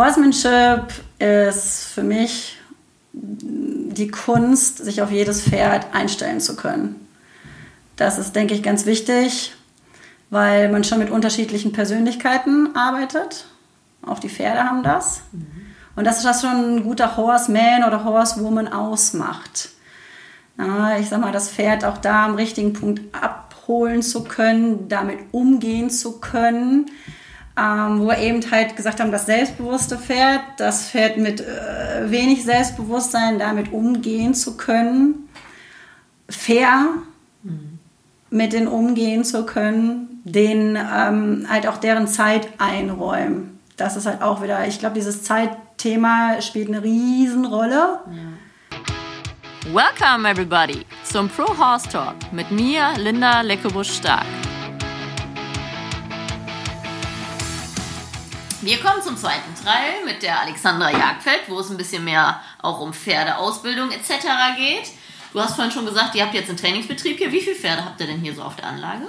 Horsemanship ist für mich die Kunst, sich auf jedes Pferd einstellen zu können. Das ist, denke ich, ganz wichtig, weil man schon mit unterschiedlichen Persönlichkeiten arbeitet. Auch die Pferde haben das. Mhm. Und das ist das schon ein guter Horseman oder Horsewoman ausmacht. Ja, ich sag mal, das Pferd auch da am richtigen Punkt abholen zu können, damit umgehen zu können ähm, wo wir eben halt gesagt haben, das selbstbewusste Pferd, das Pferd mit äh, wenig Selbstbewusstsein damit umgehen zu können, fair mhm. mit denen umgehen zu können, denen ähm, halt auch deren Zeit einräumen. Das ist halt auch wieder, ich glaube, dieses Zeitthema spielt eine Riesenrolle. Ja. Welcome everybody zum Pro Horse Talk mit mir, Linda Leckebusch-Stark. Wir kommen zum zweiten Teil mit der Alexandra Jagdfeld, wo es ein bisschen mehr auch um Pferdeausbildung etc. geht. Du hast vorhin schon gesagt, ihr habt jetzt einen Trainingsbetrieb hier. Wie viele Pferde habt ihr denn hier so auf der Anlage?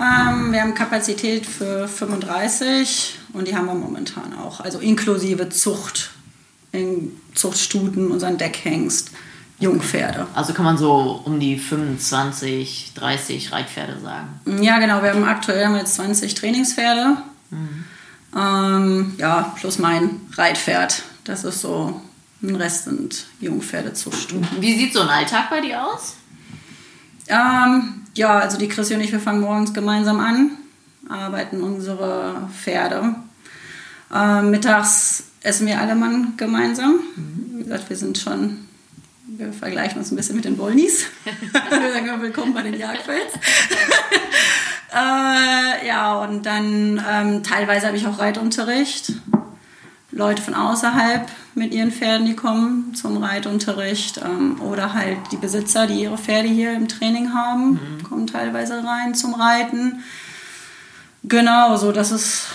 Ähm, wir haben Kapazität für 35 und die haben wir momentan auch. Also inklusive Zucht, in Zuchtstuten, unseren Deckhengst, Jungpferde. Also kann man so um die 25, 30 Reitpferde sagen? Ja, genau. Wir haben aktuell haben jetzt 20 Trainingspferde. Mhm. Ähm, ja, plus mein Reitpferd. Das ist so, ein Rest sind Jungpferdezuchtstuben. Wie sieht so ein Alltag bei dir aus? Ähm, ja, also die Chrissy und ich, wir fangen morgens gemeinsam an, arbeiten unsere Pferde. Ähm, mittags essen wir alle Mann gemeinsam. Wie gesagt, wir sind schon, wir vergleichen uns ein bisschen mit den Wollnies. wir sagen willkommen bei den Jagdfels. Äh, ja, und dann ähm, teilweise habe ich auch Reitunterricht. Leute von außerhalb mit ihren Pferden, die kommen zum Reitunterricht. Ähm, oder halt die Besitzer, die ihre Pferde hier im Training haben, mhm. kommen teilweise rein zum Reiten. Genau, so das ist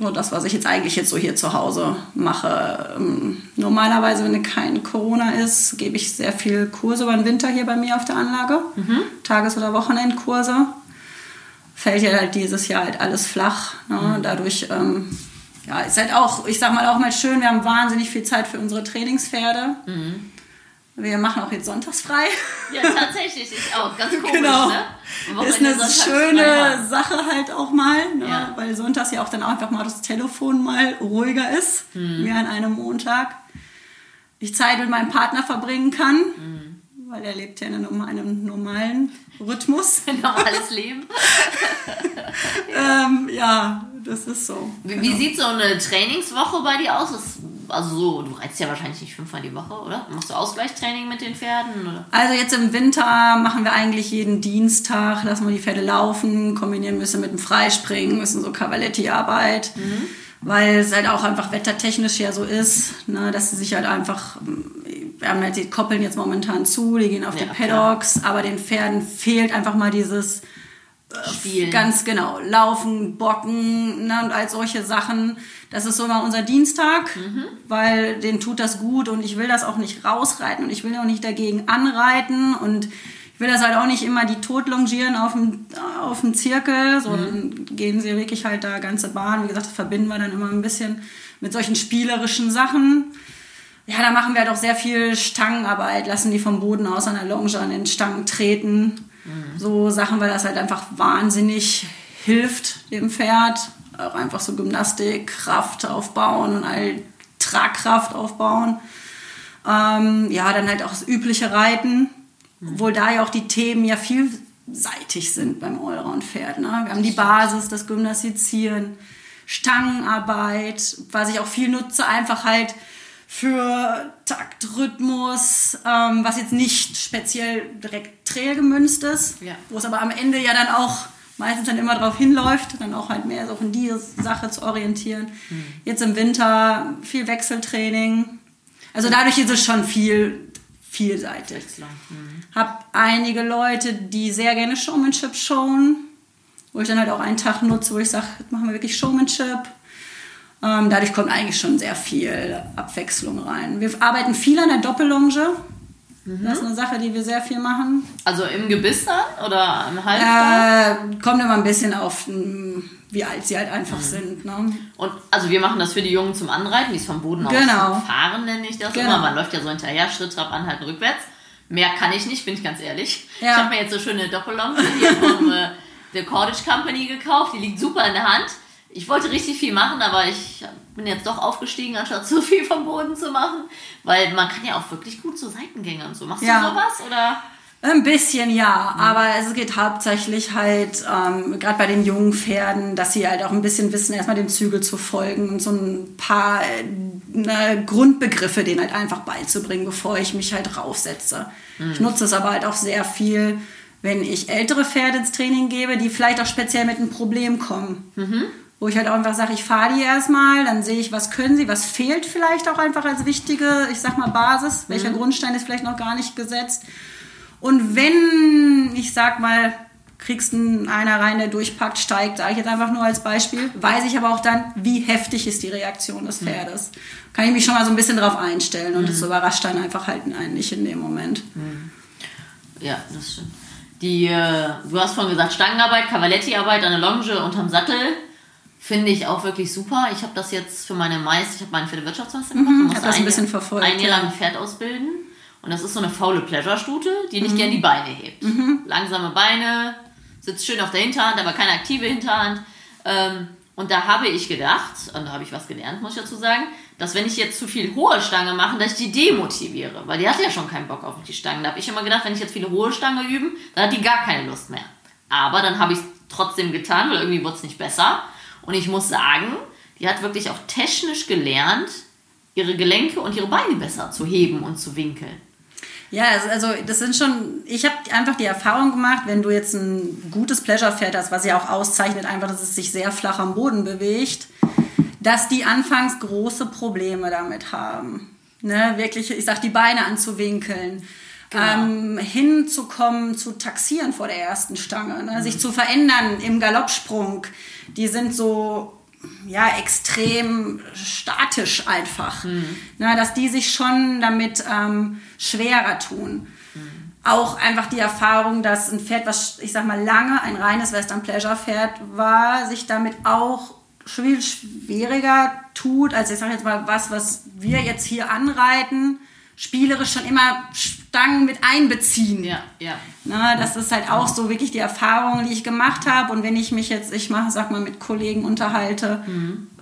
so das, was ich jetzt eigentlich jetzt so hier zu Hause mache. Ähm, normalerweise, wenn kein Corona ist, gebe ich sehr viel Kurse über den Winter hier bei mir auf der Anlage. Mhm. Tages- oder Wochenendkurse fällt ja halt dieses Jahr halt alles flach. Ne? Mhm. Dadurch ähm, ja, ist halt auch, ich sag mal auch mal schön, wir haben wahnsinnig viel Zeit für unsere Trainingspferde. Mhm. Wir machen auch jetzt sonntags frei. Ja, tatsächlich, ich auch. Ganz komisch, genau. ne? Ist eine schöne Sache halt auch mal, ne? ja. weil sonntags ja auch dann einfach mal das Telefon mal ruhiger ist, mhm. wie an einem Montag. Ich Zeit mit meinem Partner verbringen kann. Mhm weil er lebt ja in einem normalen Rhythmus. Ein normales Leben. ja. Ähm, ja. das ist so. Wie, genau. wie, sieht so eine Trainingswoche bei dir aus? Das, also so, du reizt ja wahrscheinlich nicht fünfmal die Woche, oder? Machst du Ausgleichstraining mit den Pferden? Oder? Also jetzt im Winter machen wir eigentlich jeden Dienstag, lassen wir die Pferde laufen, kombinieren müssen mit dem Freispringen, müssen so Cavaletti-Arbeit. Mhm weil es halt auch einfach wettertechnisch ja so ist, ne, dass sie sich halt einfach wir haben halt, die koppeln jetzt momentan zu, die gehen auf ja, die Paddocks, klar. aber den Pferden fehlt einfach mal dieses äh, Spielen. Ganz genau. Laufen, Bocken ne, und all solche Sachen. Das ist so mal unser Dienstag, mhm. weil denen tut das gut und ich will das auch nicht rausreiten und ich will auch nicht dagegen anreiten und ich will das halt auch nicht immer die tot longieren auf dem, auf dem Zirkel, sondern mhm. gehen sie wirklich halt da ganze Bahn. Wie gesagt, das verbinden wir dann immer ein bisschen mit solchen spielerischen Sachen ja, da machen wir doch sehr viel Stangenarbeit, lassen die vom Boden aus an der Longe an den Stangen treten. Mhm. So Sachen, weil das halt einfach wahnsinnig hilft dem Pferd. Auch einfach so Gymnastik, Kraft aufbauen und all Tragkraft aufbauen. Ähm, ja, dann halt auch das übliche Reiten, mhm. obwohl da ja auch die Themen ja vielseitig sind beim Allround-Pferd. Ne? Wir haben die Basis, das Gymnastizieren, Stangenarbeit, was ich auch viel nutze, einfach halt für Taktrhythmus, ähm, was jetzt nicht speziell direkt Trail gemünzt ist, ja. wo es aber am Ende ja dann auch meistens dann immer darauf hinläuft, dann auch halt mehr so in die Sache zu orientieren. Mhm. Jetzt im Winter viel Wechseltraining. Also dadurch ist es schon viel vielseitig. Mhm. Hab einige Leute, die sehr gerne Showmanship showen, wo ich dann halt auch einen Tag nutze, wo ich sage, machen wir wirklich Showmanship dadurch kommt eigentlich schon sehr viel Abwechslung rein. Wir arbeiten viel an der Doppellonge. Das ist eine Sache, die wir sehr viel machen. Also im Gebiss dann oder im Halfter? Äh, kommt immer ein bisschen auf, wie alt sie halt einfach sind. Ne? Und also wir machen das für die Jungen zum Anreiten, die es vom Boden Genau. aus fahren, nenne ich das Genau. immer. Man läuft ja so hinterher, Schritt, Trab, anhalten, rückwärts. Mehr kann ich nicht, bin ich ganz ehrlich. Ja. Ich habe mir jetzt so schöne Doppellampe hier vom äh, der Cordage Company gekauft. Die liegt super in der Hand. Ich wollte richtig viel machen, aber ich bin jetzt doch aufgestiegen, anstatt so viel vom Boden zu machen. Weil man kann ja auch wirklich gut so Seitengänge und so. Machst Ja. du sowas? Oder? Ein bisschen ja, aber es geht hauptsächlich halt, ähm, gerade bei den jungen Pferden, dass sie halt auch ein bisschen wissen, erstmal dem Zügel zu folgen und so ein paar äh, ne, Grundbegriffe denen halt einfach beizubringen, bevor ich mich halt raufsetze. Ich nutze es aber halt auch sehr viel, wenn ich ältere Pferde ins Training gebe, die vielleicht auch speziell mit einem Problem kommen. Wo ich halt auch einfach sage, ich fahre die erstmal, dann sehe ich, was können sie, was fehlt vielleicht auch einfach als wichtige, ich sag mal, Basis, welcher Grundstein ist vielleicht noch gar nicht gesetzt. Und wenn, ich sag mal, kriegst einen einer rein, der durchpackt, steigt, sage ich jetzt einfach nur als Beispiel, weiß ich aber auch dann, wie heftig ist die Reaktion des Pferdes. Kann ich mich schon mal so ein bisschen drauf einstellen und das überrascht dann einfach halt einen nicht in dem Moment. Ja, das stimmt. Die, äh, du hast vorhin gesagt, Stangenarbeit, Cavaletti-Arbeit an der Longe unterm Sattel. Finde ich auch wirklich super. Ich habe das jetzt für meine Meister, ich habe meinen Pferdewirtschaftsmeister gemacht. Mhm, Du musst hab das ein bisschen verfolgt, Ein Jahr ja. lang ein Pferd ausbilden. Und das ist so eine faule Pleasure-Stute, die Mhm. nicht gern die Beine hebt. Langsame Beine, sitzt schön auf der Hinterhand, aber keine aktive Hinterhand. Ähm, und da habe ich gedacht, und da habe ich was gelernt, muss ich dazu sagen, dass wenn ich jetzt zu viel hohe Stange mache, dass ich die demotiviere. Weil die hat ja schon keinen Bock auf die Stangen. Da habe ich immer gedacht, wenn ich jetzt viele hohe Stange üben, dann hat die gar keine Lust mehr. Aber dann habe ich es trotzdem getan, weil irgendwie wurde es nicht besser. Und ich muss sagen, die hat wirklich auch technisch gelernt, ihre Gelenke und ihre Beine besser zu heben und zu winkeln. Ja, also- also das sind schon, ich habe einfach die Erfahrung gemacht, wenn du jetzt ein gutes Pleasure-Pferd hast, was ja auch auszeichnet, einfach, dass es sich sehr flach am Boden bewegt, dass die anfangs große Probleme damit haben. Ne, wirklich, ich sag, die Beine anzuwinkeln. Genau. Ähm, hinzukommen, zu taxieren vor der ersten Stange, ne, sich zu verändern im Galoppsprung. Die sind so ja, extrem statisch einfach. Na, dass die sich schon damit ähm, schwerer tun. Auch einfach die Erfahrung, dass ein Pferd, was ich sag mal lange ein reines Western Pleasure Pferd war, sich damit auch viel schwieriger tut, als ich sage jetzt mal was, was wir jetzt hier anreiten, spielerisch schon immer Stangen mit einbeziehen. Ja, ja. Na, das ist halt auch so wirklich die Erfahrung, die ich gemacht habe. Und wenn ich mich jetzt, ich mache, sag mal, mit Kollegen unterhalte,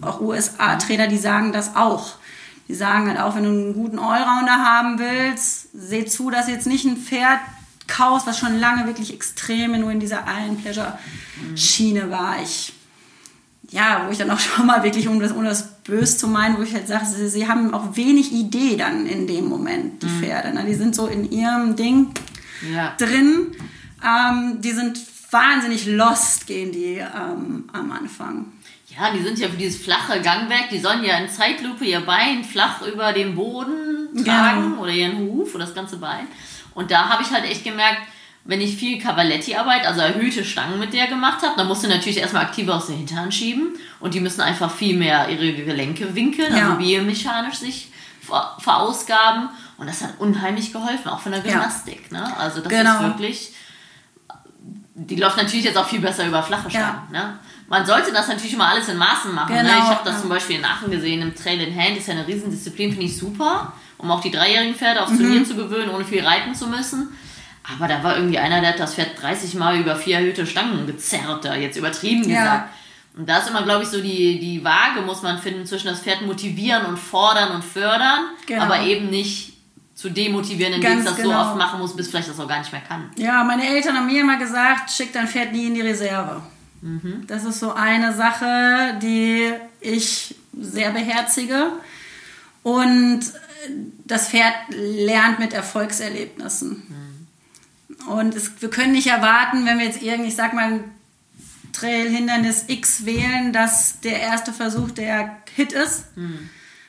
auch USA-Trainer, die sagen das auch. Die sagen halt auch, wenn du einen guten Allrounder haben willst, seh zu, dass du jetzt nicht ein Pferd kaufst, was schon lange wirklich extrem nur in dieser allen Pleasure-Schiene war. Ich, ja, wo ich dann auch schon mal wirklich, um das, ohne das böse zu meinen, wo ich halt sage, sie, sie haben auch wenig Idee dann in dem Moment, die Pferde. Ne? Die sind so in ihrem Ding Ja. drin. Ähm, die sind wahnsinnig lost, gehen die ähm, am Anfang. Ja, die sind ja für dieses flache Gangwerk, die sollen ja in Zeitlupe ihr Bein flach über den Boden tragen Genau. oder ihren Huf oder das ganze Bein. Und da habe ich halt echt gemerkt, wenn ich viel Cavaletti-Arbeit, also erhöhte Stangen mit der gemacht habe, dann musst du natürlich erstmal aktiver aus der Hinterhand schieben und die müssen einfach viel mehr ihre Gelenke winkeln, Ja. also biomechanisch sich ver verausgaben. Und das hat unheimlich geholfen, auch von der Ja. Gymnastik. Ne? Also das Genau. ist wirklich die läuft natürlich jetzt auch viel besser über flache Stangen. Ja. Ne? Man sollte das natürlich immer alles in Maßen machen. Ne? Genau, Ich habe das ja. zum Beispiel in Aachen gesehen, im Trail in Hand, ist ja eine Riesendisziplin, finde ich super, um auch die dreijährigen Pferde aufs Mhm. Turnier zu gewöhnen, ohne viel reiten zu müssen. Aber da war irgendwie einer, der hat das Pferd 30 Mal über vier erhöhte Stangen gezerrt, da jetzt übertrieben Ja. gesagt. Und da ist immer, glaube ich, so die, die Waage, muss man finden, zwischen das Pferd motivieren und fordern und fördern, Genau. aber eben nicht zu demotivieren, indem es das so genau. oft machen muss, bis vielleicht das auch gar nicht mehr kann. Ja, meine Eltern haben mir immer gesagt, schick dein Pferd nie in die Reserve. Das ist so eine Sache, die ich sehr beherzige. Und das Pferd lernt mit Erfolgserlebnissen. Und es, wir können nicht erwarten, wenn wir jetzt irgendwie, ich sag mal, Trail-Hindernis X wählen, dass der erste Versuch der Hit ist.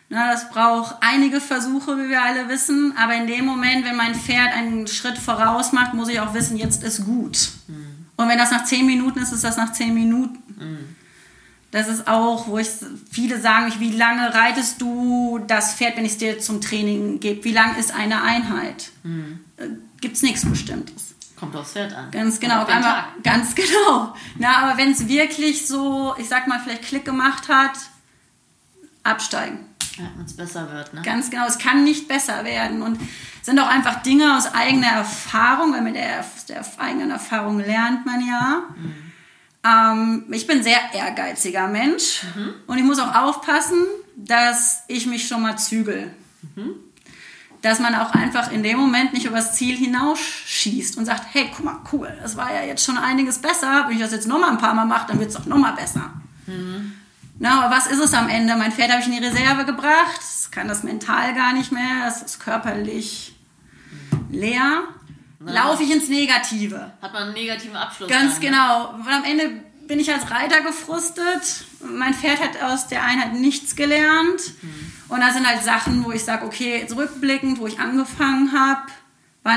Na, das braucht einige Versuche, wie wir alle wissen. Aber in dem Moment, wenn mein Pferd einen Schritt voraus macht, muss ich auch wissen, jetzt ist gut. Und wenn das nach zehn Minuten ist, ist das nach zehn Minuten. Das ist auch, wo ich viele sagen, mich, wie lange reitest du das Pferd, wenn ich es dir zum Training gebe? Wie lang ist eine Einheit? Gibt es nichts Bestimmtes. Kommt aufs Pferd an. Ganz genau. Auf einmal, ganz genau. Na, aber wenn es wirklich so, ich sag mal, vielleicht Klick gemacht hat, absteigen. Ja, wenn es besser wird, ne? Ganz genau. Es kann nicht besser werden. Und sind auch einfach Dinge aus eigener Erfahrung, weil mit der, der eigenen Erfahrung lernt man ja. Mhm. Ähm, ich bin ein sehr ehrgeiziger Mensch mhm. und ich muss auch aufpassen, dass ich mich schon mal zügel. Mhm. Dass man auch einfach in dem Moment nicht übers Ziel hinausschießt und sagt, hey, guck mal, cool, das war ja jetzt schon einiges besser. Wenn ich das jetzt noch mal ein paar Mal mache, dann wird es auch noch mal besser. Mhm. Na, aber was ist es am Ende? Mein Pferd habe ich in die Reserve gebracht. Das kann das mental gar nicht mehr. Das ist körperlich leer. Laufe ich ins Negative. Hat man einen negativen Abschluss. Ganz dann, ne? genau. Und am Ende bin ich als Reiter gefrustet. Mein Pferd hat aus der Einheit nichts gelernt. Mhm. Und da sind halt Sachen, wo ich sage, okay, zurückblickend, wo ich angefangen habe,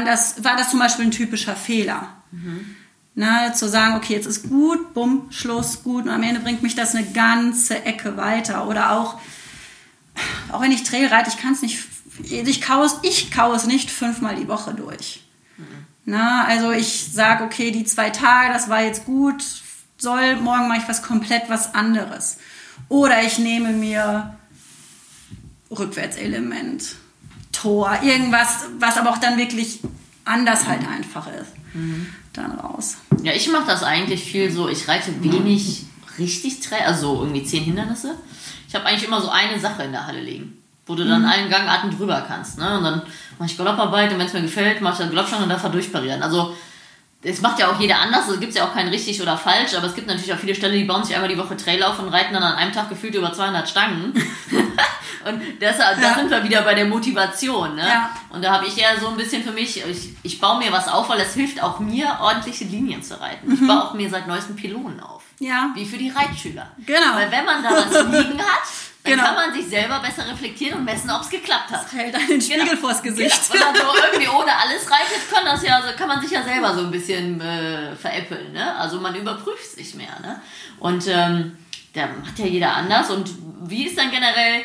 das, war das zum Beispiel ein typischer Fehler. Mhm. Na, zu sagen, okay, jetzt ist gut, bumm, Schluss, gut. Und am Ende bringt mich das eine ganze Ecke weiter. Oder auch, auch wenn ich Trail reite, ich kann es nicht, ich kaue es, ich es nicht fünfmal die Woche durch. Mhm. Na, also ich sage, okay, die zwei Tage, das war jetzt gut, soll, morgen mache ich was komplett was anderes. Oder ich nehme mir Rückwärtselement, Tor, irgendwas, was aber auch dann wirklich anders halt einfach ist. Mhm. Dann raus. Ja, ich mache das eigentlich viel so, ich reite wenig richtig, also irgendwie zehn Hindernisse. Ich habe eigentlich immer so eine Sache in der Halle liegen, wo du dann mhm. allen Gangarten drüber kannst. Ne? Und dann mache ich Galopparbeit und wenn es mir gefällt, mache ich dann Galoppstange und darf er durchparieren. Also es macht ja auch jeder anders, es gibt ja auch kein richtig oder falsch, aber es gibt natürlich auch viele Ställe, die bauen sich einmal die Woche Trail auf und reiten dann an einem Tag gefühlt über 200 Stangen. und da ja. sind wir wieder bei der Motivation. Ne? Ja. Und da habe ich ja so ein bisschen für mich, ich, ich baue mir was auf, weil es hilft auch mir, ordentliche Linien zu reiten. Mhm. Ich baue auch mir seit neuestem Pylonen auf. Ja. Wie für die Reitschüler. Genau. Weil wenn man da was liegen hat, dann genau. kann man sich selber besser reflektieren und messen, ob es geklappt hat. Das hält einen Spiegel genau. vors Gesicht. Genau. Wenn man so irgendwie ohne alles reitet, kann, das ja, kann man sich ja selber so ein bisschen äh, veräppeln. Ne? Also man überprüft sich mehr. Ne? Und ähm, da macht ja jeder anders. Und wie ist dann generell,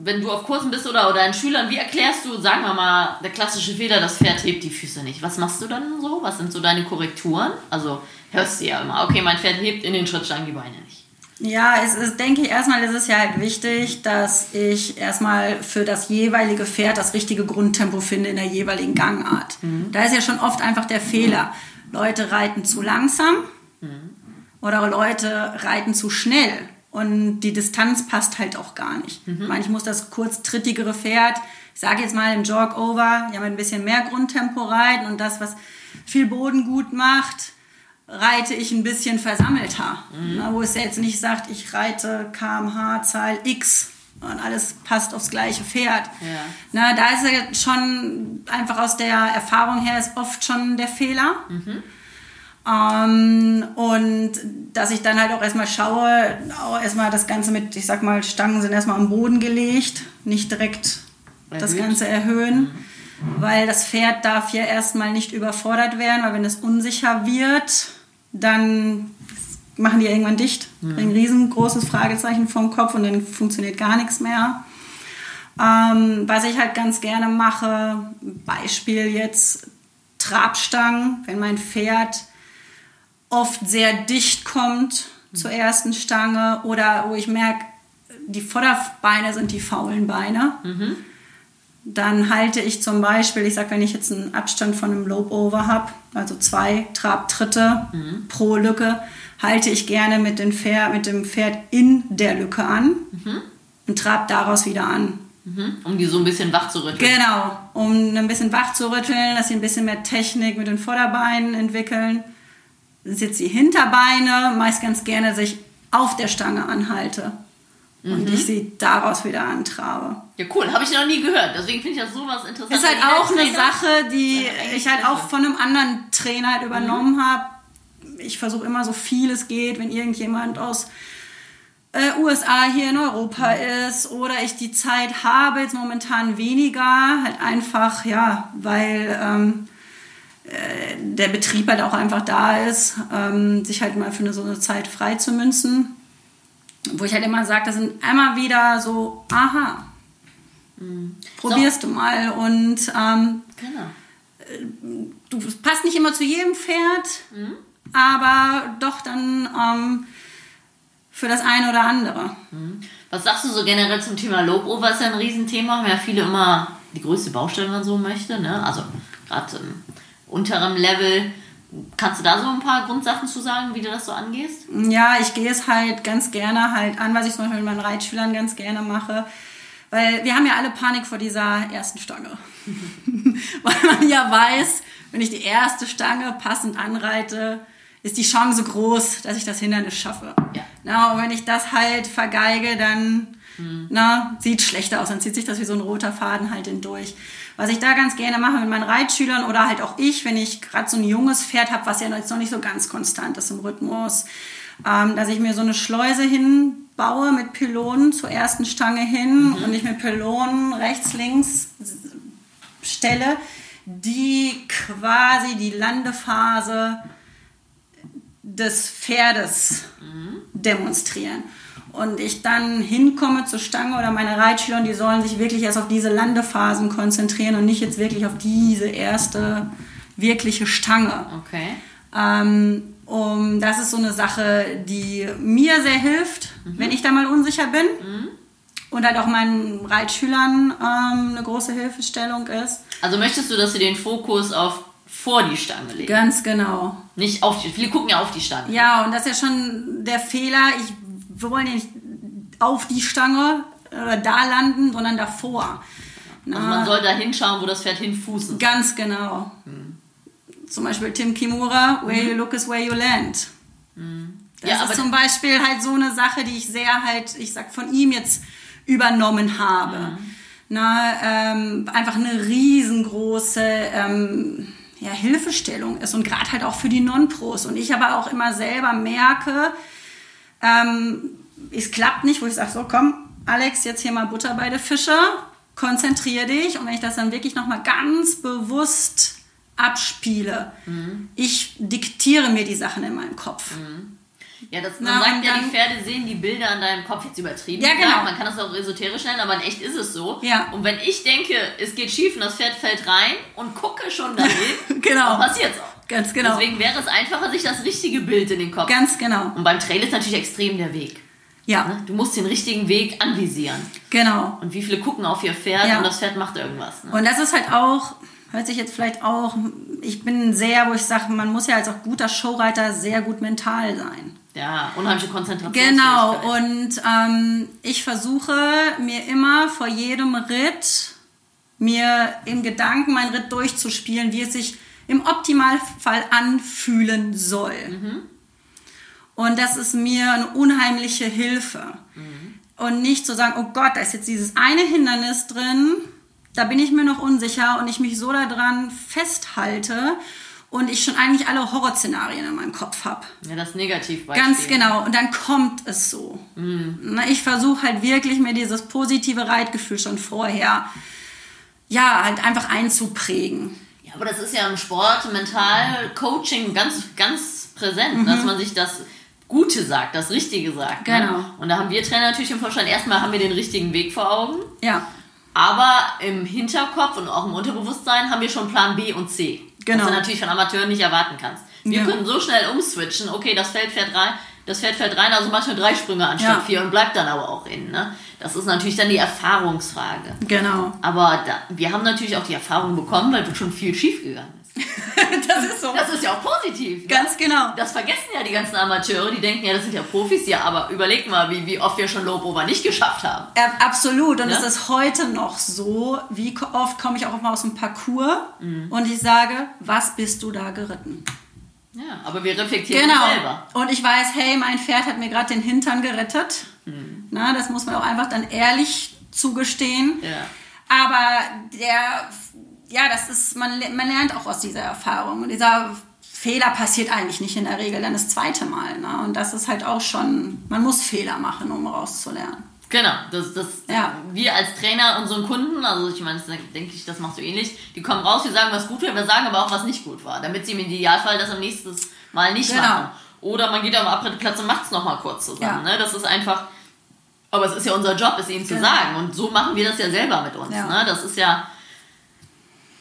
wenn du auf Kursen bist oder, oder deinen Schülern, wie erklärst du, sagen wir mal, der klassische Fehler, das Pferd hebt die Füße nicht. Was machst du dann so? Was sind so deine Korrekturen? Also hörst du ja immer, okay, mein Pferd hebt in den Schrittstangen die Beine nicht. Ja, es ist, denke ich, erstmal ist es ja halt wichtig, dass ich erstmal für das jeweilige Pferd das richtige Grundtempo finde in der jeweiligen Gangart. Mhm. Da ist ja schon oft einfach der Fehler. Leute reiten zu langsam mhm. oder Leute reiten zu schnell und die Distanz passt halt auch gar nicht. Mhm. Ich muss das kurz trittigere Pferd, ich sage jetzt mal im Jog-Over, ja, mit ein bisschen mehr Grundtempo reiten und das, was viel Boden gut macht, reite ich ein bisschen versammelter. Mhm. Na, wo es jetzt nicht sagt, ich reite kmh-Zahl X und alles passt aufs gleiche Pferd. Ja. Na, da ist ja schon einfach aus der Erfahrung her ist oft schon der Fehler. Mhm. Ähm, und dass ich dann halt auch erstmal schaue, auch erstmal das Ganze mit, ich sag mal, Stangen sind erstmal am Boden gelegt, nicht direkt Erhöht. das Ganze erhöhen. Mhm. Weil das Pferd darf ja erstmal nicht überfordert werden, weil wenn es unsicher wird, dann machen die irgendwann dicht, mhm. ein riesengroßes Fragezeichen vom Kopf und dann funktioniert gar nichts mehr. Ähm, was ich halt ganz gerne mache, Beispiel jetzt Trabstangen, wenn mein Pferd oft sehr dicht kommt mhm. zur ersten Stange oder wo ich merke, die Vorderbeine sind die faulen Beine. Mhm dann halte ich zum Beispiel, ich sage, wenn ich jetzt einen Abstand von einem Lobe-Over habe, also zwei Trabtritte mhm. pro Lücke, halte ich gerne mit, den Pferd, mit dem Pferd in der Lücke an mhm. und trab daraus wieder an. Mhm. Um die so ein bisschen wach zu rütteln. Genau, um ein bisschen wach zu rütteln, dass sie ein bisschen mehr Technik mit den Vorderbeinen entwickeln. Jetzt die Hinterbeine, meist ganz gerne, dass ich auf der Stange anhalte und mhm. ich sie daraus wieder antrabe. Ja, cool. Habe ich noch nie gehört. Deswegen finde ich das sowas interessant. Ist halt auch eine Sache, die ich halt auch von einem anderen Trainer halt übernommen mhm. habe. Ich versuche immer so viel es geht, wenn irgendjemand aus äh, USA hier in Europa ist oder ich die Zeit habe, jetzt momentan weniger, halt einfach, ja, weil ähm, äh, der Betrieb halt auch einfach da ist, ähm, sich halt mal für eine, so eine Zeit frei zu münzen wo ich halt immer sage, das sind einmal wieder so, aha, probierst du mal und ähm, Genau. du es passt nicht immer zu jedem Pferd, aber doch dann ähm, für das eine oder andere. Was sagst du so generell zum Thema Lobover? Ist ja ein Riesenthema. Haben ja viele immer die größte Baustelle, wenn man so möchte. Ne? Also gerade im unteren Level. Kannst du da so ein paar Grundsachen zu sagen, wie du das so angehst? Ja, ich gehe es halt ganz gerne halt an, was ich zum Beispiel mit meinen Reitschülern ganz gerne mache. Weil wir haben ja alle Panik vor dieser ersten Stange. Weil man ja weiß, wenn ich die erste Stange passend anreite, ist die Chance groß, dass ich das Hindernis schaffe. Ja. Na, und wenn ich das halt vergeige, dann na, sieht schlechter aus. Dann zieht sich das wie so ein roter Faden halt hindurch. Was ich da ganz gerne mache mit meinen Reitschülern oder halt auch ich, wenn ich gerade so ein junges Pferd habe, was ja jetzt noch nicht so ganz konstant ist im Rhythmus, ähm, dass ich mir so eine Schleuse hinbaue mit Pylonen zur ersten Stange hin und ich mit Pylonen rechts, links stelle, die quasi die Landephase des Pferdes demonstrieren. Und ich dann hinkomme zur Stange oder meine Reitschüler und die sollen sich wirklich erst auf diese Landephasen konzentrieren und nicht jetzt wirklich auf diese erste wirkliche Stange. Okay. Ähm, um, das ist so eine Sache, die mir sehr hilft, wenn ich da mal unsicher bin. Und halt auch meinen Reitschülern ähm, eine große Hilfestellung ist. Also möchtest du, dass sie den Fokus auf vor die Stange legen? Ganz genau. Nicht auf die. Viele gucken ja auf die Stange. Ja, und das ist ja schon der Fehler. Ich, wir wollen ja nicht auf die Stange oder da landen, sondern davor. Na, Also man soll da hinschauen, wo das Pferd hinfußen. Ganz genau. Zum Beispiel Tim Kimura, Where you look is where you land. Das Ja, ist zum Beispiel halt so eine Sache, die ich sehr halt, ich sag, von ihm jetzt übernommen habe. Na, ähm, einfach eine riesengroße ähm, ja, Hilfestellung ist und gerade halt auch für die Non-Pros. Und ich aber auch immer selber merke, ähm, es klappt nicht, wo ich sage, so komm, Alex, jetzt hier mal Butter bei der Fische, konzentriere dich. Und wenn ich das dann wirklich nochmal ganz bewusst abspiele, ich diktiere mir die Sachen in meinem Kopf. Ja, das, Na, man sagt und ja, die dann- Pferde sehen die Bilder an deinem Kopf jetzt übertrieben. Ja, genau. Man kann das auch esoterisch nennen, aber in echt ist es so. Ja. Und wenn ich denke, es geht schief und das Pferd fällt rein und gucke schon dahin, Genau. dann passiert's auch. Ganz genau. Deswegen wäre es einfacher, sich das richtige Bild in den Kopf. Ganz genau. Und beim Trail ist natürlich extrem der Weg. Ja, Ne? Du musst den richtigen Weg anvisieren. genau. Und wie viele gucken auf ihr Pferd Ja. und das Pferd macht irgendwas. Ne? Und das ist halt auch, hört sich jetzt vielleicht auch, ich bin sehr, wo ich sage, man muss ja als auch guter Showreiter sehr gut mental sein. Ja, unheimliche Konzentration. Genau, und ähm, ich versuche mir immer vor jedem Ritt mir im Gedanken meinen Ritt durchzuspielen, wie es sich im Optimalfall anfühlen soll. Und das ist mir eine unheimliche Hilfe. Und nicht zu sagen, oh Gott, da ist jetzt dieses eine Hindernis drin, da bin ich mir noch unsicher und ich mich so daran festhalte und ich schon eigentlich alle Horrorszenarien in meinem Kopf habe. Ja, das Negativbeispiel. Ganz genau. Und dann kommt es so. Na, Ich versuche halt wirklich mir dieses positive Reitgefühl schon vorher, ja, halt einfach einzuprägen. Aber das ist ja im Sport, mental, Coaching ganz, ganz präsent, dass man sich das Gute sagt, das Richtige sagt. Mhm. Genau. Ne? Und da haben wir Trainer natürlich im Vorstand, erstmal haben wir den richtigen Weg vor Augen, Ja, aber im Hinterkopf und auch im Unterbewusstsein haben wir schon Plan B und C. Genau. Was du natürlich von Amateuren nicht erwarten kannst. Wir Ja. können so schnell umswitchen, okay, das Feld fährt rein, das Feld fährt rein, also mach nur drei Sprünge anstatt Ja. vier und bleibt dann aber auch in. Ne? Das ist natürlich dann die Erfahrungsfrage. genau. Aber da, wir haben natürlich auch die Erfahrung bekommen, weil schon viel schief gegangen ist. Das ist so. Das ist ja auch positiv. ne? Ganz genau. Das vergessen ja die ganzen Amateure, die denken ja, das sind ja Profis, ja, aber überleg mal, wie, wie oft wir schon Lobover nicht geschafft haben. Äh, absolut. Und Ja. es ist heute noch so, wie oft komme ich auch mal aus dem Parcours Mhm. und ich sage, was bist du da geritten? Ja, aber wir reflektieren Genau. selber. Und ich weiß, hey, mein Pferd hat mir gerade den Hintern gerettet. Mhm. Na, das muss man auch einfach dann ehrlich zugestehen. Ja. Aber der, ja, das ist, man, man lernt auch aus dieser Erfahrung. Und dieser Fehler passiert eigentlich nicht in der Regel dann das zweite Mal. Ne? Und das ist halt auch schon, man muss Fehler machen, um rauszulernen. Genau, das, das, Ja. wir als Trainer unseren Kunden, also ich meine, das denke ich, das machst du ähnlich, die kommen raus, wir sagen, was gut war, wir sagen aber auch, was nicht gut war, damit sie im Idealfall das am nächsten Mal nicht Genau. machen. Oder man geht am Abrettplatz und macht es nochmal kurz zusammen. Ja. Ne? Das ist einfach Aber es ist ja unser Job, es ihnen zu Genau. sagen. Und so machen wir das ja selber mit uns. Ja. Ne? Das ist ja.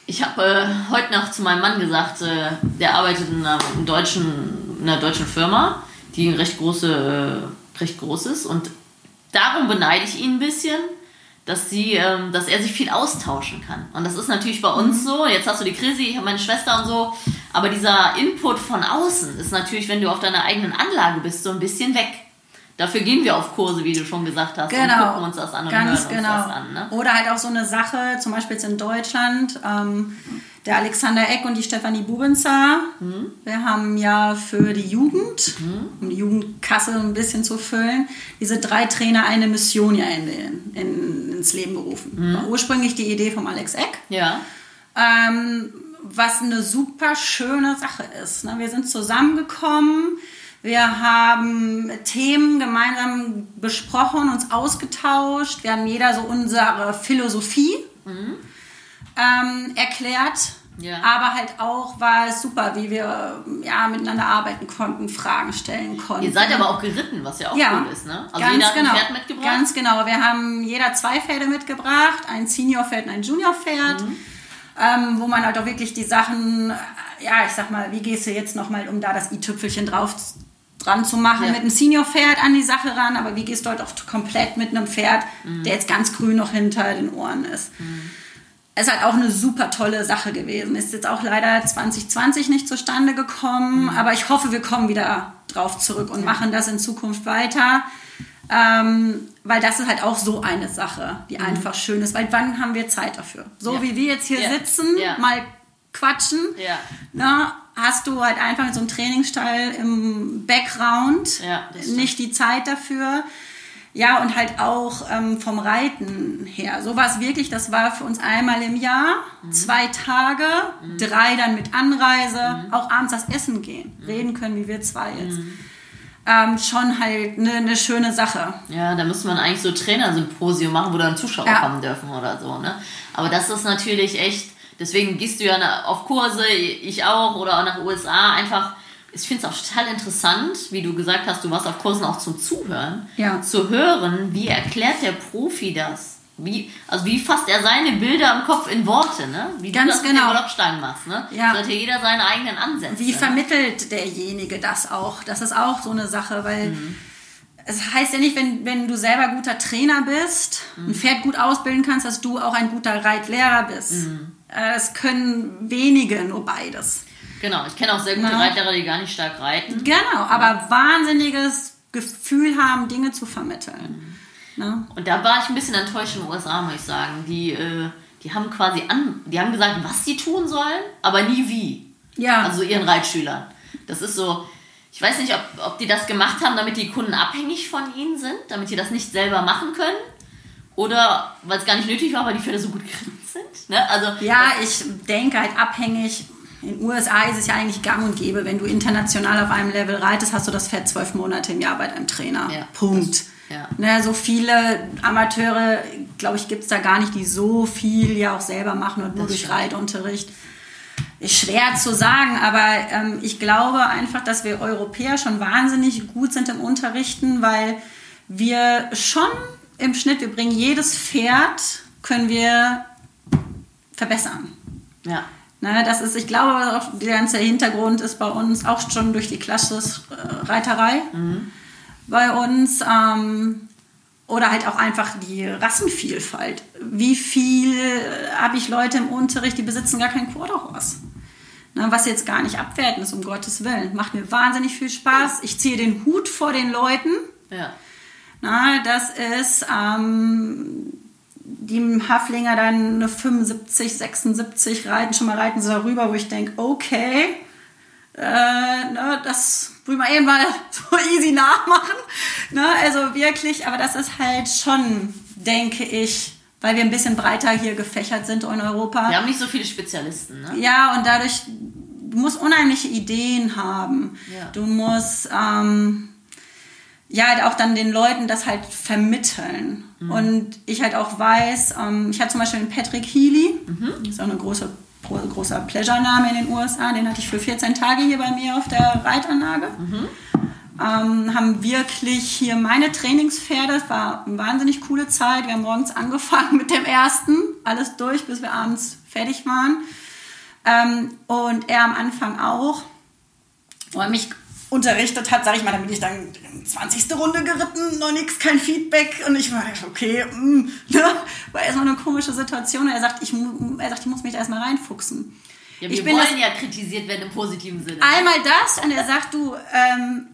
Ich habe äh, heute noch zu meinem Mann gesagt, äh, der arbeitet in einer, in deutschen, in einer deutschen Firma, die recht, große, äh, recht groß ist. Und darum beneide ich ihn ein bisschen, dass, sie, ähm, dass er sich viel austauschen kann. Und das ist natürlich bei uns so. Jetzt hast du die Krise, ich habe meine Schwester und so. Aber dieser Input von außen ist natürlich, wenn du auf deiner eigenen Anlage bist, so ein bisschen weg. Dafür gehen wir auf Kurse, wie du schon gesagt hast, und Genau. gucken uns das an und Ganz hören genau. uns das an. Ne? Oder halt auch so eine Sache, zum Beispiel jetzt in Deutschland, ähm, der Alexander Eck und die Stefanie Bubenzer. Mhm. Wir haben ja für die Jugend, um die Jugendkasse ein bisschen zu füllen, diese drei Trainer eine Mission ja in, in, ins Leben gerufen. Mhm. War ursprünglich die Idee vom Alex Eck. Ja. Ähm, was eine super schöne Sache ist. Ne? Wir sind zusammengekommen, wir haben Themen gemeinsam besprochen, uns ausgetauscht, wir haben jeder so unsere Philosophie ähm, erklärt. Ja. Aber halt auch war es super, wie wir ja, miteinander arbeiten konnten, Fragen stellen konnten. Ihr seid aber auch geritten, was ja auch Ja, cool ist, ne? Also jeder hat genau. ein Pferd mitgebracht. Ganz genau. Wir haben jeder zwei Pferde mitgebracht, ein Senior-Pferd und ein Junior-Pferd, Mhm. ähm, wo man halt auch wirklich die Sachen, ja, ich sag mal, wie gehst du jetzt nochmal, um da das i-Tüpfelchen drauf dran zu machen, Ja. mit einem Senior-Pferd an die Sache ran, aber wie gehst du halt auch komplett mit einem Pferd, Mhm. der jetzt ganz grün noch hinter den Ohren ist. Es ist halt auch eine super tolle Sache gewesen. Ist jetzt auch leider 2020 nicht zustande gekommen, aber ich hoffe, wir kommen wieder drauf zurück und machen das in Zukunft weiter. Ähm, weil das ist halt auch so eine Sache, die einfach schön ist. Weil wann haben wir Zeit dafür? So Ja. wie wir jetzt hier Ja. sitzen, Ja. mal quatschen, Ja. na, hast du halt einfach mit so einem Trainingsstall im Background nicht die Zeit dafür. Ja, und halt auch ähm, vom Reiten her. So war es wirklich, das war für uns einmal im Jahr, Mhm. zwei Tage, drei dann mit Anreise, auch abends das Essen gehen, Mhm. reden können, wie wir zwei jetzt. Ähm, schon halt eine ne schöne Sache. Ja, da müsste man eigentlich so Trainersymposium machen, wo dann Zuschauer Ja. kommen dürfen oder so, ne? Aber das ist natürlich echt, deswegen gehst du ja auf Kurse, ich auch, oder auch nach USA, einfach, ich finde es auch total interessant, wie du gesagt hast, du warst auf Kursen auch zum Zuhören, Ja. zu hören, wie erklärt der Profi das? Wie, also wie fasst er seine Bilder im Kopf in Worte, ne? Wie Ganz du das mit genau. den Galoppstangen machst, ne? Ja. Sollte jeder seine eigenen Ansätze. Wie ne? vermittelt derjenige das auch? Das ist auch so eine Sache, weil es heißt ja nicht, wenn, wenn du selber guter Trainer bist, ein Pferd gut ausbilden kannst, dass du auch ein guter Reitlehrer bist. Äh, Es können wenige nur beides. Genau, ich kenne auch sehr gute Na. Reitlehrer, die gar nicht stark reiten. Genau, aber wahnsinniges Gefühl haben, Dinge zu vermitteln. Ne? Und da war ich ein bisschen enttäuscht in den USA, muss ich sagen. Die, äh, die haben quasi an, die haben gesagt, was sie tun sollen, aber nie wie. Ja, Also ihren Reitschülern. Das ist so, ich weiß nicht, ob, ob die das gemacht haben, damit die Kunden abhängig von ihnen sind, damit die das nicht selber machen können. Oder weil es gar nicht nötig war, weil die Pferde so gut geritten sind. Ne? Also, ja, ich denke halt abhängig. In den USA ist es ja eigentlich gang und gäbe, wenn du international auf einem Level reitest, hast du das Pferd zwölf Monate im Jahr bei deinem Trainer. Ja, Punkt. ja. Ne, so viele Amateure, glaube ich, gibt es da gar nicht, die so viel ja auch selber machen und nur Das durch. Reitunterricht. Ist schwer zu sagen, aber ähm, ich glaube einfach, dass wir Europäer schon wahnsinnig gut sind im Unterrichten, weil wir schon im Schnitt, wir bringen jedes Pferd, können wir verbessern. ja. Ne, das ist, ich glaube, auch der ganze Hintergrund ist bei uns auch schon durch die Klasse-Reiterei. Bei uns. Ähm, oder halt auch einfach die Rassenvielfalt. Wie viel äh, habe ich Leute im Unterricht, die besitzen gar kein Quarterhorse? Ne, was jetzt gar nicht abwerten ist, um Gottes Willen. Macht mir wahnsinnig viel Spaß. Ich ziehe den Hut vor den Leuten. ja. Na, das ist ähm, die Haflinger dann eine 75, 76 reiten, schon mal reiten sie darüber, wo ich denke, okay, äh, ne, das will man eben mal so easy nachmachen. Ne, also wirklich, aber das ist halt schon, denke ich, weil wir ein bisschen breiter hier gefächert sind in Europa. Wir haben nicht so viele Spezialisten, ne? Ja, und dadurch, du musst unheimliche Ideen haben. Ja. Du musst ähm, ja halt auch dann den Leuten das halt vermitteln. Mhm. Und ich halt auch weiß, ähm, ich hatte zum Beispiel den Patrick Healy, Mhm. das ist auch ein großer, gro- großer Pleasure-Name in den USA, den hatte ich für 14 Tage hier bei mir auf der Reitanlage. Mhm. ähm, haben wirklich hier meine Trainingspferde. Es war eine wahnsinnig coole Zeit. Wir haben morgens angefangen mit dem ersten, alles durch, bis wir abends fertig waren. Ähm, und er am Anfang auch. Wo er mich unterrichtet hat, sage ich mal, dann bin ich dann 20. Runde geritten, noch nichts, kein Feedback. Und ich war, okay, mm, ne? war erstmal eine komische Situation. Und er sagt, ich, er sagt, ich muss mich da erstmal reinfuchsen. Ja, wir ich bin wollen das- ja kritisiert werden im positiven Sinne. Einmal das und er sagt, du, ähm,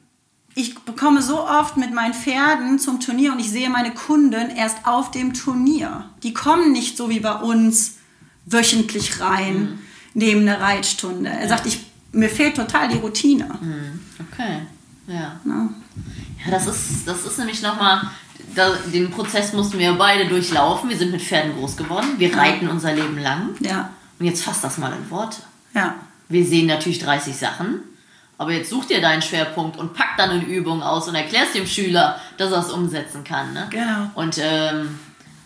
ich bekomme so oft mit meinen Pferden zum Turnier und ich sehe meine Kunden erst auf dem Turnier. Die kommen nicht so wie bei uns wöchentlich rein, neben eine Reitstunde. Er sagt, ich, mir fehlt total die Routine. Okay, ja. Ne? Ja, das ist, das ist nämlich nochmal, den Prozess mussten wir beide durchlaufen. Wir sind mit Pferden groß geworden. Wir reiten unser Leben lang. Ja, Und jetzt fass das mal in Worte. ja, Wir sehen natürlich 30 Sachen, aber jetzt such dir deinen Schwerpunkt und pack dann eine Übung aus und erklärst dem Schüler, dass er es umsetzen kann. Ne? Genau. Und ähm,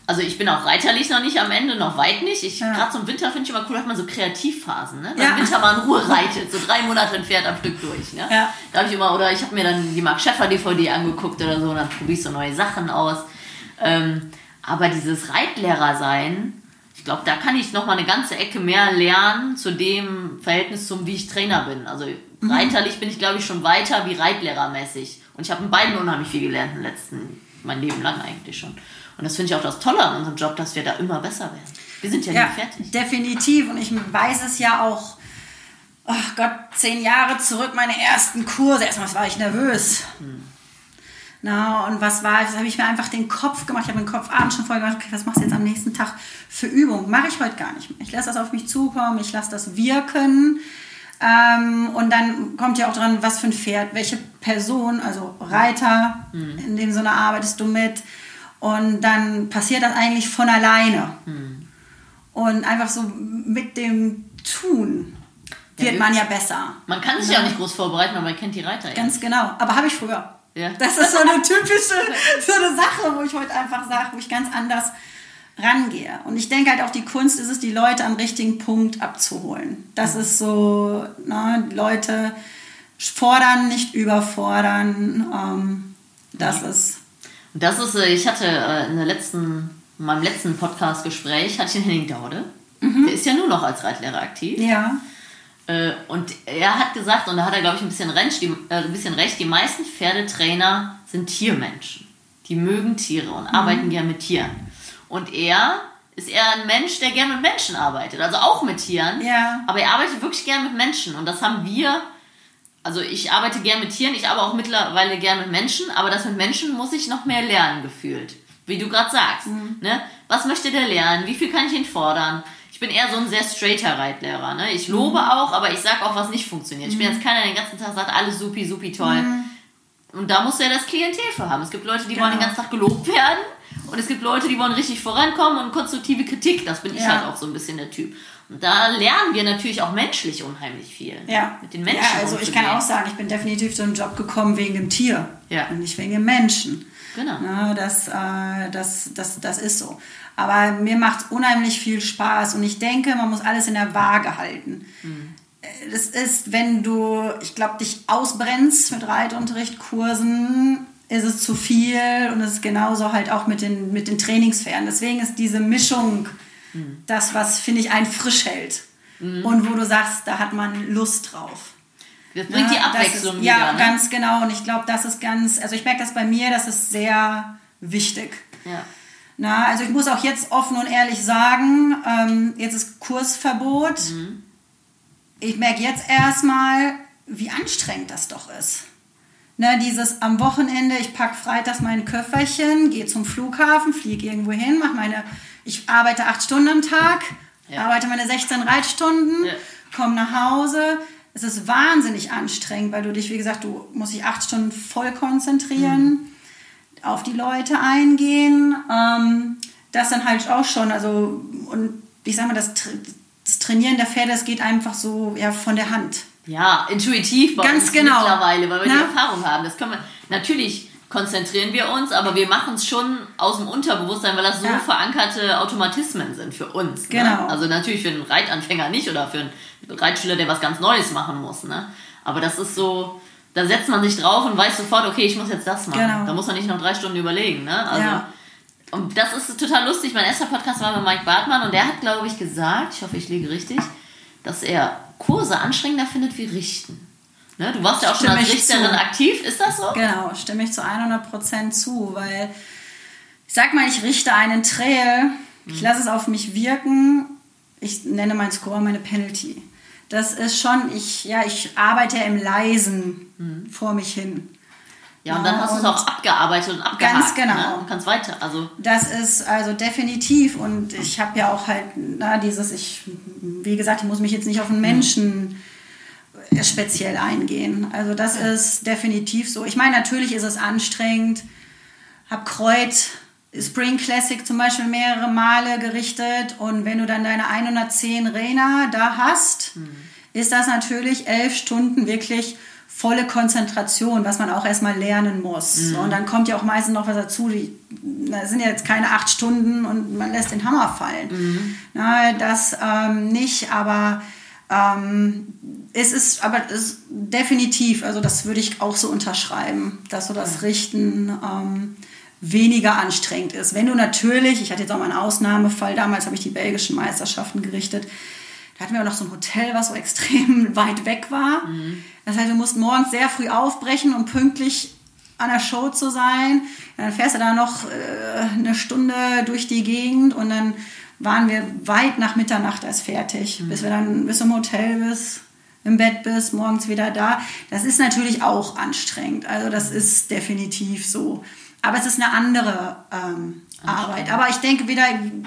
also ich bin auch reiterlich noch nicht am Ende, noch weit nicht. Ich Ja. gerade zum Winter finde ich immer cool, hat man so Kreativphasen, ne? Wenn Ja. im Winter mal in Ruhe reitet, so drei Monate ein Pferd am Stück durch. Ne? Ja. Da habe ich immer, oder ich habe mir dann die Mark Schäffer DVD angeguckt oder so und dann probiere ich so neue Sachen aus. Ähm, aber dieses Reitlehrer sein, ich glaube, da kann ich noch mal eine ganze Ecke mehr lernen zu dem Verhältnis zum, wie ich Trainer bin. Also reiterlich bin ich, glaube ich, schon weiter wie Reitlehrermäßig. Und ich habe in beiden unheimlich viel gelernt im letzten, mein Leben lang eigentlich schon. Und das finde ich auch das Tolle an unserem Job, dass wir da immer besser werden. Wir sind ja, ja, nie fertig. definitiv. Und ich weiß es ja auch, oh Gott, zehn Jahre zurück, meine ersten Kurse. Erstmal war ich nervös. Na, und was war, das habe ich mir einfach den Kopf gemacht. Ich habe den Kopf abends schon voll gemacht, okay, was machst du jetzt am nächsten Tag für Übungen? Mache ich heute gar nicht mehr. Ich lasse das auf mich zukommen, ich lasse das wirken. Ähm, und dann kommt ja auch dran, was für ein Pferd, welche Person, also Reiter, in dem Sinne arbeitest du mit. Und dann passiert das eigentlich von alleine. Und einfach so mit dem Tun wird wir- man ja besser. Man kann sich ja auch nicht groß vorbereiten, weil man kennt die Reiter ja. Ganz genau. Aber habe ich früher. Ja. Das ist so eine typische so eine Sache, wo ich heute einfach sage, wo ich ganz anders rangehe. Und ich denke halt auch, die Kunst ist es, die Leute am richtigen Punkt abzuholen. Das ist so, ne, Leute fordern, nicht überfordern. Ähm, das ist, Und das ist, äh, ich hatte äh, in der letzten, in meinem letzten Podcast-Gespräch, hatte ich den Henning Daude. Der ist ja nur noch als Reitlehrer aktiv. ja, Äh, Und er hat gesagt, und da hat er, glaube ich, ein bisschen, recht, die, ein bisschen recht, die meisten Pferdetrainer sind Tiermenschen. Die mögen Tiere und arbeiten gern mit Tieren. Und er ist eher ein Mensch, der gern mit Menschen arbeitet. Also auch mit Tieren. Ja. Aber er arbeitet wirklich gern mit Menschen. Und das haben wir. Also ich arbeite gern mit Tieren, ich arbeite auch mittlerweile gern mit Menschen, aber das mit Menschen muss ich noch mehr lernen gefühlt. Wie du gerade sagst. Ne? Was möchte der lernen? Wie viel kann ich ihn fordern? Ich bin eher so ein sehr straighter Reitlehrer. Ne? Ich lobe auch, aber ich sag auch, was nicht funktioniert. Ich bin jetzt keiner, der den ganzen Tag sagt, alles supi, supi, toll. Und da musst du ja das Klientel für haben. Es gibt Leute, die wollen den Genau. ganzen Tag gelobt werden. Und es gibt Leute, die wollen richtig vorankommen und konstruktive Kritik. Das bin ich Ja. halt auch so ein bisschen der Typ. Und da lernen wir natürlich auch menschlich unheimlich viel. ja. Mit den Menschen. Ja, also ich kann auch sagen, ich bin definitiv zu einem Job gekommen wegen dem Tier. Ja. Und nicht wegen dem Menschen. Genau. Ja, das, äh, das, das, das ist so. Aber mir macht es unheimlich viel Spaß und ich denke, man muss alles in der Waage halten. Äh, Das ist, wenn du, ich glaube, dich ausbrennst mit Reitunterricht, Kursen, ist es zu viel und es ist genauso halt auch mit den, mit den Trainingspferden. Deswegen ist diese Mischung das, was, finde ich, einen frisch hält. Und wo du sagst, da hat man Lust drauf. Das bringt die Ja, das Abwechslung ist, wieder. Ja, ne? ganz genau. Und ich glaube, das ist ganz, also ich merke das bei mir, das ist sehr wichtig. Ja. Na, also ich muss auch jetzt offen und ehrlich sagen, ähm, jetzt ist Kursverbot. Mhm. Ich merke jetzt erstmal, wie anstrengend das doch ist. Ne, dieses am Wochenende, ich packe freitags mein Köfferchen, gehe zum Flughafen, fliege irgendwo hin, mache meine, ich arbeite acht Stunden am Tag, Ja. arbeite meine 16 Reitstunden, Ja. komme nach Hause. Es ist wahnsinnig anstrengend, weil du dich, wie gesagt, du musst dich acht Stunden voll konzentrieren, auf die Leute eingehen. Ähm, das dann halt auch schon, also, und ich sag mal, das, das Trainieren der Pferde, das geht einfach so ja, von der Hand. Ja, intuitiv bei Ganz uns genau. mittlerweile, weil wir die Na? Erfahrung haben. Das können wir, natürlich konzentrieren wir uns, aber wir machen es schon aus dem Unterbewusstsein, weil das so Ja. verankerte Automatismen sind für uns. Ne? Genau. Also natürlich für einen Reitanfänger nicht oder für einen Reitschüler, der was ganz Neues machen muss. Ne? Aber das ist so, da setzt man sich drauf und weiß sofort, okay, ich muss jetzt das machen. Genau. Da muss man nicht noch drei Stunden überlegen. Ne? Also, Ja. Und das ist total lustig. Mein erster Podcast war mit Mike Bartmann und der hat, glaube ich, gesagt, ich hoffe, ich liege richtig, dass er Kurse anstrengender findet wie Richten. Ne? Du warst ja auch schon Stimme als ich Richterin zu. aktiv, ist das so? Genau, stimme ich zu 100% zu, weil ich sag mal, ich richte einen Trail, ich lasse es auf mich wirken, ich nenne meinen Score meine Penalty. Das ist schon, ich, ja, ich arbeite ja im Leisen vor mich hin. Ja, und dann Ja, hast du es auch abgearbeitet und abgehakt. Ganz genau. Ne? Kannst weiter. Also, Das ist also definitiv und ich habe ja auch halt na, dieses, ich, wie gesagt, ich muss mich jetzt nicht auf einen Menschen äh, speziell eingehen. Also das ist definitiv so. Ich meine, natürlich ist es anstrengend. Hab Kreuz Spring Classic zum Beispiel mehrere Male gerichtet und wenn du dann deine 110 Rena da hast, ist das natürlich elf Stunden wirklich volle Konzentration, was man auch erstmal lernen muss. So, und dann kommt ja auch meistens noch was dazu. Die, da sind ja jetzt keine acht Stunden und man lässt den Hammer fallen. Na, das ähm, nicht, aber ähm, es ist, aber es ist definitiv, also das würde ich auch so unterschreiben, dass so das Richten ähm, weniger anstrengend ist. Wenn du natürlich, ich hatte jetzt auch mal einen Ausnahmefall, damals habe ich die belgischen Meisterschaften gerichtet, da hatten wir auch noch so ein Hotel, was so extrem weit weg war. Das heißt, wir mussten morgens sehr früh aufbrechen, um pünktlich an der Show zu sein. Dann fährst du da noch äh, eine Stunde durch die Gegend und dann waren wir weit nach Mitternacht erst fertig, bis wir dann bis im Hotel bist, im Bett bist, morgens wieder da. Das ist natürlich auch anstrengend. Also das ist definitiv so. Aber es ist eine andere ähm, Arbeit. Aber ich denke wieder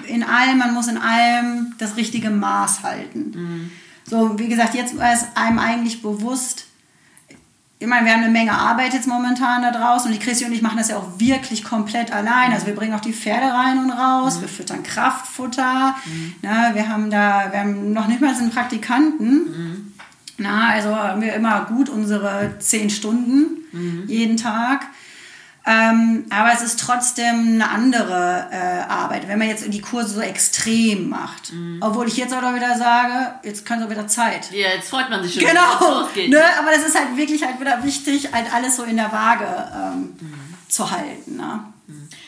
in allem, man muss in allem das richtige Maß halten. So, wie gesagt, jetzt ist einem eigentlich bewusst, ich meine, wir haben eine Menge Arbeit jetzt momentan da draußen und die Christi und ich machen das ja auch wirklich komplett allein. Also wir bringen auch die Pferde rein und raus, wir füttern Kraftfutter, na, wir haben da, wir haben noch nicht mal einen Praktikanten. Na, also haben wir immer gut unsere zehn Stunden jeden Tag. Ähm, aber es ist trotzdem eine andere äh, Arbeit, wenn man jetzt die Kurse so extrem macht. Obwohl ich jetzt auch wieder sage, jetzt kann es auch wieder Zeit. ja, jetzt freut man sich schon, dass es Genau, ne? aber das ist halt wirklich halt wieder wichtig, halt alles so in der Waage ähm, zu halten. Ne?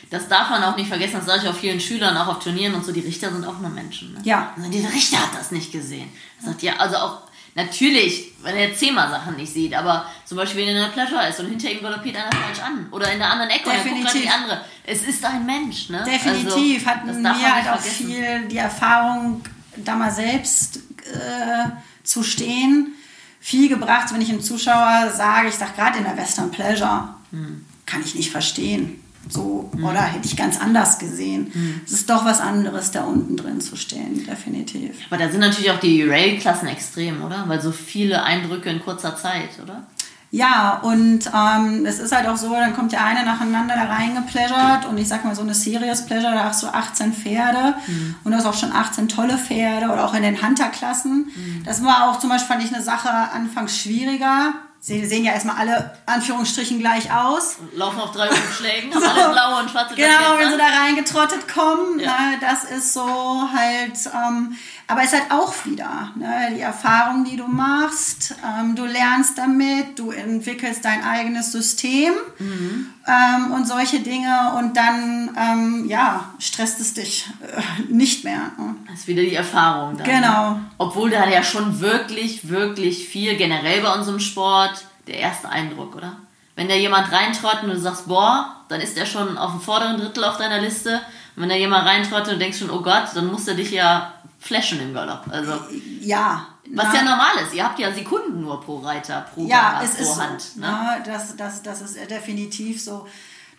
Das darf man auch nicht vergessen, das sage ich auch vielen Schülern, auch auf Turnieren und so, die Richter sind auch nur Menschen. Ne? Ja. Also der Richter hat das nicht gesehen. Er sagt, ja, also auch, natürlich, wenn er zehnmal Sachen nicht sieht, aber zum Beispiel, wenn er in der Pleasure ist und hinter ihm galoppiert einer falsch an oder in der anderen Ecke und er guckt Definitiv. die andere. Es ist ein Mensch, ne? Definitiv also, hatten wir halt auch vergessen. viel die Erfahrung, da mal selbst äh, zu stehen, viel gebracht, wenn ich einem Zuschauer sage, ich sage gerade in der Western Pleasure, Hm. kann ich nicht verstehen. So, oder hätte ich ganz anders gesehen. Hm. Es ist doch was anderes, da unten drin zu stehen, definitiv. Aber da sind natürlich auch die Rail-Klassen extrem, oder? Weil so viele Eindrücke in kurzer Zeit, oder? Ja, und ähm, es ist halt auch so, dann kommt der eine nacheinander da reingepleasert und ich sag mal so eine Serious Pleasure, da hast du 18 Pferde und du hast auch schon 18 tolle Pferde oder auch in den Hunter-Klassen. Das war auch zum Beispiel, fand ich eine Sache anfangs schwieriger. Sie sehen ja erstmal alle Anführungsstrichen gleich aus. Laufen auf drei Umschlägen, haben alle blaue und schwarze Genau, Jackets wenn sie da reingetrottet kommen, Ja. ne, das ist so halt, ähm, aber es ist halt auch wieder ne, die Erfahrung, die du machst. Ähm, du lernst damit, du entwickelst dein eigenes System Mhm. ähm, und solche Dinge und dann, ähm, ja, stresst es dich äh, nicht mehr. Ne? Das ist wieder die Erfahrung dann. Genau. Obwohl da ja schon wirklich, wirklich viel, generell bei unserem Sport, der erste Eindruck, oder? Wenn da jemand reintrottet und du sagst, boah, dann ist der schon auf dem vorderen Drittel auf deiner Liste. Und wenn da jemand reintrottet und du denkst schon, oh Gott, dann muss der dich ja flashen im Galopp. Also, Ja. was na, ja normal ist. Ihr habt ja Sekunden nur pro Reiter, pro Ja, Ganger, es pro ist so. Hand. Ne? Ne? Das, das, das ist definitiv so.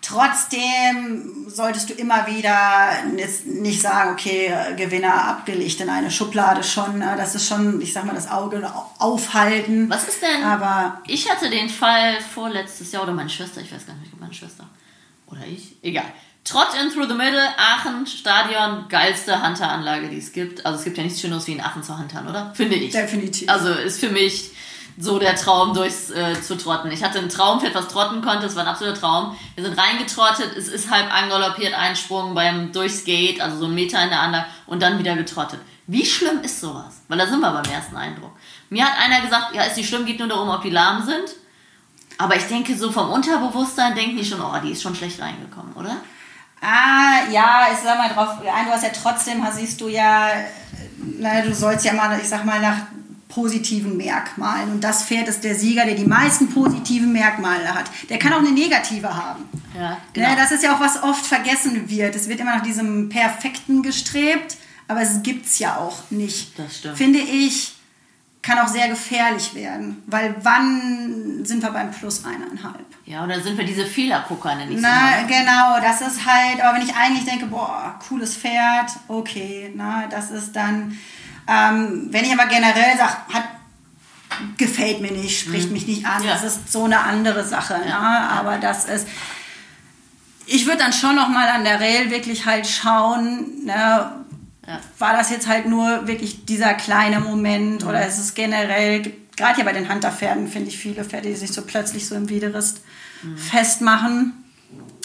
Trotzdem solltest du immer wieder nicht sagen, okay, Gewinner abgelegt in eine Schublade schon. ne? Das ist schon, ich sag mal, das Auge aufhalten. Was ist denn? Aber Ich hatte den Fall vorletztes Jahr oder meine Schwester, ich weiß gar nicht, meine Schwester oder ich, egal. Trot in through the middle, Aachen Stadion, geilste Hunter-Anlage, die es gibt. Also es gibt ja nichts Schöneres wie in Aachen zu huntern, oder? Finde ich. Definitiv. Also ist für mich so der Traum, durchs äh, zu trotten. Ich hatte ein Traumpferd, was trotten konnte, es war ein absoluter Traum. Wir sind reingetrottet, es ist halb angaloppiert, Einsprung beim durchs Gate, also so ein Meter in der Anlage und dann wieder getrottet. Wie schlimm ist sowas? Weil da sind wir beim ersten Eindruck. Mir hat einer gesagt, ja, ist nicht schlimm, geht nur darum, ob die lahm sind. Aber ich denke, so vom Unterbewusstsein denken die schon, oh, die ist schon schlecht reingekommen, oder? Ah, ja, ich sag mal drauf ein, du hast ja trotzdem, siehst du ja, na, du sollst ja mal, ich sag mal, nach positiven Merkmalen. Und das Pferd ist der Sieger, der die meisten positiven Merkmale hat. Der kann auch eine negative haben. Ja, genau. Ne, das ist ja auch, was oft vergessen wird. Es wird immer nach diesem Perfekten gestrebt, aber es gibt es ja auch nicht. Das stimmt. Finde ich, kann auch sehr gefährlich werden. Weil wann sind wir beim Plus eineinhalb? Ja, oder sind wir diese Fehlergucker, nenne ich Na, so genau, das ist halt, aber wenn ich eigentlich denke, boah, cooles Pferd, okay, na, das ist dann, ähm, wenn ich aber generell sage, hat, gefällt mir nicht, spricht mich nicht an, Mhm. Ja. das ist so eine andere Sache, Ja. na, aber das ist, ich würde dann schon noch mal an der Rail wirklich halt schauen, ne, Ja. war das jetzt halt nur wirklich dieser kleine Moment oder ist es generell, gerade hier bei den Hunterpferden finde ich viele Pferde, die sich so plötzlich so im Widerrist festmachen,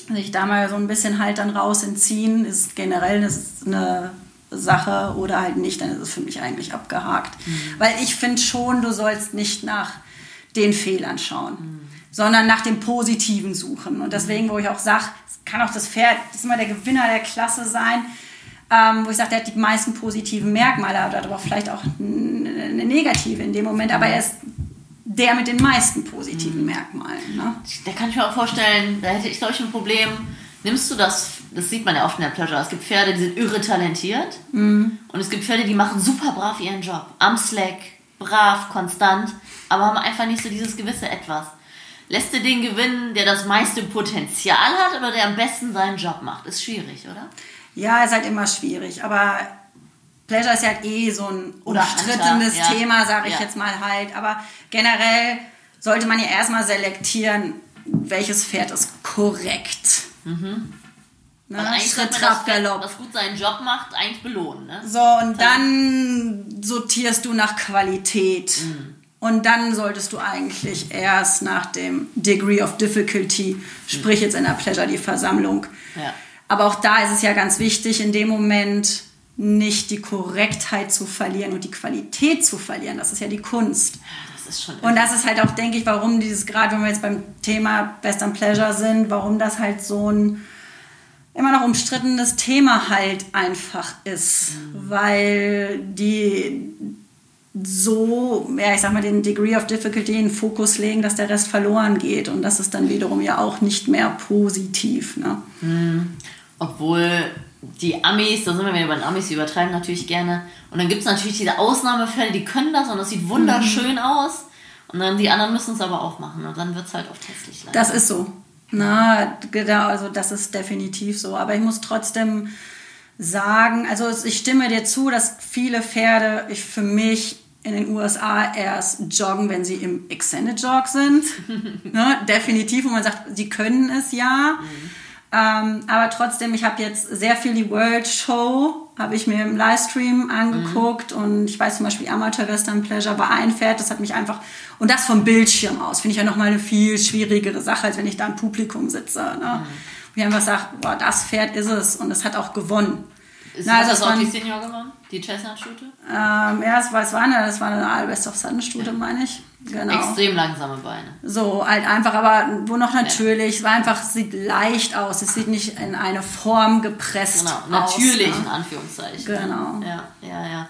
sich da mal so ein bisschen halt dann raus entziehen, ist generell ist eine Sache oder halt nicht, dann ist es für mich eigentlich abgehakt. Weil ich finde schon, du sollst nicht nach den Fehlern schauen, sondern nach dem Positiven suchen. Und deswegen, wo ich auch sage, es kann auch das Pferd, das ist immer der Gewinner der Klasse sein, ähm, wo ich sage, der hat die meisten positiven Merkmale, hat aber vielleicht auch eine negative in dem Moment, aber er ist der mit den meisten positiven Merkmalen. Ne? Da kann ich mir auch vorstellen, da hätte ich, glaube ich, ein Problem. Nimmst du das, das sieht man ja oft in der Pleasure, es gibt Pferde, die sind irre talentiert Mhm. und es gibt Pferde, die machen super brav ihren Job. Am Slack, brav, konstant, aber haben einfach nicht so dieses gewisse Etwas. Lässt du den gewinnen, der das meiste Potenzial hat oder der am besten seinen Job macht? Ist schwierig, oder? Ja, ist halt immer schwierig, aber Pleasure ist ja halt eh so ein umstrittenes Hunter, ja. Thema, sage ich Ja. jetzt mal halt. Aber generell sollte man ja erstmal selektieren, welches Pferd ist korrekt. Ne? Weil eigentlich Schritt, Trab, Galopp. was gut seinen Job macht, eigentlich belohnen. Ne? So, und dann sortierst du nach Qualität. Mhm. Und dann solltest du eigentlich erst nach dem Degree of Difficulty, sprich jetzt in der Pleasure die Versammlung. Ja. Aber auch da ist es ja ganz wichtig, in dem Moment nicht die Korrektheit zu verlieren und die Qualität zu verlieren. Das ist ja die Kunst. Das. Und das ist halt auch, denke ich, warum dieses, gerade wenn wir jetzt beim Thema Best and Pleasure sind, warum das halt so ein immer noch umstrittenes Thema halt einfach ist. Weil die so, ja, ich sag mal, den Degree of Difficulty in den Fokus legen, dass der Rest verloren geht. Und das ist dann wiederum ja auch nicht mehr positiv. Ne? Obwohl die Amis, da sind wir wieder bei den Amis, die übertreiben natürlich gerne. Und dann gibt es natürlich diese Ausnahmefälle, die können das und das sieht wunderschön Mhm. aus. Und dann die anderen müssen es aber auch machen. Und dann wird es halt oft hässlich. leider. Das ist so. Na, genau, also das ist definitiv so. Aber ich muss trotzdem sagen, also ich stimme dir zu, dass viele Pferde ich für mich in den USA erst joggen, wenn sie im Extended Jog sind. ne, definitiv, wo man sagt, sie können es ja. Ähm, aber trotzdem, ich habe jetzt sehr viel die World Show, habe ich mir im Livestream angeguckt und ich weiß zum Beispiel Amateur Western Pleasure war ein Pferd, das hat mich einfach, und das vom Bildschirm aus, finde ich ja nochmal eine viel schwierigere Sache, als wenn ich da im Publikum sitze. Ne? Und ich einfach sage, boah, das Pferd ist es und es hat auch gewonnen. Ist Na, das also auch es die waren- Senior gewonnen? Die Chestnut-Stute? Ähm, ja, es war, es war eine, das war eine All-Best of Sun-Stute, meine ich. Genau. Extrem langsame Beine. So, halt einfach, aber wo noch natürlich, es war einfach, sieht leicht aus. Es sieht nicht in eine Form gepresst Genau, aus. natürlich in ne? Anführungszeichen. Genau. Ja, ja, ja.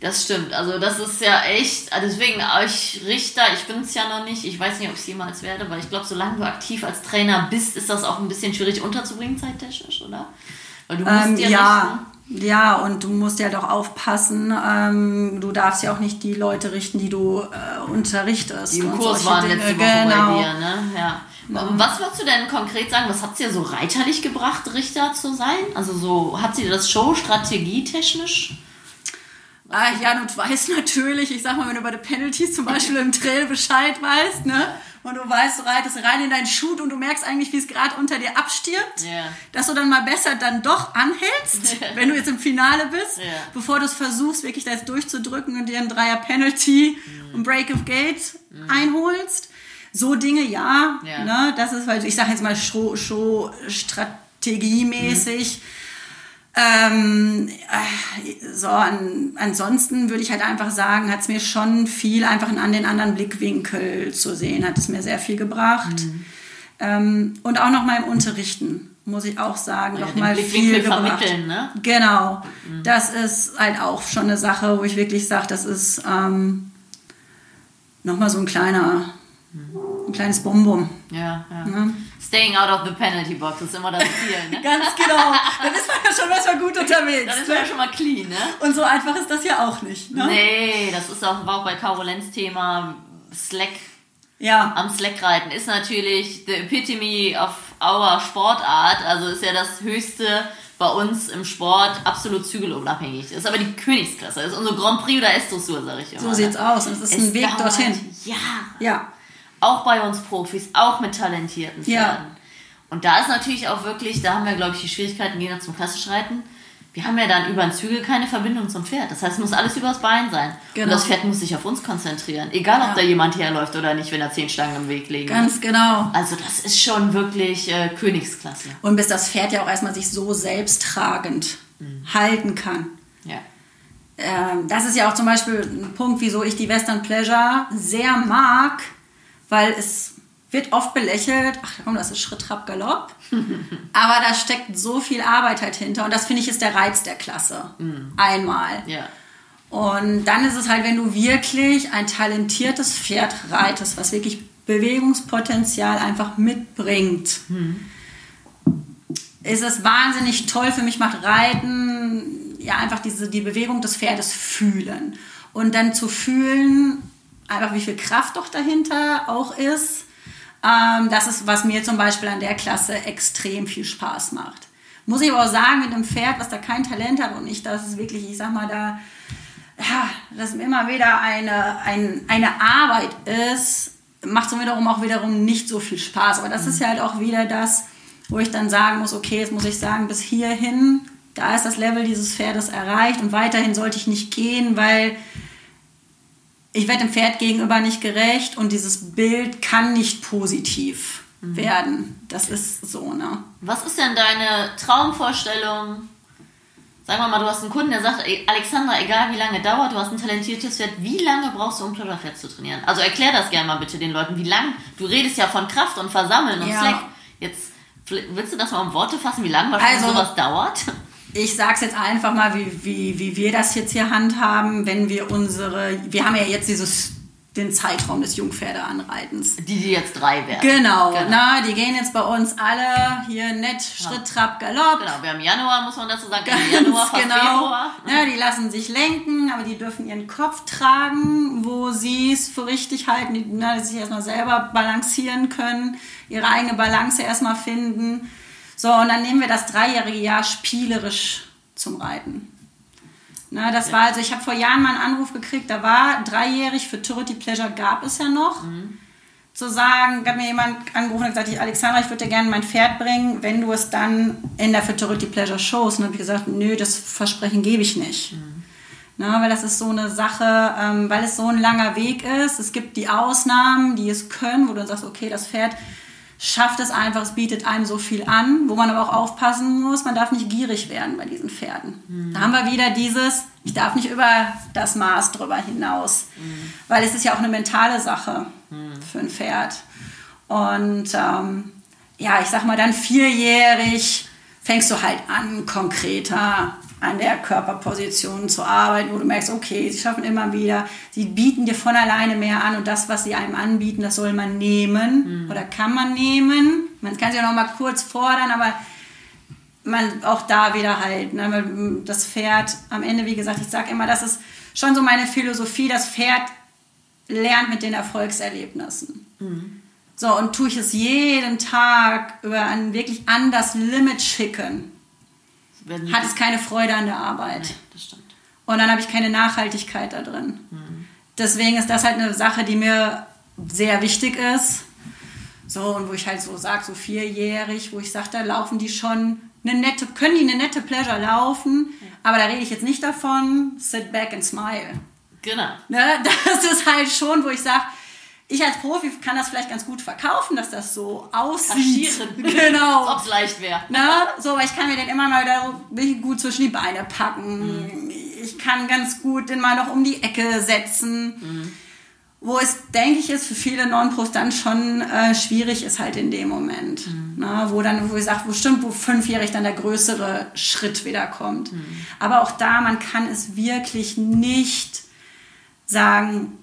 Das stimmt. Also das ist ja echt, also deswegen euch Richter, ich bin es ja noch nicht, ich weiß nicht, ob ich es jemals werde, weil ich glaube, solange du aktiv als Trainer bist, ist das auch ein bisschen schwierig unterzubringen zeittechnisch, oder? Weil du musst Ähm, ja, ja, richten. Ja, und du musst ja doch aufpassen. Ähm, du darfst ja auch nicht die Leute richten, die du äh, unterrichtest. die im Kurs waren Dinge. letzte Woche genau. bei dir, ne? Ja. Was würdest du denn konkret sagen, was hat es dir so reiterlich gebracht, Richter zu sein? Also so, hat sie das Show strategietechnisch? Ah, ja, du weißt natürlich, ich sag mal, wenn du bei den Penalties zum Beispiel im Trail Bescheid weißt, ne? Und du weißt, du reitest rein in deinen Shoot und du merkst eigentlich, wie es gerade unter dir abstirbt, Ja. dass du dann mal besser dann doch anhältst, wenn du jetzt im Finale bist, Ja. bevor du es versuchst, wirklich da jetzt durchzudrücken und dir einen Dreier Penalty und Break of Gate einholst. So Dinge, ja. Ne? Das ist, weil ich sage jetzt mal Show, Show strategiemäßig. Ähm, äh, so, an, ansonsten würde ich halt einfach sagen, hat es mir schon viel einfach an den anderen Blickwinkel zu sehen, hat es mir sehr viel gebracht. Mhm. Ähm, und auch noch mal im Unterrichten, muss ich auch sagen, ja, noch mal viel gebracht. vermitteln, ne? Genau. Mhm. Das ist halt auch schon eine Sache, wo ich wirklich sage, das ist ähm, noch mal so ein kleiner, ein kleines Bonbon. Ja, ja. ja. Staying out of the penalty box ist immer das Ziel, ne? Ganz genau. Dann ist man ja schon erstmal gut unterwegs. Dann ist man ja schon mal clean, ne? Und so einfach ist das ja auch nicht, ne? Nee, das ist auch, war auch bei Karolenz Thema Slack. Ja. Am Slack reiten ist natürlich the epitome of our Sportart. Also ist ja das höchste bei uns im Sport absolut zügelunabhängig. Das ist aber die Königsklasse. Das ist unsere Grand Prix oder S-Dressur, sag ich immer. So sieht's aus. Und es ist es ein Weg dorthin. Ja. Ja. Auch bei uns Profis, auch mit talentierten Pferden. Ja. Und da ist natürlich auch wirklich, da haben wir, glaube ich, die Schwierigkeiten, je nach zum Klassischreiten. Wir haben ja dann über den Zügel keine Verbindung zum Pferd. Das heißt, es muss alles übers Bein sein. Genau. Und das Pferd muss sich auf uns konzentrieren. Egal, ob ja. da jemand herläuft oder nicht, wenn da zehn Stangen im Weg liegen. Ganz genau. Also das ist schon wirklich äh, Königsklasse. Und bis das Pferd ja auch erstmal sich so selbsttragend mhm. halten kann. Ja. Ähm, das ist ja auch zum Beispiel ein Punkt, wieso ich die Western Pleasure sehr mag weil es wird oft belächelt, ach komm, das ist Schritt, Trab, Galopp. Aber da steckt so viel Arbeit halt hinter und das finde ich ist der Reiz der Klasse. Mhm. Einmal. Ja. Und dann ist es halt, wenn du wirklich ein talentiertes Pferd reitest, was wirklich Bewegungspotenzial einfach mitbringt, mhm. ist es wahnsinnig toll. Für mich macht Reiten ja einfach diese, die Bewegung des Pferdes fühlen. Und dann zu fühlen, einfach wie viel Kraft doch dahinter auch ist. Ähm, das ist, was mir zum Beispiel an der Klasse extrem viel Spaß macht. Muss ich aber auch sagen, mit einem Pferd, was da kein Talent hat und ich, das ist wirklich, ich sag mal, da, ja, das immer wieder eine, ein, eine Arbeit ist, macht es wiederum auch wiederum nicht so viel Spaß. Aber das mhm. ist ja halt auch wieder das, wo ich dann sagen muss, okay, jetzt muss ich sagen, bis hierhin, da ist das Level dieses Pferdes erreicht und weiterhin sollte ich nicht gehen, weil ich werde dem Pferd gegenüber nicht gerecht und dieses Bild kann nicht positiv mhm. werden. Das ist so, ne? Was ist denn deine Traumvorstellung? Sagen wir mal, du hast einen Kunden, der sagt, Alexandra, egal wie lange dauert, du hast ein talentiertes Pferd, wie lange brauchst du, um Plodderpferd zu trainieren? Also erklär das gerne mal bitte den Leuten, wie lange, du redest ja von Kraft und Versammeln und ja. Slack. Jetzt willst du das mal in Worte fassen, wie lange wahrscheinlich also, sowas dauert? Ich sage es jetzt einfach mal, wie, wie, wie wir das jetzt hier handhaben, wenn wir unsere, wir haben ja jetzt dieses den Zeitraum des Jungpferdeanreitens. Die, die jetzt drei werden. Genau, genau. Na, die gehen jetzt bei uns alle hier nett Schritt, Trab, Galopp. Genau, wir haben Januar, muss man dazu sagen, Ganz Januar, genau. Februar. Ja, die lassen sich lenken, aber die dürfen ihren Kopf tragen, wo sie es für richtig halten, die, na, die sich erstmal selber balancieren können, ihre eigene Balance erstmal finden. So, und dann nehmen wir das dreijährige Jahr spielerisch zum Reiten. Na, das ja. war also, ich habe vor Jahren mal einen Anruf gekriegt, da war dreijährig für Turity Pleasure gab es ja noch. Mhm. Zu sagen, hat mir jemand angerufen und gesagt, Alexandra, ich würde dir gerne mein Pferd bringen, wenn du es dann in der Futurity Pleasure shows. Und dann habe ich gesagt, nö, das Versprechen gebe ich nicht. Mhm. Na, weil das ist so eine Sache, ähm, weil es so ein langer Weg ist. Es gibt die Ausnahmen, die es können, wo du dann sagst, okay, das Pferd schafft es einfach, es bietet einem so viel an, wo man aber auch aufpassen muss, man darf nicht gierig werden bei diesen Pferden. Mhm. Da haben wir wieder dieses, ich darf nicht über das Maß drüber hinaus, mhm. weil es ist ja auch eine mentale Sache mhm. für ein Pferd. Und ähm, ja, ich sag mal, dann vierjährig fängst du halt an, konkreter an der Körperposition zu arbeiten, wo du merkst, okay, sie schaffen immer wieder, sie bieten dir von alleine mehr an und das, was sie einem anbieten, das soll man nehmen mhm. oder kann man nehmen. Man kann sich auch noch mal kurz fordern, aber man auch da wieder halt, ne, das Pferd am Ende, wie gesagt, ich sage immer, das ist schon so meine Philosophie, das Pferd lernt mit den Erfolgserlebnissen. Mhm. So, und tue ich es jeden Tag über ein wirklich an das Limit schicken hat es keine Freude an der Arbeit. Nee, das stimmt. Und dann habe ich keine Nachhaltigkeit da drin. Mhm. Deswegen ist das halt eine Sache, die mir sehr wichtig ist. So, und wo ich halt so sage, so vierjährig, wo ich sage, da laufen die schon eine nette, können die eine nette Pleasure laufen, ja. aber da rede ich jetzt nicht davon, sit back and smile. Genau. Ne, das ist halt schon, wo ich sage, ich als Profi kann das vielleicht ganz gut verkaufen, dass das so aussieht. Kaschieren. Genau. Als ob es leicht wäre. So, aber ich kann mir den immer mal wieder gut zwischen die Beine packen. Mhm. Ich kann ganz gut den mal noch um die Ecke setzen. Mhm. Wo es, denke ich, ist für viele Non-Pros dann schon äh, schwierig ist halt in dem Moment. Mhm. Na, wo dann, wo ich sage, wo stimmt, wo fünfjährig dann der größere Schritt wieder kommt. Mhm. Aber auch da, man kann es wirklich nicht sagen,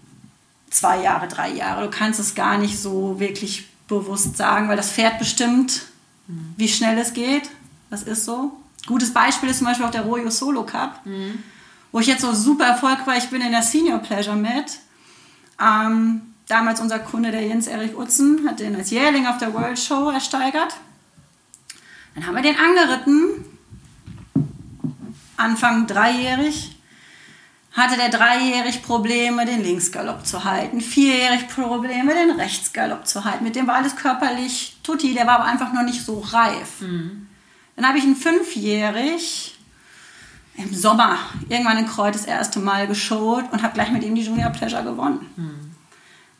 zwei Jahre, drei Jahre. Du kannst es gar nicht so wirklich bewusst sagen, weil das Pferd bestimmt, mhm. wie schnell es geht. Das ist so. Gutes Beispiel ist zum Beispiel auch der Royo Solo Cup, mhm. wo ich jetzt so super erfolgreich bin in der Senior Pleasure mit. Ähm, damals unser Kunde, der Jens Erich Utzen, hat den als Jährling auf der World Show ersteigert. Dann haben wir den angeritten, Anfang dreijährig hatte der dreijährig Probleme, den Linksgalopp zu halten, vierjährig Probleme, den Rechtsgalopp zu halten. Mit dem war alles körperlich tutti, der war aber einfach noch nicht so reif. Mhm. Dann habe ich ihn fünfjährig im Sommer irgendwann in Kreuz das erste Mal geschaut und habe gleich mit ihm die Junior Pleasure gewonnen. Mhm.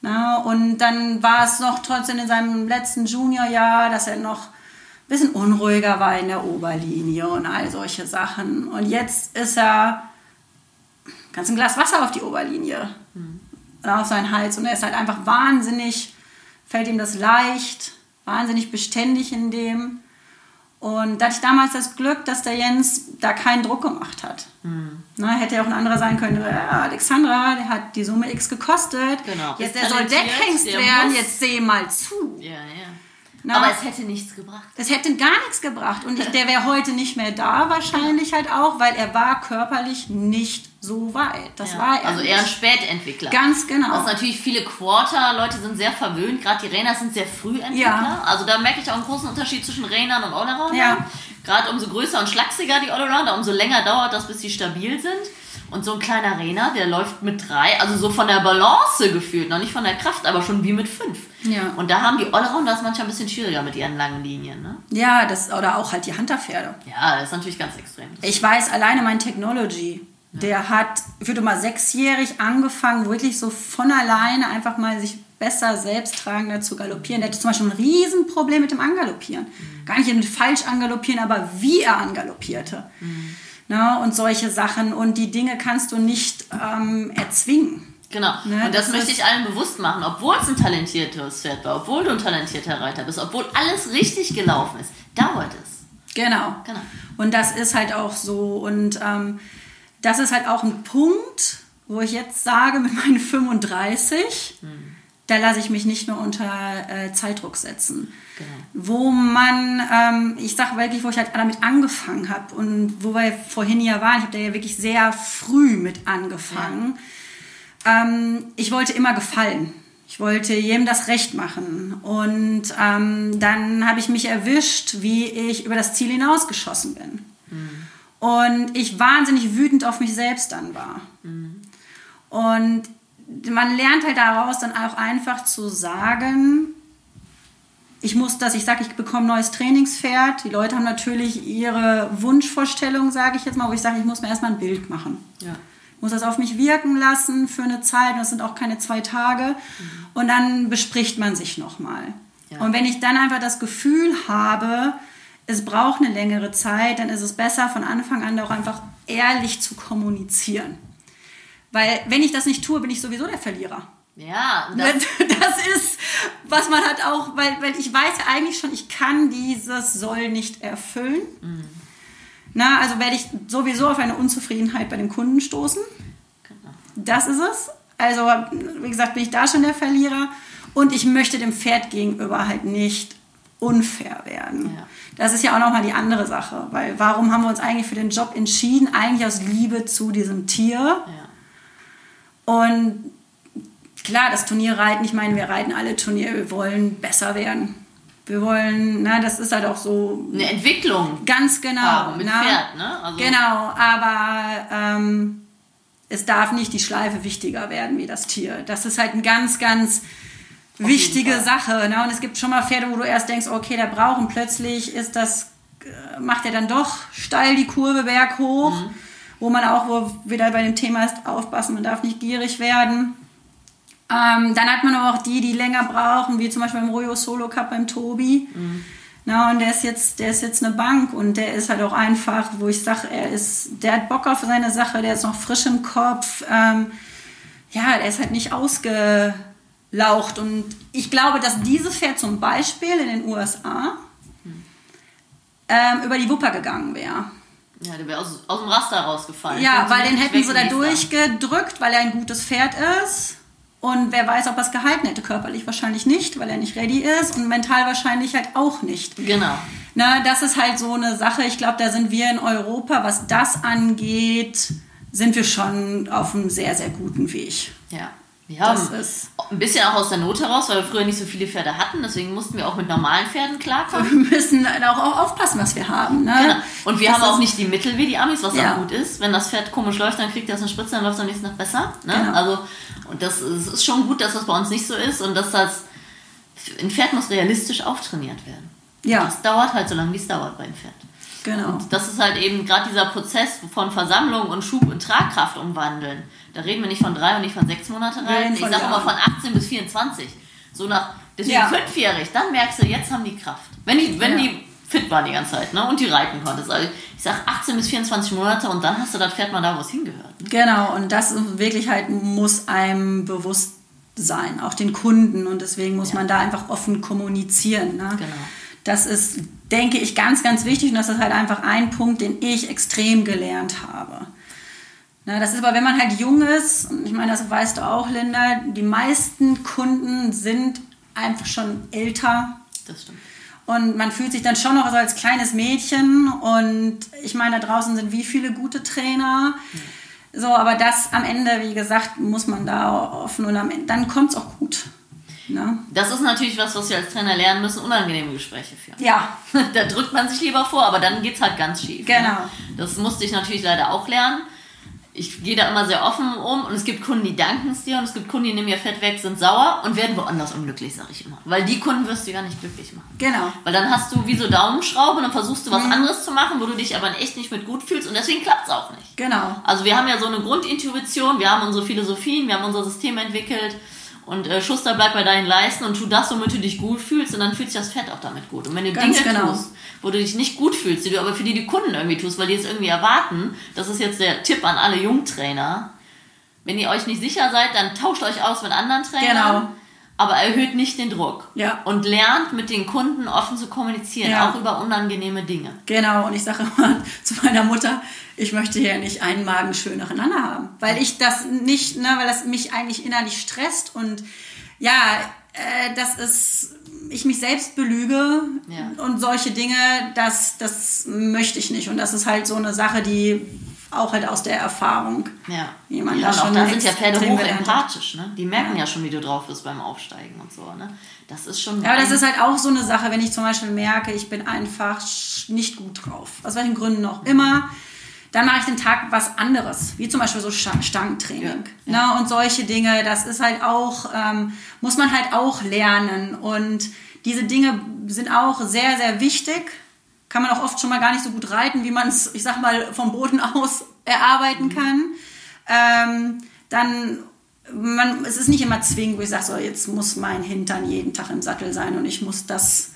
Na, und dann war es noch trotzdem in seinem letzten Juniorjahr, dass er noch ein bisschen unruhiger war in der Oberlinie und all solche Sachen. Und jetzt ist er kannst ein Glas Wasser auf die Oberlinie, mhm. auf seinen Hals und er ist halt einfach wahnsinnig, fällt ihm das leicht, wahnsinnig beständig in dem. Und da hatte ich damals das Glück, dass der Jens da keinen Druck gemacht hat. Mhm. Na, hätte ja auch ein anderer sein können. Ja, Alexandra, der hat die Summe X gekostet. Genau. Jetzt der soll Deckhengst werden, muss. jetzt seh mal zu. Ja, ja. Na, Aber es hätte nichts gebracht. Es hätte gar nichts gebracht. Und ich, der wäre heute nicht mehr da, wahrscheinlich halt auch, weil er war körperlich nicht so weit. Das ja, war er. Also eher ein Spätentwickler. Ganz genau. Was natürlich viele Quarter-Leute sind sehr verwöhnt. Gerade die Rainer sind sehr Frühentwickler. Ja. Also da merke ich auch einen großen Unterschied zwischen Rainern und Allrounder. Ja. Gerade umso größer und schlachsiger die Allrounder, umso länger dauert das, bis sie stabil sind. Und so ein kleiner Rainer, der läuft mit drei, also so von der Balance gefühlt, noch nicht von der Kraft, aber schon wie mit fünf. Ja. Und da haben die Allrounder es manchmal ein bisschen schwieriger mit ihren langen Linien. Ne? Ja, das, oder auch halt die Hunterpferde. Ja, das ist natürlich ganz extrem. Ich weiß, alleine mein Technology, der hat, ich würde mal sechsjährig angefangen, wirklich so von alleine einfach mal sich besser selbsttragender zu galoppieren. Der hatte zum Beispiel ein Riesenproblem mit dem Angaloppieren. Mhm. Gar nicht mit falsch angaloppieren, aber wie er angaloppierte. Mhm. Ne, und solche Sachen. Und die Dinge kannst du nicht ähm, erzwingen. Genau. Ne, und das, das möchte ich allen bewusst machen. Obwohl es ein talentiertes Pferd war, obwohl du ein talentierter Reiter bist, obwohl alles richtig gelaufen ist, dauert es. Genau. genau. Und das ist halt auch so. Und ähm, das ist halt auch ein Punkt, wo ich jetzt sage, mit meinen 35, hm. da lasse ich mich nicht nur unter äh, Zeitdruck setzen. Genau. Wo man, ähm, ich sage wirklich, wo ich halt damit angefangen habe und wo wir vorhin ja waren, ich habe da ja wirklich sehr früh mit angefangen. Ja. Ähm, ich wollte immer gefallen. Ich wollte jedem das Recht machen. Und ähm, dann habe ich mich erwischt, wie ich über das Ziel hinausgeschossen bin. Mhm. Und ich wahnsinnig wütend auf mich selbst dann war. Mhm. Und man lernt halt daraus dann auch einfach zu sagen, ich muss das, ich sage, ich bekomme ein neues Trainingspferd. Die Leute haben natürlich ihre Wunschvorstellung, sage ich jetzt mal, wo ich sage, ich muss mir erstmal ein Bild machen. Ja. Ich muss das auf mich wirken lassen für eine Zeit, das sind auch keine zwei Tage. Mhm. Und dann bespricht man sich nochmal. Ja. Und wenn ich dann einfach das Gefühl habe, es braucht eine längere Zeit, dann ist es besser, von Anfang an auch einfach ehrlich zu kommunizieren. Weil wenn ich das nicht tue, bin ich sowieso der Verlierer. Ja, das, das ist, was man hat auch, weil, weil ich weiß ja eigentlich schon, ich kann dieses Soll nicht erfüllen. Mhm. Na, also werde ich sowieso auf eine Unzufriedenheit bei dem Kunden stoßen. Genau. Das ist es. Also, wie gesagt, bin ich da schon der Verlierer. Und ich möchte dem Pferd gegenüber halt nicht unfair werden. Ja. Das ist ja auch nochmal die andere Sache, weil warum haben wir uns eigentlich für den Job entschieden? Eigentlich aus Liebe zu diesem Tier. Ja. Und klar, das Turnierreiten, ich meine, wir reiten alle Turniere, wir wollen besser werden. Wir wollen, na, das ist halt auch so. Eine Entwicklung. Ganz genau. Haben mit na, Pferd, ne? Also genau, aber ähm, es darf nicht die Schleife wichtiger werden wie das Tier. Das ist halt ein ganz, ganz wichtige Sache. Ne? Und es gibt schon mal Pferde, wo du erst denkst, okay, der braucht und plötzlich ist das, äh, macht er dann doch steil die Kurve berghoch, mhm. wo man auch wo wieder bei dem Thema ist, aufpassen, man darf nicht gierig werden. Ähm, dann hat man aber auch die, die länger brauchen, wie zum Beispiel beim Royo Solo Cup beim Tobi. Mhm. Na, und der ist jetzt, der ist jetzt eine Bank und der ist halt auch einfach, wo ich sage, er ist, der hat Bock auf seine Sache, der ist noch frisch im Kopf. Ähm, ja, der ist halt nicht ausgelaucht. Und ich glaube, dass dieses Pferd zum Beispiel in den USA ähm, über die Wupper gegangen wäre. Ja, der wäre aus, aus dem Raster rausgefallen. Ja, weil den hätten sie da durchgedrückt, weil er ein gutes Pferd ist. Und wer weiß, ob er es gehalten hätte. Körperlich wahrscheinlich nicht, weil er nicht ready ist. Und mental wahrscheinlich halt auch nicht. Genau. Na, das ist halt so eine Sache. Ich glaube, da sind wir in Europa, was das angeht, sind wir schon auf einem sehr, sehr guten Weg. Ja. Ja, das ist ein bisschen auch aus der Not heraus, weil wir früher nicht so viele Pferde hatten. Deswegen mussten wir auch mit normalen Pferden klarkommen. Wir müssen auch, auch aufpassen, was wir haben. Ne? Genau. Und wir das haben auch nicht die Mittel wie die Amis, was ja. auch gut ist. Wenn das Pferd komisch läuft, dann kriegt er eine Spritze, dann läuft es am nächsten Tag besser. Ne? Genau. Also, und das ist schon gut, dass das bei uns nicht so ist und dass das ein Pferd muss realistisch auftrainiert werden. Ja. Das dauert halt so lange, wie es dauert bei einem Pferd. Genau. Und das ist halt eben gerade dieser Prozess von Versammlung und Schub und Tragkraft umwandeln. Da reden wir nicht von drei und nicht von sechs Monate rein. Ich sage immer von 18 bis 24. So nach, deswegen ja. fünfjährig, dann merkst du, jetzt haben die Kraft. Wenn die, wenn ja. die fit waren die ganze Zeit ne? und die reiten konntest. Also ich sage 18 bis 24 Monate und dann hast du das Pferd mal da, wo es hingehört. Ne? Genau, und das wirklich halt muss einem bewusst sein, auch den Kunden. Und deswegen muss ja. man da einfach offen kommunizieren. Ne? Genau. Das ist, denke ich, ganz, ganz wichtig und das ist halt einfach ein Punkt, den ich extrem gelernt habe. Na, das ist aber, wenn man halt jung ist, und ich meine, das weißt du auch, Linda, die meisten Kunden sind einfach schon älter. Das stimmt. Und man fühlt sich dann schon noch so als kleines Mädchen. Und ich meine, da draußen sind wie viele gute Trainer. Ja. So, aber das am Ende, wie gesagt, muss man da offen und am Ende, dann kommt es auch gut. Ne? Das ist natürlich was, was wir als Trainer lernen müssen, unangenehme Gespräche führen. Ja. da drückt man sich lieber vor, aber dann geht es halt ganz schief. Ne? Genau. Ne? Das musste ich natürlich leider auch lernen. Ich gehe da immer sehr offen um und es gibt Kunden, die danken es dir und es gibt Kunden, die nehmen ihr Fett weg, sind sauer und werden woanders unglücklich, sage ich immer. Weil die Kunden wirst du gar nicht glücklich machen. Genau. Weil dann hast du wie so Daumenschrauben und dann versuchst du was mhm. anderes zu machen, wo du dich aber echt nicht mit gut fühlst und deswegen klappt es auch nicht. Genau. Also wir haben ja so eine Grundintuition, wir haben unsere Philosophien, wir haben unser System entwickelt und äh, Schuster bleibt bei deinen Leisten und tu das, womit du dich gut fühlst und dann fühlt sich das Fett auch damit gut. Und wenn du Ganz Dinge genau. tust, wo du dich nicht gut fühlst, die du aber für die die Kunden irgendwie tust, weil die es irgendwie erwarten, das ist jetzt der Tipp an alle Jungtrainer. Wenn ihr euch nicht sicher seid, dann tauscht euch aus mit anderen Trainern. Genau aber erhöht nicht den Druck. Ja. Und lernt mit den Kunden offen zu kommunizieren, ja. auch über unangenehme Dinge. Genau, und ich sage immer zu meiner Mutter, ich möchte hier nicht einen Magen schön nacheinander haben, weil ich das nicht, ne, weil das mich eigentlich innerlich stresst und ja, äh, das ist, ich mich selbst belüge ja. und solche Dinge, das, das möchte ich nicht. Und das ist halt so eine Sache, die auch halt aus der Erfahrung. Ja. Wie man ja, da schon auch da sind ja Pferde hoch empathisch, ne? Die merken ja. ja. schon, wie du drauf bist beim Aufsteigen und so, ne? Das ist schon. Ja, aber das ist halt auch so eine Sache, wenn ich zum Beispiel merke, ich bin einfach nicht gut drauf. Aus welchen Gründen auch immer. Dann mache ich den Tag was anderes, wie zum Beispiel so Stangentraining. Ja, ne? Und solche Dinge, das ist halt auch, ähm, muss man halt auch lernen. Und diese Dinge sind auch sehr, sehr wichtig kann man auch oft schon mal gar nicht so gut reiten, wie man es, ich sag mal, vom Boden aus erarbeiten mhm. kann. Ähm, dann, man, es ist nicht immer zwingend, wo ich sage, so, jetzt muss mein Hintern jeden Tag im Sattel sein und ich muss das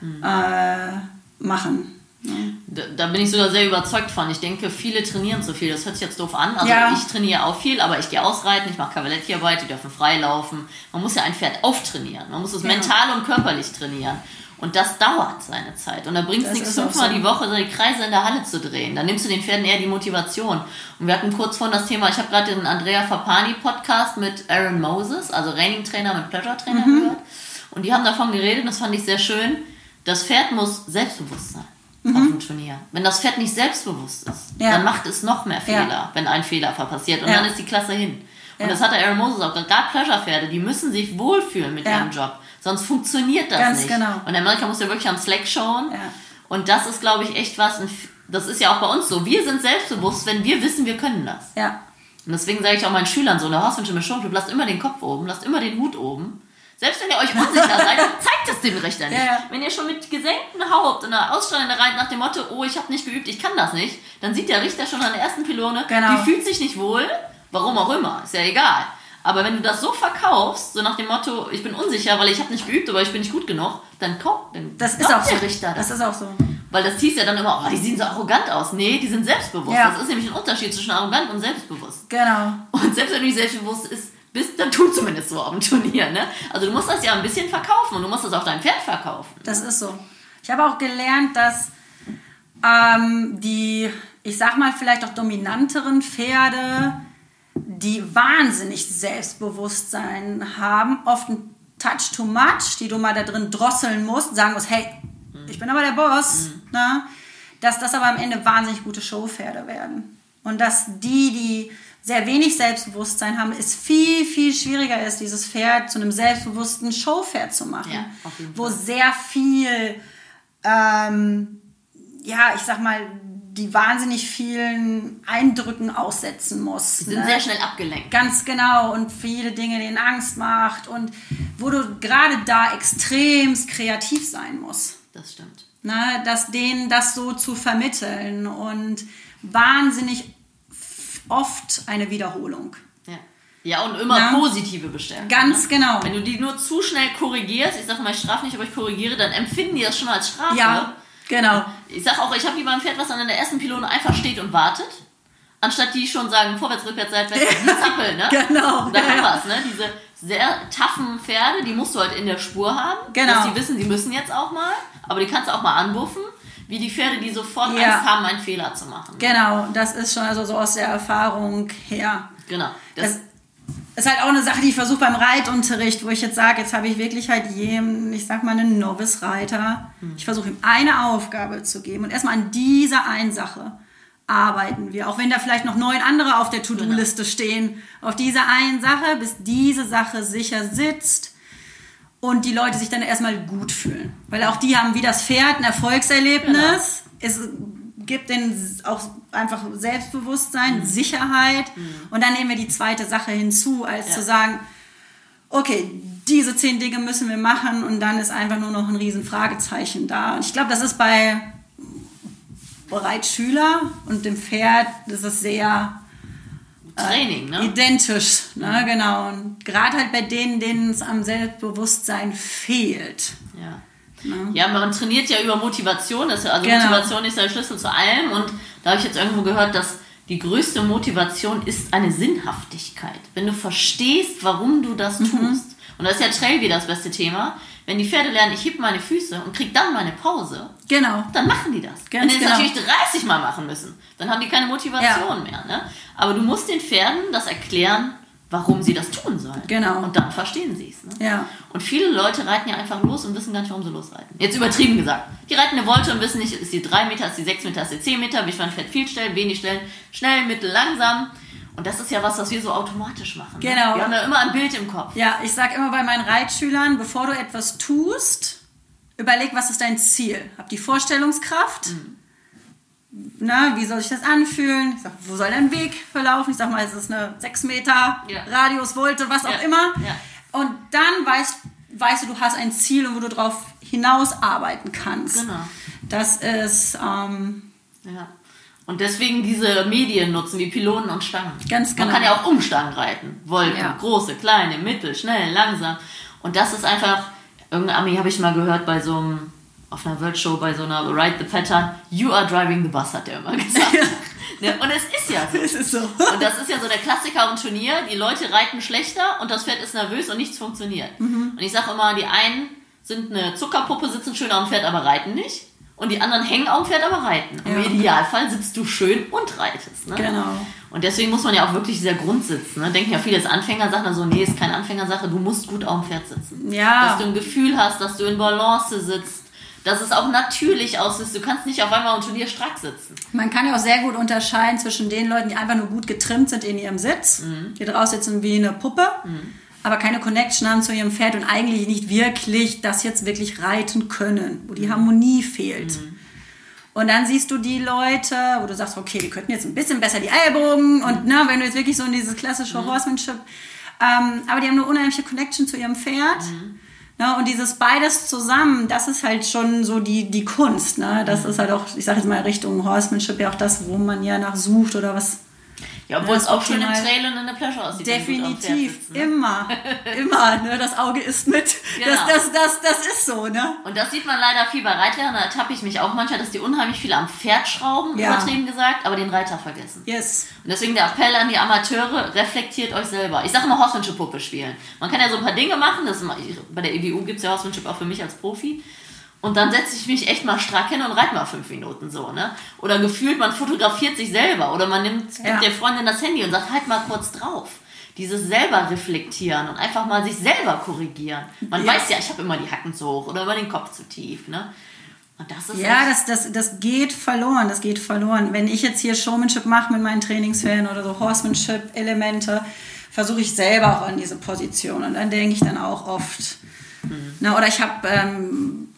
mhm. äh, machen. Ja. Da, da, bin ich sogar sehr überzeugt von. Ich denke, viele trainieren zu viel. Das hört sich jetzt doof an. Also ja. ich trainiere auch viel, aber ich gehe ausreiten, ich mache Cavaletti-Arbeit, die dürfen freilaufen. Man muss ja ein Pferd auftrainieren. Man muss es ja. mental und körperlich trainieren. Und das dauert seine Zeit. Und da bringt es nichts, fünfmal so. die Woche die Kreise in der Halle zu drehen. Dann nimmst du den Pferden eher die Motivation. Und wir hatten kurz vorhin das Thema, ich habe gerade den Andrea Fapani Podcast mit Aaron Moses, also Raining Trainer mit Pleasure Trainer mhm. gehört. Und die haben davon geredet, und das fand ich sehr schön, das Pferd muss selbstbewusst sein mhm. auf dem Turnier. Wenn das Pferd nicht selbstbewusst ist, ja. dann macht es noch mehr Fehler, ja. wenn ein Fehler passiert. Und ja. dann ist die Klasse hin. Und das hat der Aaron Moses auch gesagt. Gerade Pleasure-Pferde, die müssen sich wohlfühlen mit ihrem Job. Sonst funktioniert das Ganz nicht. Genau. Und Amerika muss ja wirklich am Slack schauen. Ja. Und das ist, glaube ich, echt was. Das ist ja auch bei uns so. Wir sind selbstbewusst, wenn wir wissen, wir können das. Ja. Und deswegen sage ich auch meinen Schülern so, eine Horstwünsche mir schon, lasst immer den Kopf oben, lasst immer den Hut oben. Selbst wenn ihr euch unsicher seid, zeigt es dem Richter nicht. Ja, ja. Wenn ihr schon mit gesenktem Haupt und einer Ausstrahlung rein nach dem Motto, oh, ich habe nicht geübt, ich kann das nicht, dann sieht der Richter schon an der ersten Pylone, genau. die fühlt sich nicht wohl, warum auch immer, ist ja egal. Aber wenn du das so verkaufst, so nach dem Motto, ich bin unsicher, weil ich habe nicht geübt, aber ich bin nicht gut genug, dann kauf, dann Das ist auch so. der Richter das. Das ist auch so. Weil das hieß ja dann immer, oh, die sehen so arrogant aus. Nee, die sind selbstbewusst. Ja. Das ist nämlich ein Unterschied zwischen arrogant und selbstbewusst. Genau. Und selbst wenn du nicht selbstbewusst ist, bist, dann tu zumindest so auf dem Turnier. Ne? Also du musst das ja ein bisschen verkaufen und du musst das auf dein Pferd verkaufen. Das ist so. Ich habe auch gelernt, dass ähm, die, ich sag mal, vielleicht auch dominanteren Pferde, die wahnsinnig Selbstbewusstsein haben, oft ein Touch too much, die du mal da drin drosseln musst, sagen musst, hey, ich bin aber der Boss, ne? dass das aber am Ende wahnsinnig gute Showpferde werden. Und dass die, die sehr wenig Selbstbewusstsein haben, es viel, viel schwieriger ist, dieses Pferd zu einem selbstbewussten Showpferd zu machen. Ja, wo sehr viel, ähm, ja, ich sag mal, die wahnsinnig vielen Eindrücken aussetzen muss. Die sind ne? sehr schnell abgelenkt. Ganz genau und viele Dinge, denen Angst macht und wo du gerade da extremst kreativ sein musst. Das stimmt. Ne, dass denen das so zu vermitteln und wahnsinnig oft eine Wiederholung. Ja, ja und immer Ja. positive Bestärkung. Ganz genau. Wenn du die nur zu schnell korrigierst, ich sage mal, ich strafe nicht, aber ich korrigiere, dann empfinden die das schon als Strafe. Ja, genau. Ich sag auch, ich habe lieber ein Pferd, was dann in der ersten Pylone einfach steht und wartet, anstatt die schon sagen, vorwärts, rückwärts, seitwärts, die zappeln, ne? Genau, Da ja, haben ja. wir's, ne? Diese sehr taffen Pferde, die musst du halt in der Spur haben, Genau. dass die wissen, die müssen jetzt auch mal, aber die kannst du auch mal anbuffen, wie die Pferde, die sofort Ja. Angst haben, einen Fehler zu machen. Genau, das ist schon also so aus der Erfahrung her. Genau. Das, Das ist halt auch eine Sache, die ich versuche beim Reitunterricht, wo ich jetzt sage, jetzt habe ich wirklich halt jedem, ich sag mal, einen Novice-Reiter. Ich versuche ihm eine Aufgabe zu geben und erstmal an dieser einen Sache arbeiten wir. Auch wenn da vielleicht noch neun andere auf der To-Do-Liste stehen. Auf diese einen Sache, bis diese Sache sicher sitzt und die Leute sich dann erstmal gut fühlen. Weil auch die haben wie das Pferd ein Erfolgserlebnis. Es gibt denen auch einfach Selbstbewusstsein, Sicherheit. Und dann nehmen wir die zweite Sache hinzu, als Ja. zu sagen, okay, diese zehn Dinge müssen wir machen und dann ist einfach nur noch ein riesen Fragezeichen da. Und ich glaube, das ist bei Reitschüler und dem Pferd, das ist sehr Training, ne? identisch, ne, genau. Und gerade halt bei denen, denen es am Selbstbewusstsein fehlt. Ja. Ne? Ja, man trainiert ja über Motivation. Das ja- also Genau. Motivation ist der Schlüssel zu allem. Und da habe ich jetzt irgendwo gehört, dass die größte Motivation ist eine Sinnhaftigkeit. Wenn du verstehst, warum du das Mhm. tust. Und da ist ja Trail wieder das beste Thema. Wenn die Pferde lernen, ich heb meine Füße und krieg dann meine Pause, Genau. dann machen die das. Ganz Wenn die es genau. natürlich 30 Mal machen müssen, dann haben die keine Motivation mehr. Ne? Aber du musst den Pferden das erklären, warum sie das tun sollen. Genau. Und dann verstehen sie es. Ne? Ja. Und viele Leute reiten ja einfach los und wissen gar nicht, warum sie losreiten. Jetzt übertrieben gesagt. Die reiten eine Wolte und wissen nicht, ist die 3 Meter, ist die 6 Meter, ist die 10 Meter, wie viel Fett viel stellen, wenig stellen, schnell, mittel, langsam. Und das ist ja was, was wir so automatisch machen. ne? Genau. Wir haben ja immer ein Bild im Kopf. Ja, ich sage immer bei meinen Reitschülern, bevor du etwas tust, überleg, was ist dein Ziel? Hab die Vorstellungskraft. Na, wie soll sich das anfühlen? Ich sag, wo soll dein Weg verlaufen? Ich sag mal, es ist eine 6 Meter Ja. Radius, Volte, was auch Ja. immer. Ja. Und dann weißt, weißt du, du hast ein Ziel und wo du drauf hinaus arbeiten kannst. Genau. Das ist ähm, Ja. Und deswegen diese Medien nutzen wie Pylonen und Stangen. Ganz genau. Man kann ja auch Umstangen reiten. Wolken, große, kleine, mittel, schnell, langsam. Und das ist einfach, irgendein Ami habe ich mal gehört bei so einem, auf einer World Show, bei so einer Ride the Pattern, you are driving the bus, hat er immer gesagt. ne? Und es ist ja so. es ist so. Und das ist ja so der Klassiker im Turnier. Die Leute reiten schlechter und das Pferd ist nervös und nichts funktioniert. Mhm. Und ich sage immer, die einen sind eine Zuckerpuppe, sitzen schön auf dem Pferd, aber reiten nicht. Und die anderen hängen auf dem Pferd, aber reiten. Im Ja. Idealfall sitzt du schön und reitest. Ne? Genau. Und deswegen muss man ja auch wirklich dieser Grund sitzen. Ne? Denken ja viele, das Anfängersache, dann so, nee, ist keine Anfängersache, du musst gut auf dem Pferd sitzen. Ja. Dass du ein Gefühl hast, dass du in Balance sitzt, dass es auch natürlich aussieht. Du kannst nicht auf einmal im Turnier strack sitzen. Man kann ja auch sehr gut unterscheiden zwischen den Leuten, die einfach nur gut getrimmt sind in ihrem Sitz, die draus sitzen wie eine Puppe, aber keine Connection haben zu ihrem Pferd und eigentlich nicht wirklich das jetzt wirklich reiten können, wo die Harmonie fehlt. Und dann siehst du die Leute, wo du sagst, okay, die könnten jetzt ein bisschen besser die Ellbogen und ne, wenn du jetzt wirklich so in dieses klassische Horsemanship, ähm, aber die haben eine unheimliche Connection zu ihrem Pferd. Ne, und dieses beides zusammen, das ist halt schon so die, die Kunst. Ne? Das ist halt auch, ich sage jetzt mal Richtung Horsemanship ja auch das, wo man ja nach sucht oder was. Ja, obwohl es auch schön im. Trail und in der Pleasure aussieht. Definitiv, ne? immer, immer, ne? das Auge ist mit. Genau. Das, das, das, das ist so, ne? Und das sieht man leider viel bei Reitlehrern, da ertappe ich mich auch manchmal, dass die unheimlich viel am Pferd schrauben, Ja. übertrieben gesagt, aber den Reiter vergessen. Yes. Und deswegen der Appell an die Amateure, reflektiert euch selber. Ich sage immer Horsemanship-Puppe spielen. Man kann ja so ein paar Dinge machen, das bei der EWU gibt es ja Horsemanship auch für mich als Profi. Und dann setze ich mich echt mal strack hin und reite mal fünf Minuten so, ne? Oder gefühlt, man fotografiert sich selber oder man nimmt, Ja. gibt der Freundin das Handy und sagt, halt mal kurz drauf. Dieses selber reflektieren und einfach mal sich selber korrigieren. Man Ja. weiß ja, ich habe immer die Hacken zu hoch oder immer den Kopf zu tief, ne? Und das ist Ja, das, das, das geht verloren, das geht verloren. Wenn ich jetzt hier Showmanship mache mit meinen Trainingsferien oder so Horsemanship-Elemente, versuche ich selber auch an diese Position. Und dann denke ich dann auch oft, na, oder ich habe, ähm,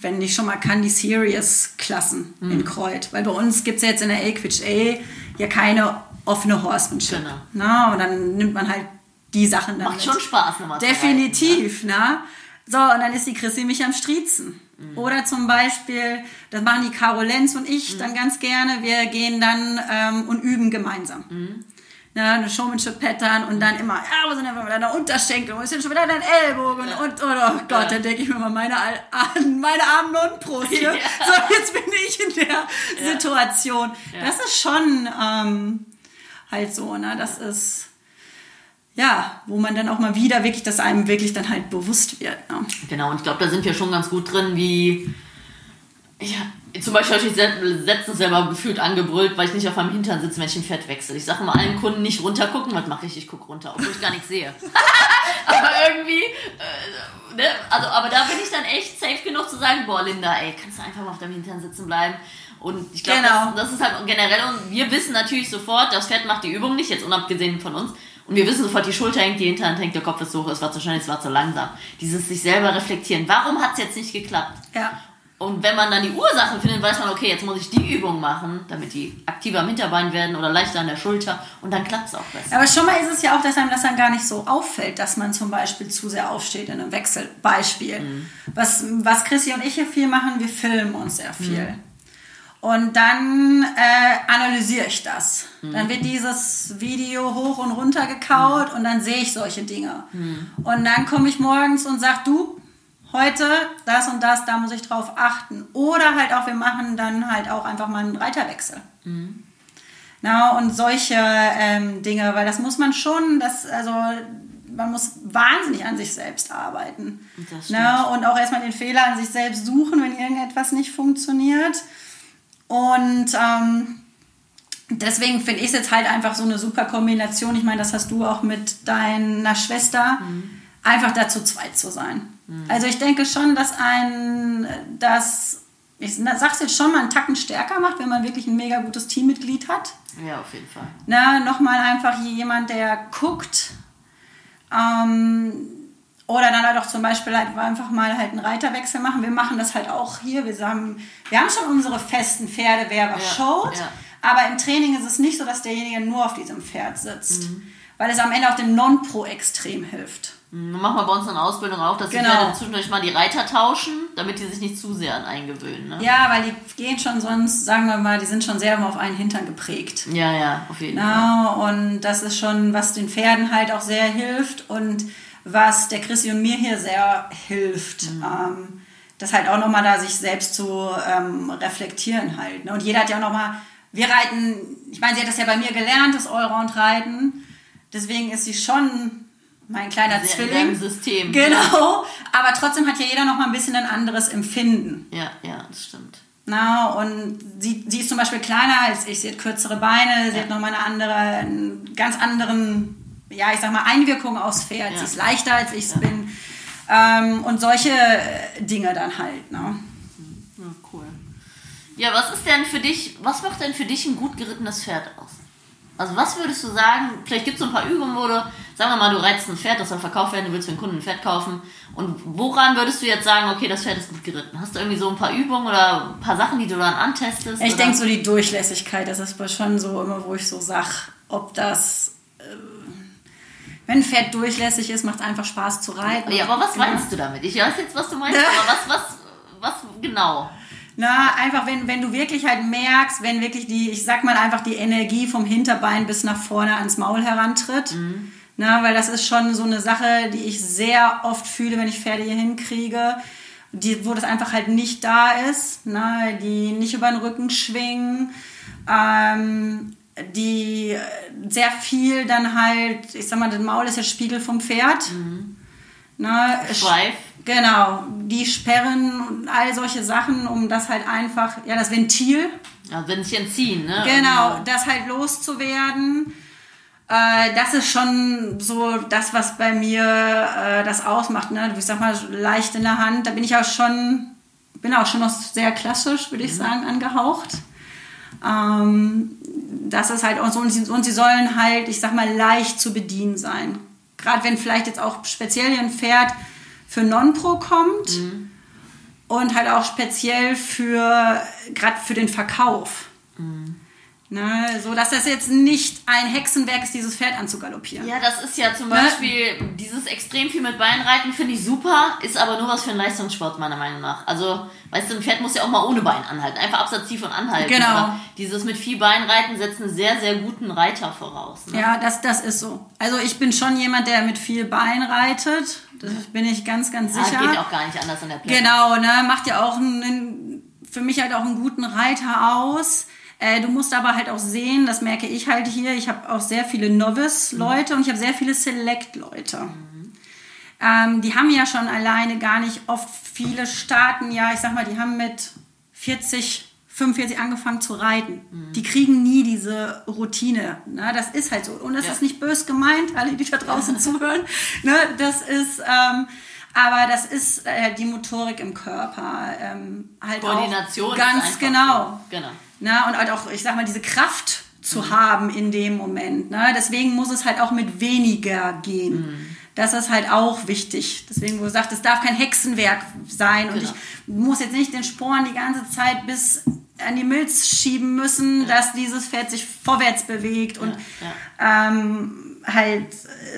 wenn ich schon mal kann, die Serious-Klassen in Kreuz. Weil bei uns gibt es jetzt in der Equich A ja keine offene Horsemanship. Genau. Na, und dann nimmt man halt die Sachen dann macht mit. schon Spaß nochmal zu reiten, ne? Definitiv, ne? So, und dann ist die Chrissy mich am Striezen. Mhm. Oder zum Beispiel, das machen die Caro Lenz und ich Mhm. dann ganz gerne, wir gehen dann ähm, und üben gemeinsam. Mhm. Ne, eine Showmanship-Pattern und dann immer, ja, wo sind denn deine Unterschenkel, wo ist denn schon wieder dein Ellbogen und, und oh Gott, Ja. dann denke ich mir mal, meine, meine armen Nonnenbrust, hier. Ja. so, jetzt bin ich in der Situation. Ja. Das ist schon ähm, halt so, ne, das ist ja, wo man dann auch mal wieder wirklich, dass einem wirklich dann halt bewusst wird. Ne? Genau, und ich glaube, da sind wir schon ganz gut drin, wie. Ja, zum Beispiel habe ich se- letztens selber gefühlt angebrüllt, weil ich nicht auf meinem Hintern sitze, wenn ich ein Pferd wechsle. Ich sage mal allen Kunden nicht runter gucken, was mache ich? Ich gucke runter, obwohl ich gar nichts sehe. aber irgendwie, äh, ne? also, aber da bin ich dann echt safe genug zu sagen, boah, Linda, ey, kannst du einfach mal auf deinem Hintern sitzen bleiben? Und ich glaube, Genau. das, das ist halt generell, und wir wissen natürlich sofort, das Pferd macht die Übung nicht, jetzt unabgesehen von uns. Und wir wissen sofort, die Schulter hängt, die Hinterhand hängt, der Kopf ist hoch, es war zu schnell, es war zu langsam. Dieses sich selber reflektieren. Warum hat es jetzt nicht geklappt? Ja. Und wenn man dann die Ursachen findet, weiß man, okay, jetzt muss ich die Übung machen, damit die aktiver am Hinterbein werden oder leichter an der Schulter und dann klappt es auch besser. Aber schon mal ist es ja auch, dass einem das dann gar nicht so auffällt, dass man zum Beispiel zu sehr aufsteht in einem Wechsel. Beispiel. Was, was Chrissy und ich hier viel machen, wir filmen uns sehr viel. Und dann äh, analysiere ich das. Dann wird dieses Video hoch und runter gekaut und dann sehe ich solche Dinge. Und dann komme ich morgens und sage, du, heute das und das, da muss ich drauf achten. Oder halt auch, wir machen dann halt auch einfach mal einen Reiterwechsel. Na, und solche ähm, Dinge, weil das muss man schon, das, also man muss wahnsinnig an sich selbst arbeiten. Na, und auch erstmal den Fehler an sich selbst suchen, wenn irgendetwas nicht funktioniert. Und ähm, deswegen finde ich es jetzt halt einfach so eine super Kombination. Ich meine, das hast du auch mit deiner Schwester, einfach dazu zweit zu sein. Also ich denke schon, dass ein das, ich sag's jetzt schon mal, einen Tacken stärker macht, wenn man wirklich ein mega gutes Teammitglied hat. Ja, auf jeden Fall. Na, nochmal einfach jemand, der guckt. Ähm, oder dann halt auch zum Beispiel halt einfach mal halt einen Reiterwechsel machen. Wir machen das halt auch hier. Wir haben, wir haben schon unsere festen Pferde, wer was Ja, schaut. ja. Aber im Training ist es nicht so, dass derjenige nur auf diesem Pferd sitzt. Mhm. Weil es am Ende auch dem Non-Pro extrem hilft. Machen wir bei uns in der Ausbildung auch, dass Genau. die Pferde zwischendurch mal die Reiter tauschen, damit die sich nicht zu sehr an eingewöhnen. Ne? Ja, weil die gehen schon sonst, sagen wir mal, die sind schon sehr auf einen Hintern geprägt. Ja, ja, auf jeden Fall. Ja, und das ist schon, was den Pferden halt auch sehr hilft und was der Chrissy und mir hier sehr hilft. Ähm, das halt auch nochmal da sich selbst zu ähm, reflektieren halt. Ne? Und jeder hat ja auch nochmal, wir reiten, ich meine, sie hat das ja bei mir gelernt, das Allround-Reiten. Deswegen ist sie schon mein kleiner Sehr in Zwilling. System. Genau. Aber trotzdem hat ja jeder nochmal ein bisschen ein anderes Empfinden. Ja, ja, das stimmt. Na, und sie, sie ist zum Beispiel kleiner als ich, sie hat kürzere Beine, sie Ja. hat nochmal eine andere, einen ganz anderen, ja, ich sag mal, Einwirkung aufs Pferd. Ja. Sie ist leichter als ich es Ja. bin. Ähm, und solche äh, Dinge dann halt, ne? Ja, cool. Ja, was ist denn für dich, was macht denn für dich ein gut gerittenes Pferd aus? Also was würdest du sagen, vielleicht gibt es so ein paar Übungen, wo du, sagen wir mal, du reizt ein Pferd, das soll verkauft werden, du willst für einen Kunden ein Pferd kaufen. Und woran würdest du jetzt sagen, okay, das Pferd ist gut geritten? Hast du irgendwie so ein paar Übungen oder ein paar Sachen, die du dann antestest? Ich denke so die Durchlässigkeit, das ist schon so immer, wo ich so sag, ob das, äh, wenn ein Pferd durchlässig ist, macht es einfach Spaß zu reiten. Ja, aber was Genau. meinst du damit? Ich weiß jetzt, was du meinst, aber was, was, was genau? Na, einfach wenn, wenn du wirklich halt merkst, wenn wirklich die, ich sag mal einfach die Energie vom Hinterbein bis nach vorne ans Maul herantritt. Mhm. Na, weil das ist schon so eine Sache, die ich sehr oft fühle, wenn ich Pferde hier hinkriege, die, wo das einfach halt nicht da ist, na, die nicht über den Rücken schwingen, ähm, die sehr viel dann halt, ich sag mal, das Maul ist der Spiegel vom Pferd. Mhm. Na, Schweif. Genau, die sperren und all solche Sachen, um das halt einfach, ja, das Ventil. Ja, wenn sie entziehen, ne? Genau, das halt loszuwerden. Äh, das ist schon so das, was bei mir äh, das ausmacht. Ne? Ich sag mal, leicht in der Hand. Da bin ich auch schon, bin auch schon noch sehr klassisch, würde ich mhm. sagen, angehaucht. Ähm, das ist halt auch so, und sie, und sie sollen halt, ich sag mal, leicht zu bedienen sein. Gerade wenn vielleicht jetzt auch speziell ein Pferd für Non-Pro kommt mhm. und halt auch speziell für, gerade für den Verkauf. Mhm. Ne, so dass das jetzt nicht ein Hexenwerk ist, dieses Pferd anzugaloppieren. Ja, das ist ja zum ne? Beispiel dieses extrem viel mit Beinreiten finde ich super, ist aber nur was für einen Leistungssport meiner Meinung nach. Also, weißt du, ein Pferd muss ja auch mal ohne Bein anhalten, einfach absatztief und anhalten. Genau. Aber dieses mit viel Beinreiten setzt einen sehr, sehr guten Reiter voraus. Ne? Ja, das, das ist so. Also ich bin schon jemand, der mit viel Bein reitet. Das bin ich ganz, ganz sicher. Ja, geht auch gar nicht anders an der Platte. Genau, ne, macht ja auch einen, für mich halt auch einen guten Reiter aus. Äh, du musst aber halt auch sehen, das merke ich halt hier, ich habe auch sehr viele Novice-Leute mhm. und ich habe sehr viele Select-Leute. Mhm. Ähm, die haben ja schon alleine gar nicht oft viele Staaten, ja, ich sag mal, die haben mit 40, 45 angefangen zu reiten. Mhm. Die kriegen nie diese Routine. Ne? Das ist halt so. Und das ja. ist nicht bös gemeint, alle, die da draußen zuhören. Ne? Das ist... Ähm, aber das ist äh, die Motorik im Körper. Ähm, halt Koordination. Ganz genau. So. genau. Na, und halt auch, ich sag mal, diese Kraft zu mhm. haben in dem Moment. Ne? Deswegen muss es halt auch mit weniger gehen. Mhm. Das ist halt auch wichtig. Deswegen, wo du sagst, es darf kein Hexenwerk sein. Genau. Und ich muss jetzt nicht den Sporen die ganze Zeit bis an die Milz schieben müssen, ja. dass dieses Pferd sich vorwärts bewegt und ja, ähm, halt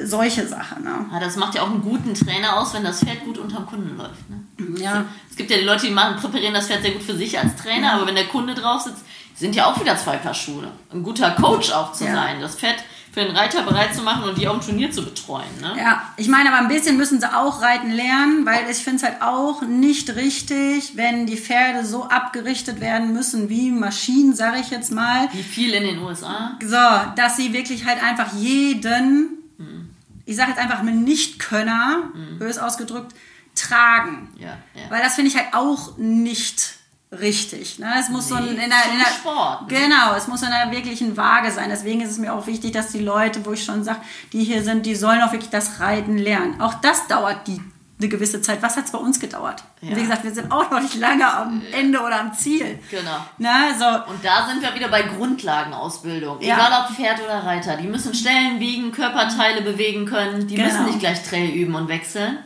solche Sachen. Ne? Ja, das macht ja auch einen guten Trainer aus, wenn das Pferd gut unterm Kunden läuft. Ne? Ja. Es gibt ja die Leute, die machen, präparieren das Pferd sehr gut für sich als Trainer, aber wenn der Kunde drauf sitzt, sind ja auch wieder zwei Paar Schuhe. Ein guter Coach auch zu sein, das Pferd für den Reiter bereit zu machen und die auch im Turnier zu betreuen. Ne? Ja, ich meine, aber ein bisschen müssen sie auch reiten lernen, weil ich finde es halt auch nicht richtig, wenn die Pferde so abgerichtet werden müssen wie Maschinen, sage ich jetzt mal. Wie viel in den USA. So, dass sie wirklich halt einfach jeden, mhm. ich sage jetzt einfach einen Nichtkönner, mhm. bös ausgedrückt, tragen. Ja, ja. Weil das finde ich halt auch nicht richtig. Ne? Es muss nee, so ein, in der, in der Sport. Ne? Genau, es muss in einer wirklichen Waage sein. Deswegen ist es mir auch wichtig, dass die Leute, wo ich schon sage, die hier sind, die sollen auch wirklich das Reiten lernen. Auch das dauert die eine gewisse Zeit. Was hat es bei uns gedauert? Ja. Wie gesagt, wir sind auch noch nicht lange am Ende oder am Ziel. Genau. Na, so. Und da sind wir wieder bei Grundlagenausbildung. Ja. Egal ob Pferd oder Reiter. Die müssen Stellen biegen, Körperteile bewegen können. Die genau. müssen nicht gleich Trail üben und wechseln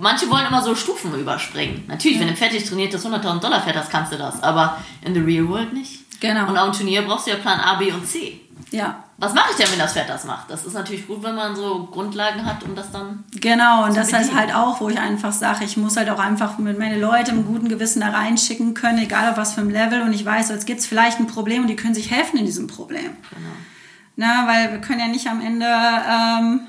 manche wollen immer so Stufen überspringen. Natürlich, ja. wenn du fertig trainiertes 100.000 Dollar Pferd hast, kannst du das, aber in the real world nicht. Genau. Und auch im Turnier brauchst du ja Plan A, B und C. Ja. Was mache ich denn, wenn das Pferd das macht? Das ist natürlich gut, wenn man so Grundlagen hat, um das dann. Genau, und das bedienen. ist halt auch, wo ich einfach sage, ich muss halt auch einfach mit meine Leute im guten Gewissen da reinschicken können, egal auf was für ein Level. Und ich weiß, jetzt gibt es vielleicht ein Problem und die können sich helfen in diesem Problem. Genau. Na, weil wir können ja nicht am Ende. Ähm,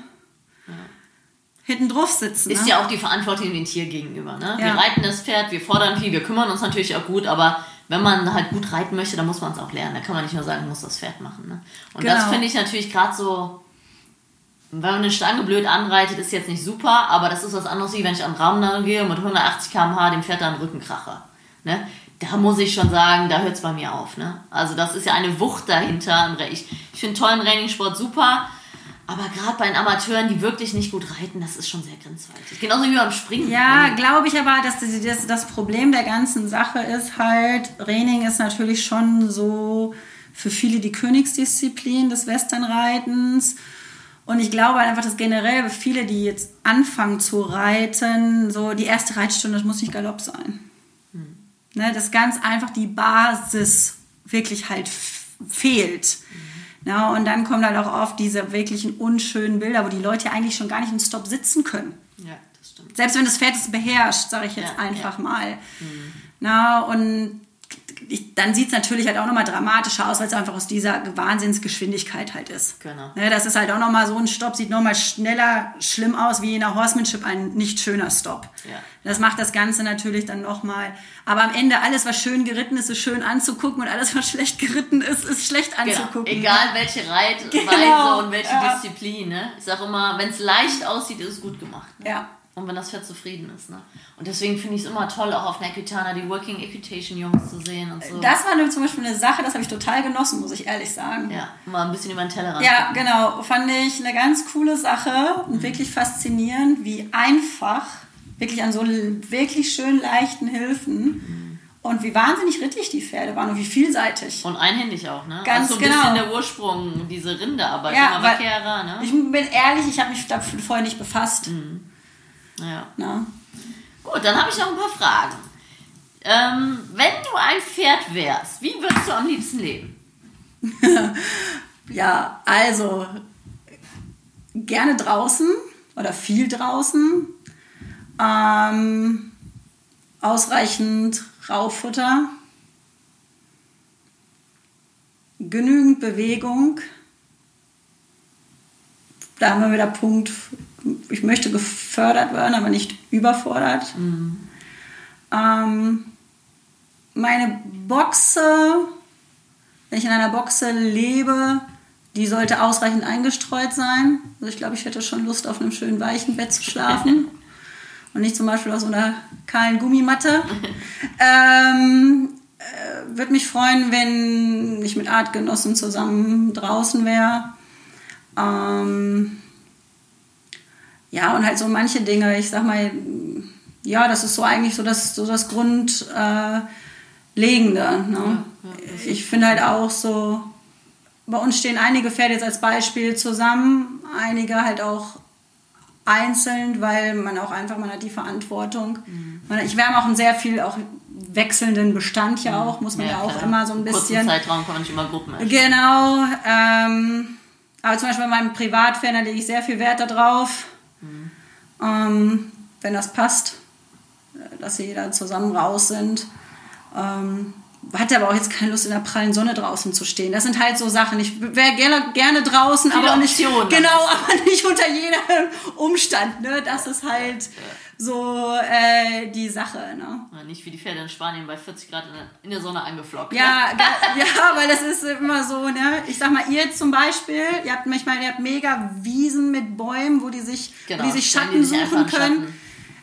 hinten drauf sitzen. Ist ne? ja auch die Verantwortung dem Tier gegenüber. Ne? Ja. Wir reiten das Pferd, wir fordern viel, wir kümmern uns natürlich auch gut, aber wenn man halt gut reiten möchte, dann muss man es auch lernen. Da kann man nicht nur sagen, muss das Pferd machen. Ne? Und genau. das finde ich natürlich gerade so, wenn man eine Stange blöd anreitet, ist jetzt nicht super, aber das ist was anderes, wie wenn ich am Raum gehe und mit 180 km/h dem Pferd dann den Rücken krache. Ne? Da muss ich schon sagen, da hört es bei mir auf. Ne? Also das ist ja eine Wucht dahinter. Ich, ich finde tollen Trainingssport super, aber gerade bei den Amateuren, die wirklich nicht gut reiten, das ist schon sehr grenzwertig. Genauso wie beim Springen. Ja, glaube ich aber, dass das, das Problem der ganzen Sache ist halt, Reining ist natürlich schon so für viele die Königsdisziplin des Westernreitens. Und ich glaube einfach, dass generell für viele, die jetzt anfangen zu reiten, so die erste Reitstunde, das muss nicht Galopp sein. Hm. Ne, dass ganz einfach die Basis wirklich halt fehlt. Ja, und dann kommen halt auch oft diese wirklichen unschönen Bilder, wo die Leute eigentlich schon gar nicht im Stop sitzen können. Ja, das stimmt. Selbst wenn das Pferd es beherrscht, sage ich jetzt ja, einfach ja. mal. Mhm. Na, und ich, dann sieht es natürlich halt auch nochmal dramatischer aus, weil es einfach aus dieser Wahnsinnsgeschwindigkeit halt ist. Genau. Ne, das ist halt auch nochmal so ein Stopp, sieht nochmal schneller schlimm aus wie in der Horsemanship ein nicht schöner Stopp. Ja. Das macht das Ganze natürlich dann nochmal. Aber am Ende alles, was schön geritten ist, ist schön anzugucken und alles, was schlecht geritten ist, ist schlecht Genau. anzugucken. Egal welche Reitweise Genau. und welche Ja. Disziplin. Ne? Ich sage immer, wenn es leicht aussieht, ist es gut gemacht. Ne? Ja. Und wenn das Pferd zufrieden ist. Ne? Und deswegen finde ich es immer toll, auch auf einer Equitana die Working Equitation Jungs zu sehen und so. Das war nämlich zum Beispiel eine Sache, das habe ich total genossen, muss ich ehrlich sagen. ja, mal ein bisschen über den Tellerrand. Ja, genau. Fand ich eine ganz coole Sache und wirklich faszinierend, wie einfach, wirklich an so wirklich schön leichten Hilfen und wie wahnsinnig rittig die Pferde waren und wie vielseitig. Und einhändig auch, ne? Ganz also so ein genau. bisschen der Ursprung, diese Rindearbeit, Ja, Vaquera, ne? Ich bin ehrlich, ich habe mich dafür vorher nicht befasst. Ja. Na? Gut, dann habe ich noch ein paar Fragen. Ähm, wenn du ein Pferd wärst, wie würdest du am liebsten leben? Ja, also gerne draußen oder viel draußen. Ähm, ausreichend Raufutter. Genügend Bewegung. Da haben wir wieder Punkt, ich möchte gefördert werden, aber nicht überfordert. Ähm, meine Boxe, wenn ich in einer Boxe lebe, die sollte ausreichend eingestreut sein. Also ich glaube, ich hätte schon Lust, auf einem schönen weichen Bett zu schlafen. Und nicht zum Beispiel auf so einer kahlen Gummimatte. ähm, äh, Würde mich freuen, wenn ich mit Artgenossen zusammen draußen wäre. Ähm, ja, und halt so manche Dinge, ich sag mal, ja, das ist so eigentlich so das, so das Grundlegende. Ne? ich finde halt auch so, bei uns stehen einige Pferde jetzt als Beispiel zusammen, einige halt auch einzeln, weil man auch einfach, man hat die Verantwortung. Man, ich, wir haben auch einen sehr viel auch wechselnden Bestand ja auch, muss man ja, auch klar. immer so ein Im kurzen bisschen. Zeitraum kann man nicht immer Gruppen erstellen. Genau. Ähm, aber zum Beispiel bei meinem Privatfan, da lege ich sehr viel Wert darauf, ähm, wenn das passt, äh, dass sie da zusammen raus sind. Ähm, hatte aber auch jetzt keine Lust, in der prallen Sonne draußen zu stehen. Das sind halt so Sachen. Ich wäre gerne, gerne draußen, Viele aber nicht, Optionen. genau, aber nicht unter jedem Umstand. Ne? Das ist halt so äh, die Sache. Ne? Nicht wie die Pferde in Spanien bei 40 Grad in der, in der Sonne angeflockt. ne? Ja, ga- ja, weil das ist immer so, ne? Ich sag mal, ihr zum Beispiel, ihr habt manchmal, ihr habt mega Wiesen mit Bäumen, wo die sich, Genau, wo die sich stellen Schatten die sich suchen können. Schatten.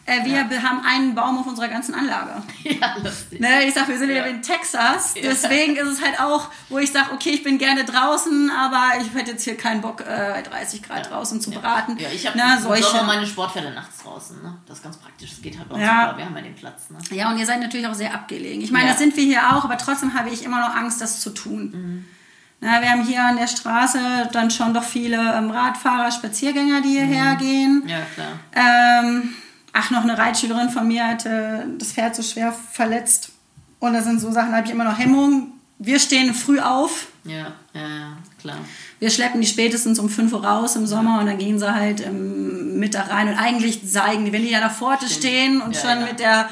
Äh, wir be- haben einen Baum auf unserer ganzen Anlage. Ja, lustig. Ne, ich sag, wir sind ja, Ja. in Texas, Ja. deswegen ist es halt auch, wo ich sag, okay, ich bin gerne draußen, aber ich hätte jetzt hier keinen Bock, äh, bei 30 Grad draußen zu braten. Ja, ich habe im solche. Sommer meine Sportpferde nachts draußen. Ne? Das ist ganz praktisch. Das geht halt bei uns Ja. super. Wir haben ja den Platz. Ne? Ja, und ihr seid natürlich auch sehr abgelegen. Ich meine, Ja. das sind wir hier auch, aber trotzdem habe ich immer noch Angst, das zu tun. Na, wir haben hier an der Straße dann schon doch viele ähm, Radfahrer, Spaziergänger, die hierher gehen. Ja, klar. Ähm, ach, noch eine Reitschülerin von mir hatte das Pferd so schwer verletzt. Und das sind so Sachen, da habe ich immer noch Hemmungen. Wir stehen früh auf. Ja, ja, ja, klar. Wir schleppen die spätestens um 5 Uhr raus im Sommer und dann gehen sie halt im Mittag rein. Und eigentlich zeigen die, wenn die an der Pforte stehen und Ja, schon ja. mit der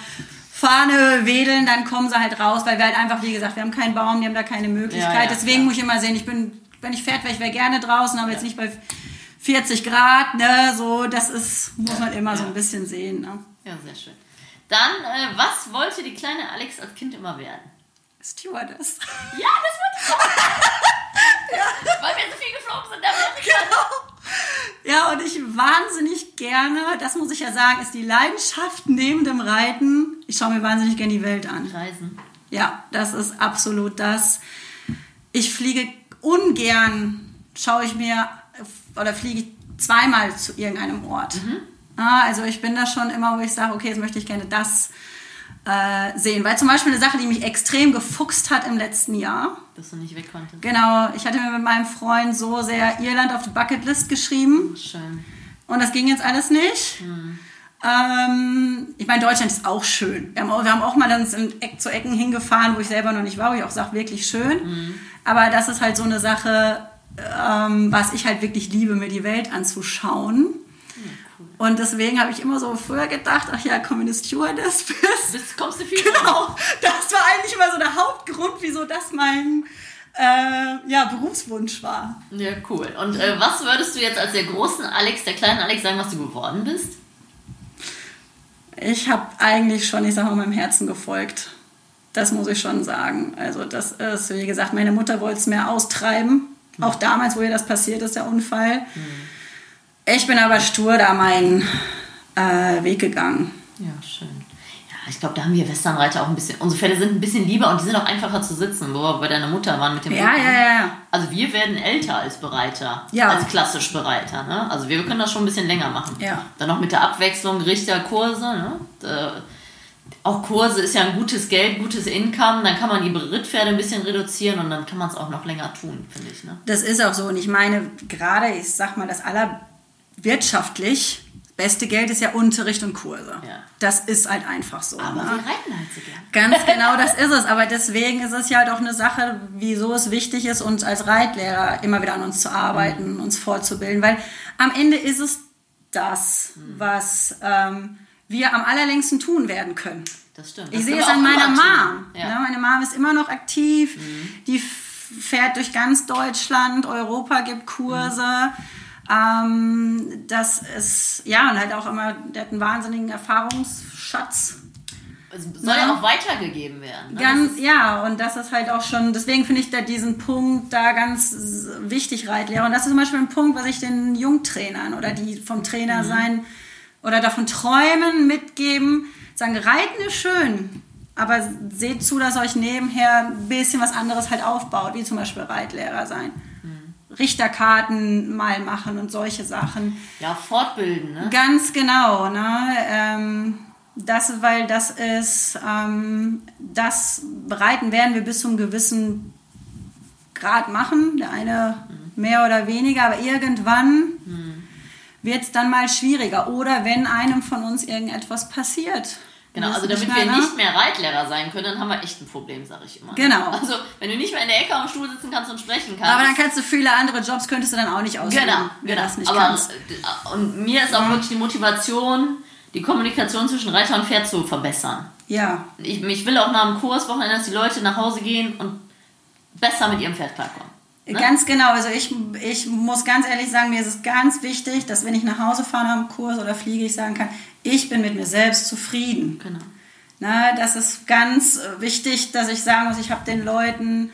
Fahne wedeln, dann kommen sie halt raus, weil wir halt einfach, wie gesagt, wir haben keinen Baum, die haben da keine Möglichkeit. Ja, ja, Deswegen muss ich immer sehen, ich bin, wenn ich Pferd wäre, ich wäre gerne draußen, aber jetzt nicht bei 40 Grad, ne, so, das ist, muss man immer so ein bisschen sehen, ne. Ja, sehr schön. Dann, äh, was wollte die kleine Alex als Kind immer werden? Stewardess. Ja, das wollte ich auch. Weil wir so viel geflogen sind. Da Ja, und ich wahnsinnig gerne, das muss ich ja sagen, ist die Leidenschaft neben dem Reiten. Ich schaue mir wahnsinnig gerne die Welt an. Reisen. Ja, das ist absolut das. Ich fliege ungern, schaue ich mir oder fliege zweimal zu irgendeinem Ort. Ah, also ich bin da schon immer, wo ich sage, okay, jetzt möchte ich gerne das äh, sehen. Weil zum Beispiel eine Sache, die mich extrem gefuchst hat im letzten Jahr. Dass du nicht weg konntest. Genau, ich hatte mir mit meinem Freund so sehr Irland auf die Bucketlist geschrieben. Schön. Und das ging jetzt alles nicht. Ähm, ich meine, Deutschland ist auch schön. Wir haben auch, wir haben auch mal dann in Eck zu Ecken hingefahren, wo ich selber noch nicht war, wo ich auch sage, wirklich schön. Aber das ist halt so eine Sache, ähm, was ich halt wirklich liebe, mir die Welt anzuschauen. Und deswegen habe ich immer so früher gedacht, ach ja, komm, wenn du Stewardess bist. Bist, kommst du viel Genau, das war eigentlich immer so der Hauptgrund, wieso das mein äh, ja, Berufswunsch war. Ja, cool. Und äh, was würdest du jetzt als der großen Alex, der kleinen Alex sagen, was du geworden bist? Ich habe eigentlich schon, ich sag mal, meinem Herzen gefolgt. Das muss ich schon sagen. Also das ist, wie gesagt, meine Mutter wollte es mehr austreiben. Mhm. Auch damals, wo ihr das passiert ist, der Unfall. Mhm. Ich bin aber stur da meinen äh, Weg gegangen. Ja, schön. Ja, ich glaube, da haben wir Westernreiter auch ein bisschen. Unsere Pferde sind ein bisschen lieber und die sind auch einfacher zu sitzen, wo wir bei deiner Mutter waren mit dem Ja, Rücken. ja, ja. Also wir werden älter als Bereiter. Ja. Als klassisch Bereiter. Ne? Also wir können das schon ein bisschen länger machen. Ja. Dann noch mit der Abwechslung Richterkurse. Ne? Da, auch Kurse ist ja ein gutes Geld, gutes Income, dann kann man die Rittpferde ein bisschen reduzieren und dann kann man es auch noch länger tun, finde ich. Ne? Das ist auch so. Und ich meine, gerade, ich sag mal, das allerwirtschaftlich beste Geld ist ja Unterricht und Kurse. Ja. Das ist halt einfach so. Aber ne? wir reiten halt so gern. Ganz genau, das ist es. Aber deswegen ist es ja halt auch eine Sache, wieso es wichtig ist, uns als Reitlehrer immer wieder an uns zu arbeiten, mhm. uns fortzubilden. Weil am Ende ist es das, mhm. was ähm, wir am allerlängsten tun werden können. Das stimmt. Das ich sehe es an meiner Mom. Ja. Ja, meine Mom ist immer noch aktiv. Mhm. Die fährt durch ganz Deutschland. Europa gibt Kurse. Mhm. Ähm, das ist, ja, und halt auch immer, der hat einen wahnsinnigen Erfahrungsschatz. Es soll ja, auch weitergegeben werden. Ne? Ganz, ja, und das ist halt auch schon, deswegen finde ich da diesen Punkt da ganz wichtig, Reitlehrer. Und das ist zum Beispiel ein Punkt, was ich den Jungtrainern oder die vom Trainer mhm. Oder davon träumen, mitgeben, sagen, Reiten ist schön, aber seht zu, dass euch nebenher ein bisschen was anderes halt aufbaut, wie zum Beispiel Reitlehrer sein. Richterkarten mal machen und solche Sachen. Ja, fortbilden, ne? Ganz genau, ne? Ähm, das, weil das ist, ähm, das bereiten werden wir bis zum gewissen Grad machen. Der eine mhm. mehr oder weniger, aber irgendwann mhm. Wird es dann mal schwieriger. Oder wenn einem von uns irgendetwas passiert. Genau, also damit wir nicht mehr Reitlehrer sein können, dann haben wir echt ein Problem, sage ich immer. Genau. Also wenn du nicht mehr in der Ecke am Stuhl sitzen kannst und sprechen kannst. Aber dann kannst du viele andere Jobs, könntest du dann auch nicht ausüben. Genau, genau. Das nicht Aber, kannst. Äh, und mir ist auch ja. wirklich die Motivation, die Kommunikation zwischen Reiter und Pferd zu verbessern. Ja. Ich, ich will auch nach dem Kurswochenende, dass die Leute nach Hause gehen und besser mit ihrem Pferd klarkommen. Ne? Ganz genau. Also ich, ich muss ganz ehrlich sagen, mir ist es ganz wichtig, dass wenn ich nach Hause fahre am Kurs oder fliege, ich sagen kann, ich bin mit mir selbst zufrieden. Genau. Na, das ist ganz wichtig, dass ich sagen muss, ich habe den Leuten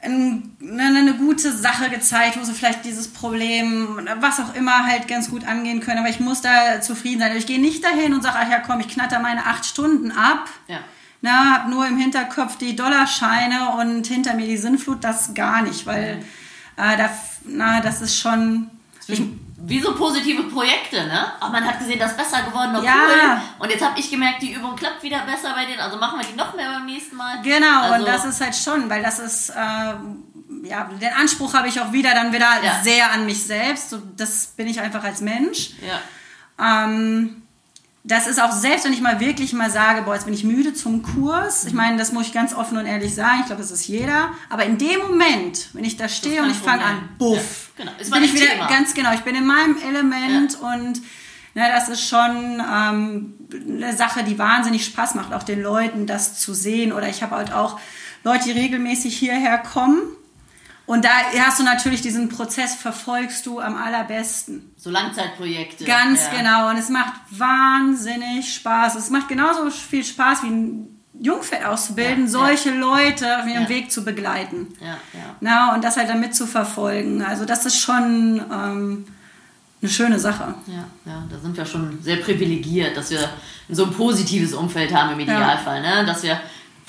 eine, eine gute Sache gezeigt, wo sie vielleicht dieses Problem, was auch immer, halt ganz gut angehen können. Aber ich muss da zufrieden sein. Ich gehe nicht dahin und sage, ach ja, komm, ich knatter meine acht Stunden ab. Ja. Na, hab nur im Hinterkopf die Dollarscheine und hinter mir die Sinnflut, das gar nicht, weil äh, da, na, das ist schon. Ich, wie so positive Projekte, ne? Aber man hat gesehen, das ist besser geworden, noch ja. cool. Und jetzt habe ich gemerkt, die Übung klappt wieder besser bei denen, also machen wir die noch mehr beim nächsten Mal. Genau, also, und das ist halt schon, weil das ist, äh, ja, den Anspruch habe ich auch wieder dann wieder ja. sehr an mich selbst. So, das bin ich einfach als Mensch. Ja. Ähm, das ist auch selbst, wenn ich mal wirklich mal sage, boah, jetzt bin ich müde zum Kurs. Ich meine, das muss ich ganz offen und ehrlich sagen. Ich glaube, das ist jeder. Aber in dem Moment, wenn ich da stehe und ich fange an, buff, ja, genau. bin ich wieder Thema. ganz genau. Ich bin in meinem Element ja. und na, das ist schon ähm, eine Sache, die wahnsinnig Spaß macht, auch den Leuten das zu sehen. Oder ich habe halt auch Leute, die regelmäßig hierher kommen und da hast du natürlich diesen Prozess, verfolgst du am allerbesten. So Langzeitprojekte. Ganz ja. genau. Und es macht wahnsinnig Spaß. Es macht genauso viel Spaß wie ein Jungpferd auszubilden, ja, solche ja. Leute auf ihrem ja. Weg zu begleiten. Ja, ja. Na, und das halt damit zu verfolgen. Also das ist schon ähm, eine schöne Sache. Ja, ja, da sind wir schon sehr privilegiert, dass wir so ein positives Umfeld haben im Idealfall. Ne? Dass wir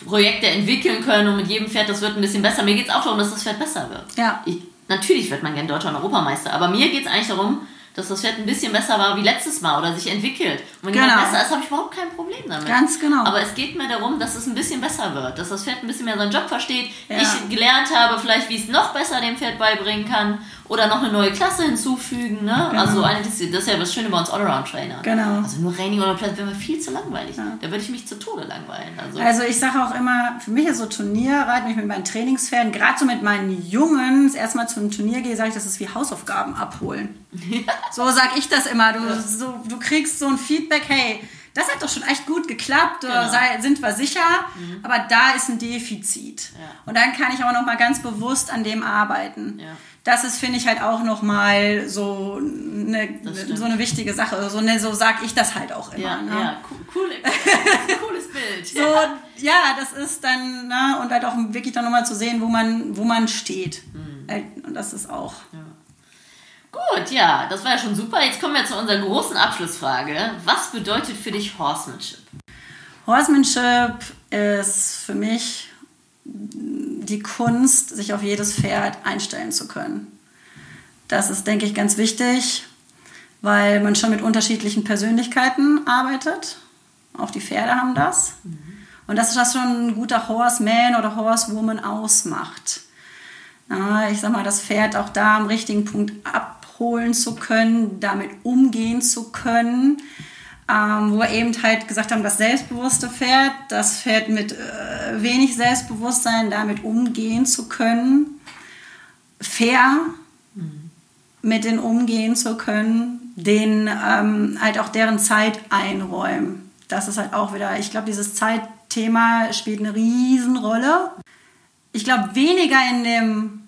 Projekte entwickeln können und mit jedem Pferd, das wird ein bisschen besser. Mir geht es auch darum, dass das Pferd besser wird. Ja. Ich, natürlich wird man gerne Deutscher und Europameister, aber mir geht es eigentlich darum, dass das Pferd ein bisschen besser war wie letztes Mal oder sich entwickelt. Und wenn genau. jemand besser ist, habe ich überhaupt kein Problem damit. Ganz genau. Aber es geht mir darum, dass es ein bisschen besser wird, dass das Pferd ein bisschen mehr seinen Job versteht. Ja. Ich gelernt habe, vielleicht, wie es noch besser dem Pferd beibringen kann oder noch eine neue Klasse hinzufügen. Ne? Genau. Also das ist ja das Schöne bei uns Allround-Trainer. Genau. Also nur Training oder Platz wäre mir viel zu langweilig. Ja. Da würde ich mich zu Tode langweilen. Also, also ich sage auch immer, für mich ist so Turnierreiten, wenn ich mit meinen Trainingspferden, gerade so mit meinen Jungen, das erste Mal zum Turnier gehe, sage ich, das ist wie Hausaufgaben abholen. So sag ich das immer. Du, so, du kriegst so ein Feedback, hey, das hat doch schon echt gut geklappt, genau. sei, sind wir sicher, mhm. aber da ist ein Defizit. Ja. Und dann kann ich auch noch mal ganz bewusst an dem arbeiten. Ja. Das ist, finde ich, halt auch noch mal so eine, so eine wichtige Sache. So, ne, so sag ich das halt auch immer. Ja, ne? ja. Cool, cooles Bild. So, ja, das ist dann, ne, und halt auch wirklich dann nochmal zu sehen, wo man, wo man steht. Mhm. Und das ist auch. Ja. Gut, ja, das war ja schon super. Jetzt kommen wir zu unserer großen Abschlussfrage. Was bedeutet für dich Horsemanship? Horsemanship ist für mich die Kunst, sich auf jedes Pferd einstellen zu können. Das ist, denke ich, ganz wichtig, weil man schon mit unterschiedlichen Persönlichkeiten arbeitet. Auch die Pferde haben das. Mhm. Und das ist, was schon ein guter Horseman oder Horsewoman ausmacht. ich sag mal, das Pferd auch da am richtigen Punkt ab abholen zu können, damit umgehen zu können. Ähm, wo wir eben halt gesagt haben, das selbstbewusste Pferd, das Pferd mit äh, wenig Selbstbewusstsein, damit umgehen zu können, fair mhm. mit denen umgehen zu können, denen ähm, halt auch deren Zeit einräumen. Das ist halt auch wieder, ich glaube, dieses Zeitthema spielt eine Riesenrolle. Ich glaube, weniger in dem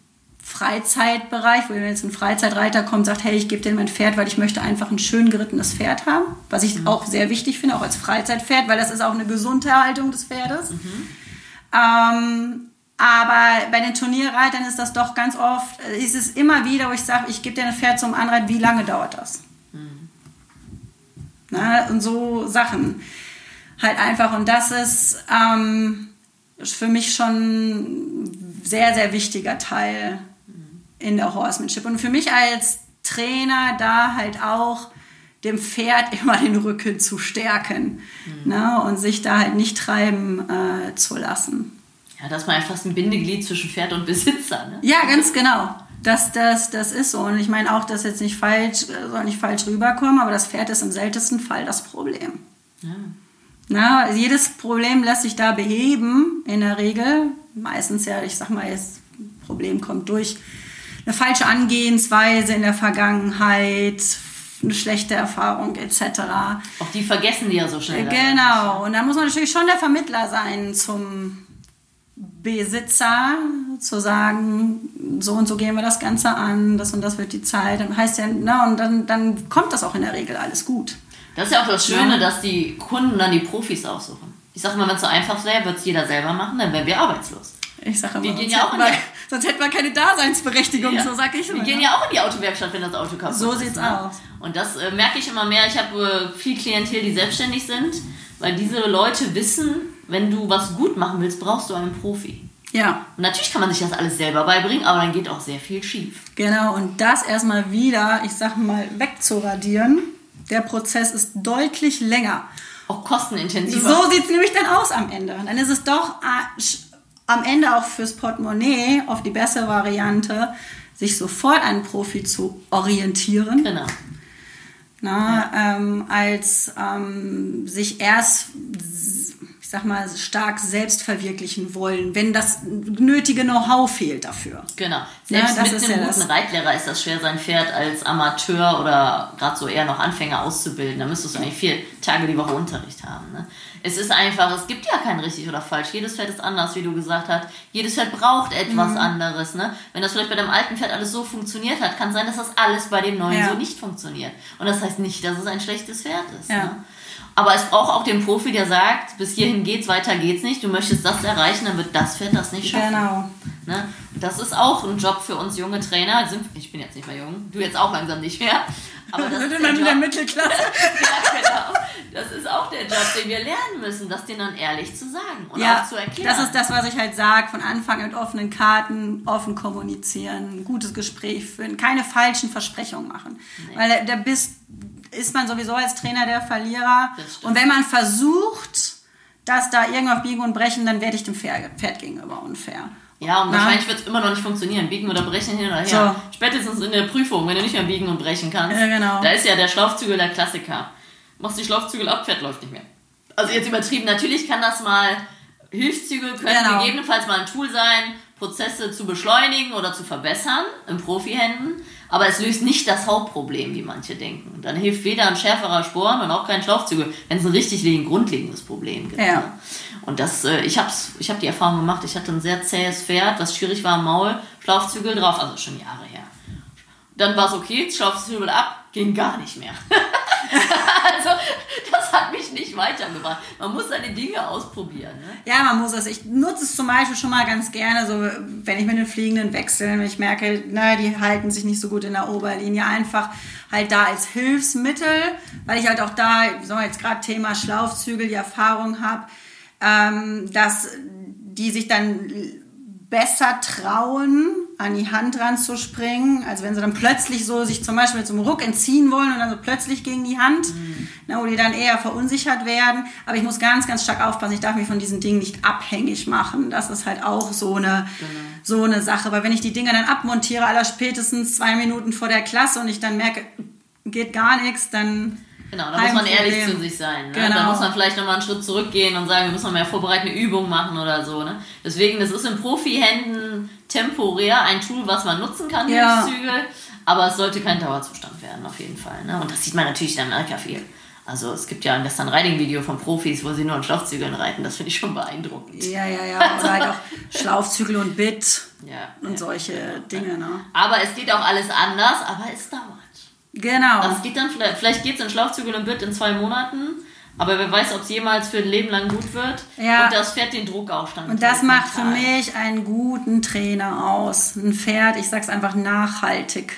Freizeitbereich, wo jetzt ein Freizeitreiter kommt und sagt, hey, ich gebe dir mein Pferd, weil ich möchte einfach ein schön gerittenes Pferd haben, was ich mhm. auch sehr wichtig finde, auch als Freizeitpferd, weil das ist auch eine gesunde Haltung des Pferdes. Mhm. Ähm, aber bei den Turnierreitern ist das doch ganz oft, ist es immer wieder, wo ich sage, ich gebe dir ein Pferd zum Anreiten, wie lange dauert das? Mhm. Na, und so Sachen halt einfach. Und das ist ähm, für mich schon ein sehr, sehr wichtiger Teil in der Horsemanship. Und für mich als Trainer da halt auch dem Pferd immer den Rücken zu stärken mhm. ne? und sich da halt nicht treiben äh, zu lassen. Ja, dass man einfach ein Bindeglied zwischen Pferd und Besitzer. Ne? Ja, ganz genau. Das, das, das ist so. Und ich meine auch, dass jetzt nicht falsch, soll nicht falsch rüberkommen, aber das Pferd ist im seltensten Fall das Problem. Ja. Na, jedes Problem lässt sich da beheben, in der Regel. Meistens ja, ich sag mal, das Problem kommt durch eine falsche Angehensweise in der Vergangenheit, eine schlechte Erfahrung etc. Auch die vergessen die ja so schnell. Genau. Und da muss man natürlich schon der Vermittler sein zum Besitzer, zu sagen, so und so gehen wir das Ganze an, das und das wird die Zeit. Dann heißt ja, na, und dann, dann kommt das auch in der Regel alles gut. Das ist ja auch das Schöne, ja. dass die Kunden dann die Profis aussuchen. Ich sage mal, wenn es so einfach wäre, würde es jeder selber machen, dann wären wir arbeitslos. Ich sage immer, wir gehen ja auch in die, sonst hätten wir keine Daseinsberechtigung, ja. so sag ich immer. Wir gehen ja auch in die Autowerkstatt, wenn das Auto kaputt so ist. So sieht's ne? aus. Und das äh, merke ich immer mehr. Ich habe äh, viel Klientel, die selbstständig sind, weil diese Leute wissen, wenn du was gut machen willst, brauchst du einen Profi. Ja. Und natürlich kann man sich das alles selber beibringen, aber dann geht auch sehr viel schief. Genau, und das erstmal wieder, ich sag mal, wegzuradieren. Der Prozess ist deutlich länger. Auch kostenintensiver. So sieht es nämlich dann aus am Ende. Und dann ist es doch äh, am Ende auch fürs Portemonnaie auf die bessere Variante, sich sofort an einen Profi zu orientieren. Genau. Na, ja. ähm, als ähm, sich erst, ich sag mal, stark selbst verwirklichen wollen, wenn das nötige Know-how fehlt dafür. Genau. Selbst ja, mit einem ja guten Reitlehrer ist das schwer, sein Pferd als Amateur oder gerade so eher noch Anfänger auszubilden. Da müsstest du eigentlich vier Tage die Woche Unterricht haben. Ne? Es ist einfach, es gibt ja kein richtig oder falsch. Jedes Pferd ist anders, wie du gesagt hast. Jedes Pferd braucht etwas mhm. anderes. Ne? Wenn das vielleicht bei dem alten Pferd alles so funktioniert hat, kann sein, dass das alles bei dem neuen ja. so nicht funktioniert. Und das heißt nicht, dass es ein schlechtes Pferd ist. Ja. Ne? Aber es braucht auch den Profi, der sagt, bis hierhin geht's, weiter geht's nicht. Du möchtest das erreichen, dann wird das Pferd das nicht schaffen. Genau. Ne? Das ist auch ein Job für uns junge Trainer. Ich bin jetzt nicht mehr jung, du jetzt auch langsam nicht mehr. Aber das ist der, Job, der Mittelklasse. ja, genau. Das ist auch der Job, den wir lernen müssen, das denen dann ehrlich zu sagen und ja, auch zu erklären. Das ist das, was ich halt sage, von Anfang mit offenen Karten, offen kommunizieren, ein gutes Gespräch führen, keine falschen Versprechungen machen. Nee. Weil da bist, ist man sowieso als Trainer der Verlierer. Und wenn man versucht, dass da irgendwas biegen und brechen, dann werde ich dem Pferd, gegenüber unfair. Ja, und Na? wahrscheinlich wird es immer noch nicht funktionieren. Biegen oder brechen hin oder her. So. Spätestens in der Prüfung, wenn du nicht mehr biegen und brechen kannst. Ja, genau. Da ist ja der Schlaufzügel der Klassiker. Machst die Schlaufzügel ab, Pferd läuft nicht mehr. Also jetzt übertrieben. Natürlich kann das mal, Hilfszügel können genau. gegebenenfalls mal ein Tool sein, Prozesse zu beschleunigen oder zu verbessern in Profihänden. Aber es löst nicht das Hauptproblem, wie manche denken. Dann hilft weder ein schärferer Sporn und auch kein Schlauchzügel, wenn es ein richtig grundlegendes Problem gibt. Ja. Ne? Und das, äh, ich habe ich hab die Erfahrung gemacht, ich hatte ein sehr zähes Pferd, was schwierig war am Maul, Schlauchzügel drauf, also schon Jahre her. Dann war es okay, Schlauchzügel ab, ging gar nicht mehr. also, das hat mich nicht weitergebracht. Man muss seine Dinge ausprobieren. Ne? Ja, man muss es. Ich nutze es zum Beispiel schon mal ganz gerne, so wenn ich mit den Fliegenden wechsle, wenn ich merke, na, die halten sich nicht so gut in der Oberlinie, einfach halt da als Hilfsmittel, weil ich halt auch da, so jetzt gerade Thema Schlaufzügel, die Erfahrung habe, ähm, dass die sich dann besser trauen, an die Hand ranzuspringen. Also wenn sie dann plötzlich so sich zum Beispiel mit so einem Ruck entziehen wollen und dann so plötzlich gegen die Hand, mhm. na, wo die dann eher verunsichert werden. Aber ich muss ganz, ganz stark aufpassen. Ich darf mich von diesen Dingen nicht abhängig machen. Das ist halt auch so eine, genau. so eine Sache. Weil wenn ich die Dinge dann abmontiere, aller spätestens zwei Minuten vor der Klasse und ich dann merke, geht gar nichts, dann Genau, da muss man ehrlich zu sich sein. Ne? Genau. Da muss man vielleicht nochmal einen Schritt zurückgehen und sagen, wir müssen mehr vorbereitende Übungen machen oder so. Ne? Deswegen, das ist in Profihänden temporär ein Tool, was man nutzen kann, ja. Hilfszüge, aber es sollte kein Dauerzustand werden, auf jeden Fall. Ne? Und das sieht man natürlich in Amerika viel. Also es gibt ja ein Western Riding Video von Profis, wo sie nur in Schlauchzügeln reiten. Das finde ich schon beeindruckend. Ja, ja, ja. Oder halt auch Schlauchzügel und Bit ja, und ja, solche ja, Dinge. Ne? Aber es geht auch alles anders, aber es dauert. Genau. Das geht dann vielleicht, vielleicht geht es in Schlauchzügel und Bit in zwei Monaten. Aber wer weiß, ob es jemals für ein Leben lang gut wird. Ja. Und das Pferd den Druck auch stand. Und das macht für mich einen guten Trainer aus. Ein Pferd, ich sag's einfach, nachhaltig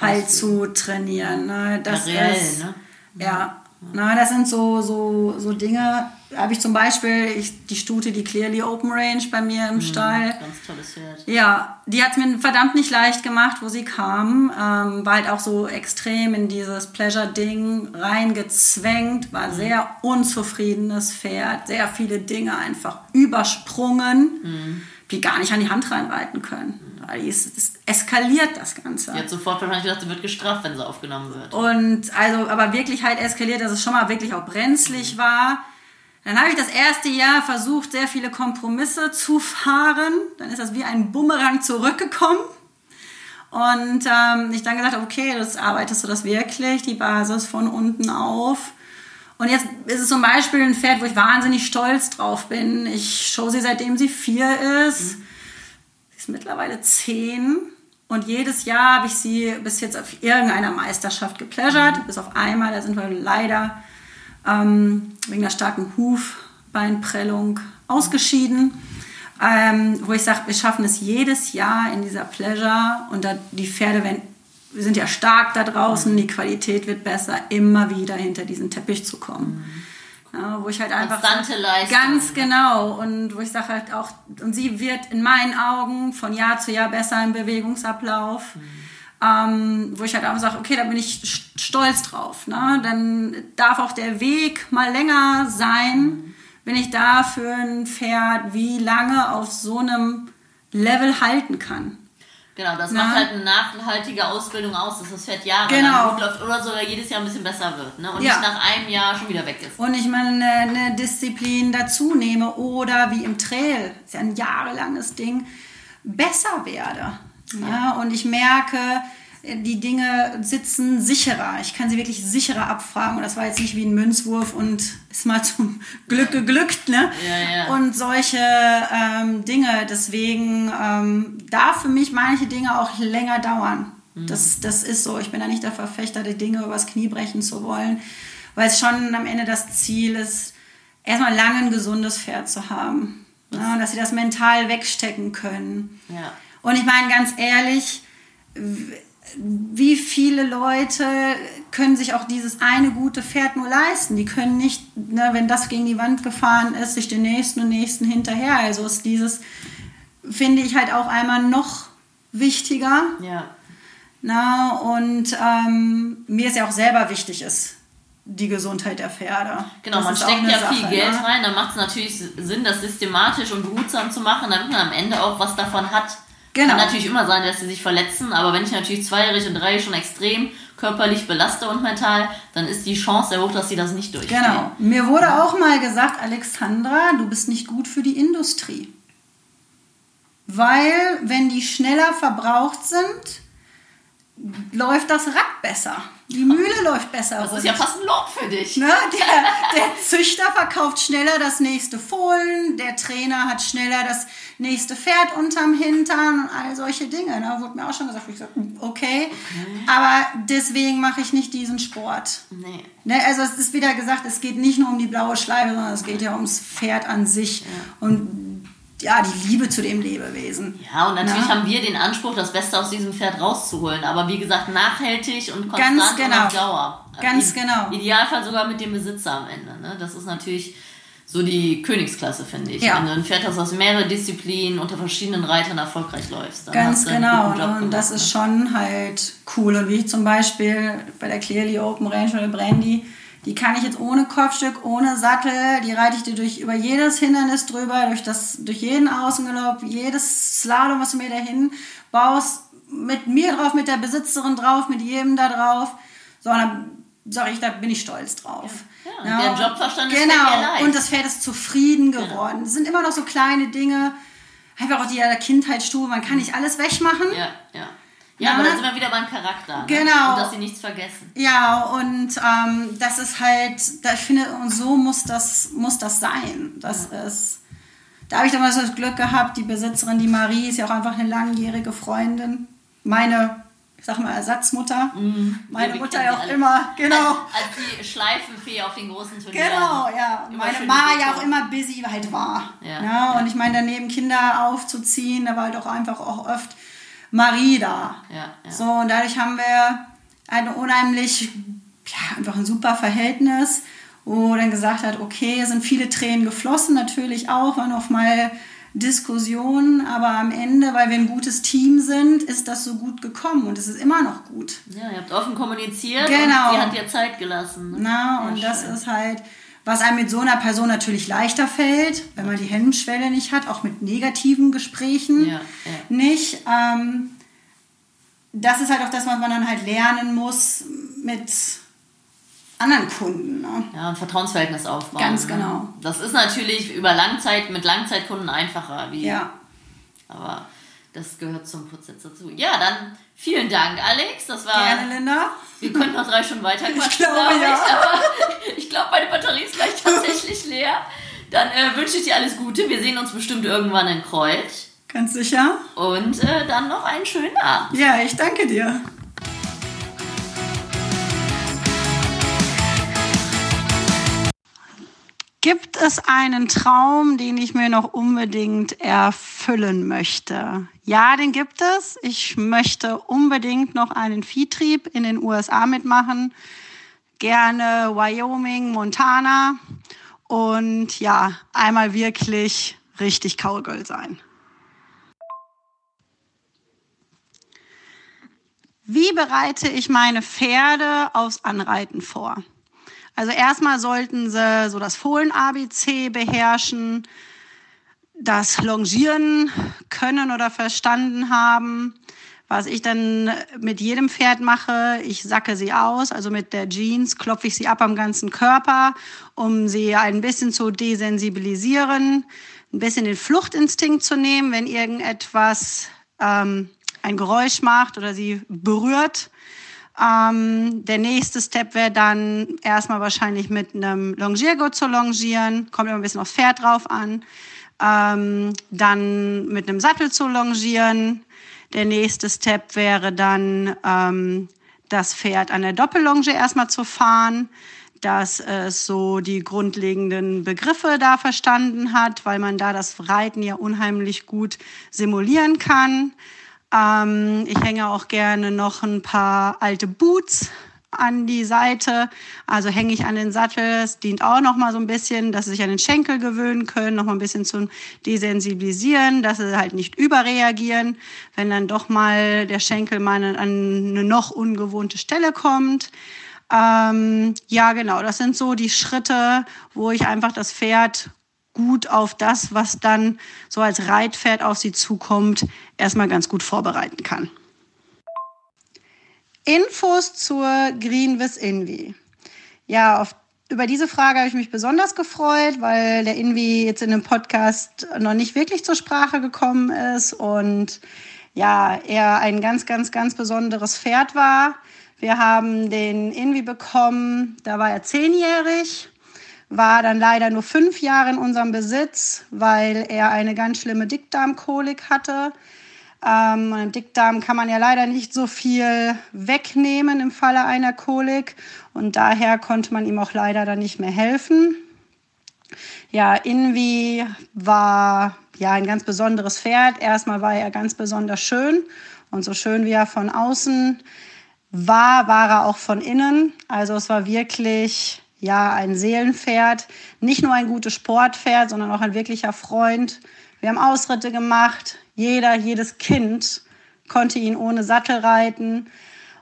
halt zu trainieren. Ne? Das Karriere, ist, ne? Ja, na, das sind so, so, so Dinge. Habe ich zum Beispiel ich, die Stute, die Clearly Open Range bei mir im mhm, Stall. Ganz tolles Pferd. Ja, die hat es mir verdammt nicht leicht gemacht, wo sie kam. Ähm, war halt auch so extrem in dieses Pleasure-Ding reingezwängt. War mhm. sehr unzufriedenes Pferd. Sehr viele Dinge einfach übersprungen, mhm. die gar nicht an die Hand reinreiten können die ist, das eskaliert das Ganze. Die hat sofort wahrscheinlich gedacht, sie wird gestraft, wenn sie aufgenommen wird. Und also, aber wirklich halt eskaliert, dass es schon mal wirklich auch brenzlig mhm. war. Dann habe ich das erste Jahr versucht, sehr viele Kompromisse zu fahren. Dann ist das wie ein Bumerang zurückgekommen. Und ähm, ich dann gesagt habe, okay, das arbeitest du das wirklich, die Basis von unten auf. Und jetzt ist es zum Beispiel ein Pferd, wo ich wahnsinnig stolz drauf bin. Ich show sie seitdem sie vier ist. Mhm mittlerweile zehn. Und jedes Jahr habe ich sie bis jetzt auf irgendeiner Meisterschaft gepläschert. Mhm. Bis auf einmal, da sind wir leider ähm, wegen der starken Hufbeinprellung ausgeschieden. Ähm, wo ich sage, wir schaffen es jedes Jahr in dieser Pleasure und da die Pferde werden, wir sind ja stark da draußen, die Qualität wird besser, immer wieder hinter diesen Teppich zu kommen. Mhm. Ja, wo ich halt einfach. Konstante Leistung. Ganz genau. Und wo ich sage halt auch, und sie wird in meinen Augen von Jahr zu Jahr besser im Bewegungsablauf. Mhm. Ähm, wo ich halt auch sage, okay, da bin ich stolz drauf. Ne? Dann darf auch der Weg mal länger sein, mhm. wenn ich da für ein Pferd wie lange auf so einem Level halten kann. Genau, das Na? macht halt eine nachhaltige Ausbildung aus, dass das Pferd Jahre genau. gut läuft oder sogar jedes Jahr ein bisschen besser wird ne? und ja. nicht nach einem Jahr schon wieder weg ist. Und ich meine, eine, eine Disziplin dazu nehme oder wie im Trail, ist ja ein jahrelanges Ding, besser werde. Ja. Und ich merke, die Dinge sitzen sicherer. Ich kann sie wirklich sicherer abfragen. Und das war jetzt nicht wie ein Münzwurf und ist mal zum Glück geglückt. Ne? Ja, ja. Und solche ähm, Dinge. Deswegen ähm, darf für mich manche Dinge auch länger dauern. Mhm. Das, das ist so. Ich bin da nicht der Verfechter, die Dinge übers Knie brechen zu wollen. Weil es schon am Ende das Ziel ist, erstmal lange ein gesundes Pferd zu haben. Ja, dass sie das mental wegstecken können. Ja. Und ich meine ganz ehrlich, wie viele Leute können sich auch dieses eine gute Pferd nur leisten? Die können nicht, ne, wenn das gegen die Wand gefahren ist, sich den nächsten und nächsten hinterher. Also ist dieses, finde ich halt auch einmal noch wichtiger. Ja. Na, und ähm, mir ist ja auch selber wichtig ist, die Gesundheit der Pferde. Genau, das man steckt ja Sache, viel Geld ne? rein, dann macht es natürlich Sinn, das systematisch und behutsam zu machen, damit man am Ende auch was davon hat. Genau. Kann natürlich immer sein, dass sie sich verletzen, aber wenn ich natürlich zweijährig und dreijährig schon extrem körperlich belaste und mental, dann ist die Chance sehr hoch, dass sie das nicht durchstehen. Genau. Mir wurde auch mal gesagt, Alexandra, du bist nicht gut für die Industrie. Weil, wenn die schneller verbraucht sind, läuft das Rad besser. Die Mühle läuft besser. Das ist ja fast ein Lob für dich. Ne? Der, der Züchter verkauft schneller das nächste Fohlen, der Trainer hat schneller das nächste Pferd unterm Hintern und all solche Dinge. Da ne? wurde mir auch schon gesagt, ich gesagt okay, okay, aber deswegen mache ich nicht diesen Sport. Nee. Ne? Also es ist wieder gesagt, es geht nicht nur um die blaue Schleife, sondern es geht ja ums Pferd an sich. Ja. Und ja, die Liebe zu dem Lebewesen. Ja, und natürlich Na? haben wir den Anspruch, das Beste aus diesem Pferd rauszuholen. Aber wie gesagt, nachhaltig und konstant Ganz genau. und auf Dauer. Ganz Im genau. Idealfall sogar mit dem Besitzer am Ende. Ne? Das ist natürlich so die Königsklasse, finde ich. Ja. Wenn du ein Pferd hast aus mehreren Disziplinen unter verschiedenen Reitern erfolgreich läufst. Ganz genau. und gemacht, das ist ne? schon halt cool. Und wie ich zum Beispiel bei der Clearly Open Range oder Brandy die kann ich jetzt ohne Kopfstück, ohne Sattel, die reite ich dir durch über jedes Hindernis drüber, durch das, durch jeden Außengalopp, jedes Slalom, was du mir dahin baust, mit mir drauf, mit der Besitzerin drauf, mit jedem da drauf. So, und dann sage ich, da bin ich stolz drauf. Ja, ja, der Jobverstand ist Genau, und das Pferd ist zufrieden genau. geworden. Genau. Das sind immer noch so kleine Dinge, einfach auch die Kindheitsstufe, man kann nicht alles wegmachen. Ja, ja. Ja, aber da sind wir wieder beim Charakter. Ne? Genau. Und dass sie nichts vergessen. Ja, und ähm, das ist halt, da, ich finde, und so muss das, muss das sein. Das ja. ist, da habe ich damals das Glück gehabt, die Besitzerin, die Marie, ist ja auch einfach eine langjährige Freundin. Meine, ich sag mal, Ersatzmutter. Mhm. Meine ja, Mutter ja auch alle. immer, genau. Als, die Schleifenfee auf den großen Turnieren. Genau, ja. Meine Ma ja auch immer busy halt war. Ja, ja, Und ich meine, daneben Kinder aufzuziehen, da war halt auch einfach auch oft Marie da. Ja, ja. So, und dadurch haben wir ein unheimlich, ja, einfach ein super Verhältnis, wo dann gesagt hat, okay, sind viele Tränen geflossen, natürlich auch, waren auch mal Diskussionen, aber am Ende, weil wir ein gutes Team sind, ist das so gut gekommen und es ist immer noch gut. Ja, ihr habt offen kommuniziert genau. und sie hat dir Zeit gelassen. Na, und das ist halt, was einem mit so einer Person natürlich leichter fällt, wenn man die Hemmschwelle nicht hat, auch mit negativen Gesprächen ja, ja. nicht. Ähm, das ist halt auch das, was man dann halt lernen muss mit anderen Kunden. Ne? Ja, ein Vertrauensverhältnis aufbauen. Ganz ne? genau. Das ist natürlich über Langzeit mit Langzeitkunden einfacher. Wie, ja. Aber das gehört zum Prozess dazu. Ja, dann vielen Dank, Alex. Das war. Gerne, Linda. Wir können noch drei Stunden weiter quatschen, ich glaube, glaub ja. aber ich glaube, meine Batterie ist gleich tatsächlich leer. Dann äh, wünsche ich dir alles Gute. Wir sehen uns bestimmt irgendwann in Kreuz. Ganz sicher. Und äh, dann noch einen schönen Abend. Ja, ich danke dir. Gibt es einen Traum, den ich mir noch unbedingt erfüllen möchte? Ja, den gibt es. Ich möchte unbedingt noch einen Viehtrieb in den USA mitmachen. Gerne Wyoming, Montana. Und ja, einmal wirklich richtig Cowgirl sein. Wie bereite ich meine Pferde aufs Anreiten vor? Also erstmal sollten sie so das Fohlen-ABC beherrschen, das Longieren können oder verstanden haben. Was ich dann mit jedem Pferd mache, ich sacke sie aus, also mit der Jeans klopfe ich sie ab am ganzen Körper, um sie ein bisschen zu desensibilisieren, ein bisschen den Fluchtinstinkt zu nehmen, wenn irgendetwas ähm, ein Geräusch macht oder sie berührt ähm, der nächste Step wäre dann erstmal wahrscheinlich mit einem Longiergurt zu longieren. Kommt immer ein bisschen aufs Pferd drauf an. Ähm, dann mit einem Sattel zu longieren. Der nächste Step wäre dann, ähm, das Pferd an der Doppellonge erstmal zu fahren, dass es so die grundlegenden Begriffe da verstanden hat, weil man da das Reiten ja unheimlich gut simulieren kann. Ähm, ich hänge auch gerne noch ein paar alte Boots an die Seite. Also hänge ich an den Sattel. Es dient auch noch mal so ein bisschen, dass sie sich an den Schenkel gewöhnen können, noch mal ein bisschen zum Desensibilisieren, dass sie halt nicht überreagieren, wenn dann doch mal der Schenkel mal an eine noch ungewohnte Stelle kommt. Ähm, ja, genau, das sind so die Schritte, wo ich einfach das Pferd gut auf das, was dann so als Reitpferd auf sie zukommt, erstmal ganz gut vorbereiten kann. Infos zur Green with Invi. Ja, auf, über diese Frage habe ich mich besonders gefreut, weil der Invi jetzt in dem Podcast noch nicht wirklich zur Sprache gekommen ist und ja, er ein ganz, ganz, ganz besonderes Pferd war. Wir haben den Invi bekommen, da war er zehnjährig, war dann leider nur fünf Jahre in unserem Besitz, weil er eine ganz schlimme Dickdarmkolik hatte. Ähm, Dickdarm kann man ja leider nicht so viel wegnehmen im Falle einer Kolik und daher konnte man ihm auch leider dann nicht mehr helfen. Ja, Invi war ja ein ganz besonderes Pferd. Erstmal war er ganz besonders schön und so schön wie er von außen war, war er auch von innen. Also es war wirklich ja ein Seelenpferd, nicht nur ein gutes Sportpferd, sondern auch ein wirklicher Freund. Wir haben Ausritte gemacht. Jeder, jedes Kind konnte ihn ohne Sattel reiten.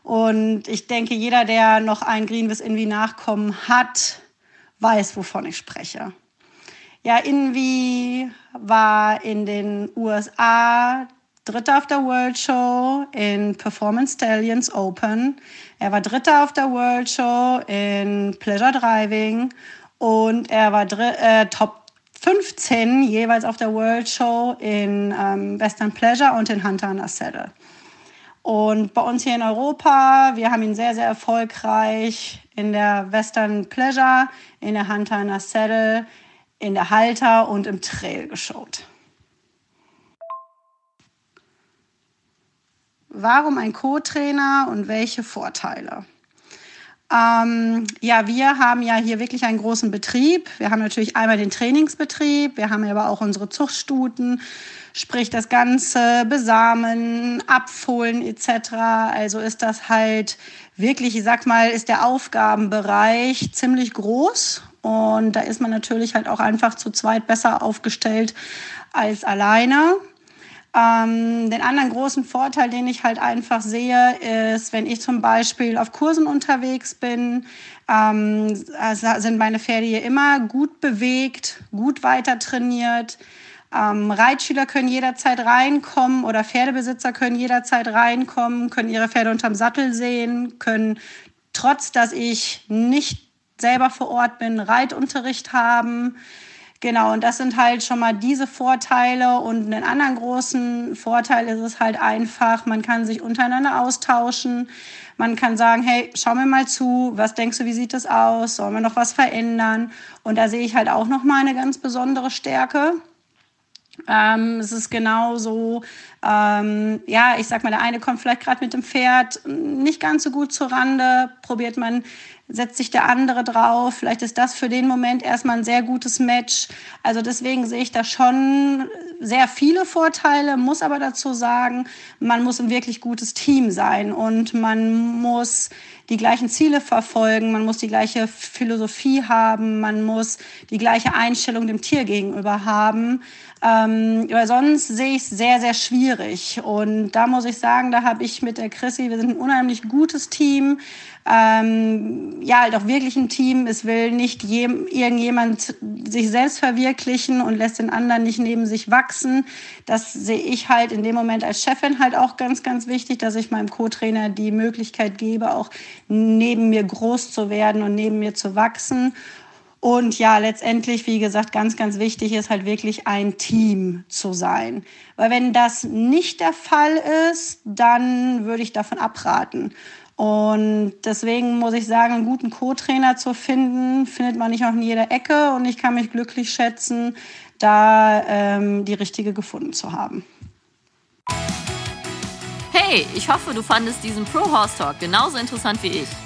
Und ich denke, jeder, der noch ein Greenwiss Invi Nachkommen hat, weiß, wovon ich spreche. Ja, Invi war in den USA Dritter auf der World Show in Performance Stallions Open. Er war Dritter auf der World Show in Pleasure Driving und er war äh, Top 15 jeweils auf der World Show in ähm, Western Pleasure und in Hunter on a Saddle. Und bei uns hier in Europa, wir haben ihn sehr, sehr erfolgreich in der Western Pleasure, in der Hunter on a Saddle, in der Halter und im Trail geschaut. Warum ein Co-Trainer und welche Vorteile? Ähm, ja, wir haben ja hier wirklich einen großen Betrieb. Wir haben natürlich einmal den Trainingsbetrieb, wir haben aber auch unsere Zuchtstuten, sprich das ganze Besamen, Abfohlen etc. Also ist das halt wirklich, ich sag mal, ist der Aufgabenbereich ziemlich groß und da ist man natürlich halt auch einfach zu zweit besser aufgestellt als alleine. Ähm, den anderen großen Vorteil, den ich halt einfach sehe, ist, wenn ich zum Beispiel auf Kursen unterwegs bin, ähm, sind meine Pferde hier immer gut bewegt, gut weiter trainiert. Ähm, Reitschüler können jederzeit reinkommen oder Pferdebesitzer können jederzeit reinkommen, können ihre Pferde unterm Sattel sehen, können trotz, dass ich nicht selber vor Ort bin, Reitunterricht haben. Genau, und das sind halt schon mal diese Vorteile. Und einen anderen großen Vorteil ist es halt einfach, man kann sich untereinander austauschen. Man kann sagen, hey, schau mir mal zu, was denkst du, wie sieht das aus? Sollen wir noch was verändern? Und da sehe ich halt auch noch mal eine ganz besondere Stärke. Ähm, es ist genauso, ähm, ja, ich sag mal, der eine kommt vielleicht gerade mit dem Pferd nicht ganz so gut zur Rande, probiert man setzt sich der andere drauf. Vielleicht ist das für den Moment erstmal ein sehr gutes Match. Also deswegen sehe ich da schon sehr viele Vorteile, muss aber dazu sagen, man muss ein wirklich gutes Team sein und man muss die gleichen Ziele verfolgen, man muss die gleiche Philosophie haben, man muss die gleiche Einstellung dem Tier gegenüber haben. Ähm, weil sonst sehe ich es sehr, sehr schwierig. Und da muss ich sagen, da habe ich mit der Chrissy, wir sind ein unheimlich gutes Team ähm, ja, halt auch wirklich ein Team. Es will nicht jem, irgendjemand sich selbst verwirklichen und lässt den anderen nicht neben sich wachsen. Das sehe ich halt in dem Moment als Chefin halt auch ganz, ganz wichtig, dass ich meinem Co-Trainer die Möglichkeit gebe, auch neben mir groß zu werden und neben mir zu wachsen. Und ja, letztendlich, wie gesagt, ganz, ganz wichtig ist halt wirklich ein Team zu sein. Weil wenn das nicht der Fall ist, dann würde ich davon abraten. Und deswegen muss ich sagen, einen guten Co-Trainer zu finden, findet man nicht auch in jeder Ecke. Und ich kann mich glücklich schätzen, da ähm, die richtige gefunden zu haben. Hey, ich hoffe, du fandest diesen Pro Horse Talk genauso interessant wie ich.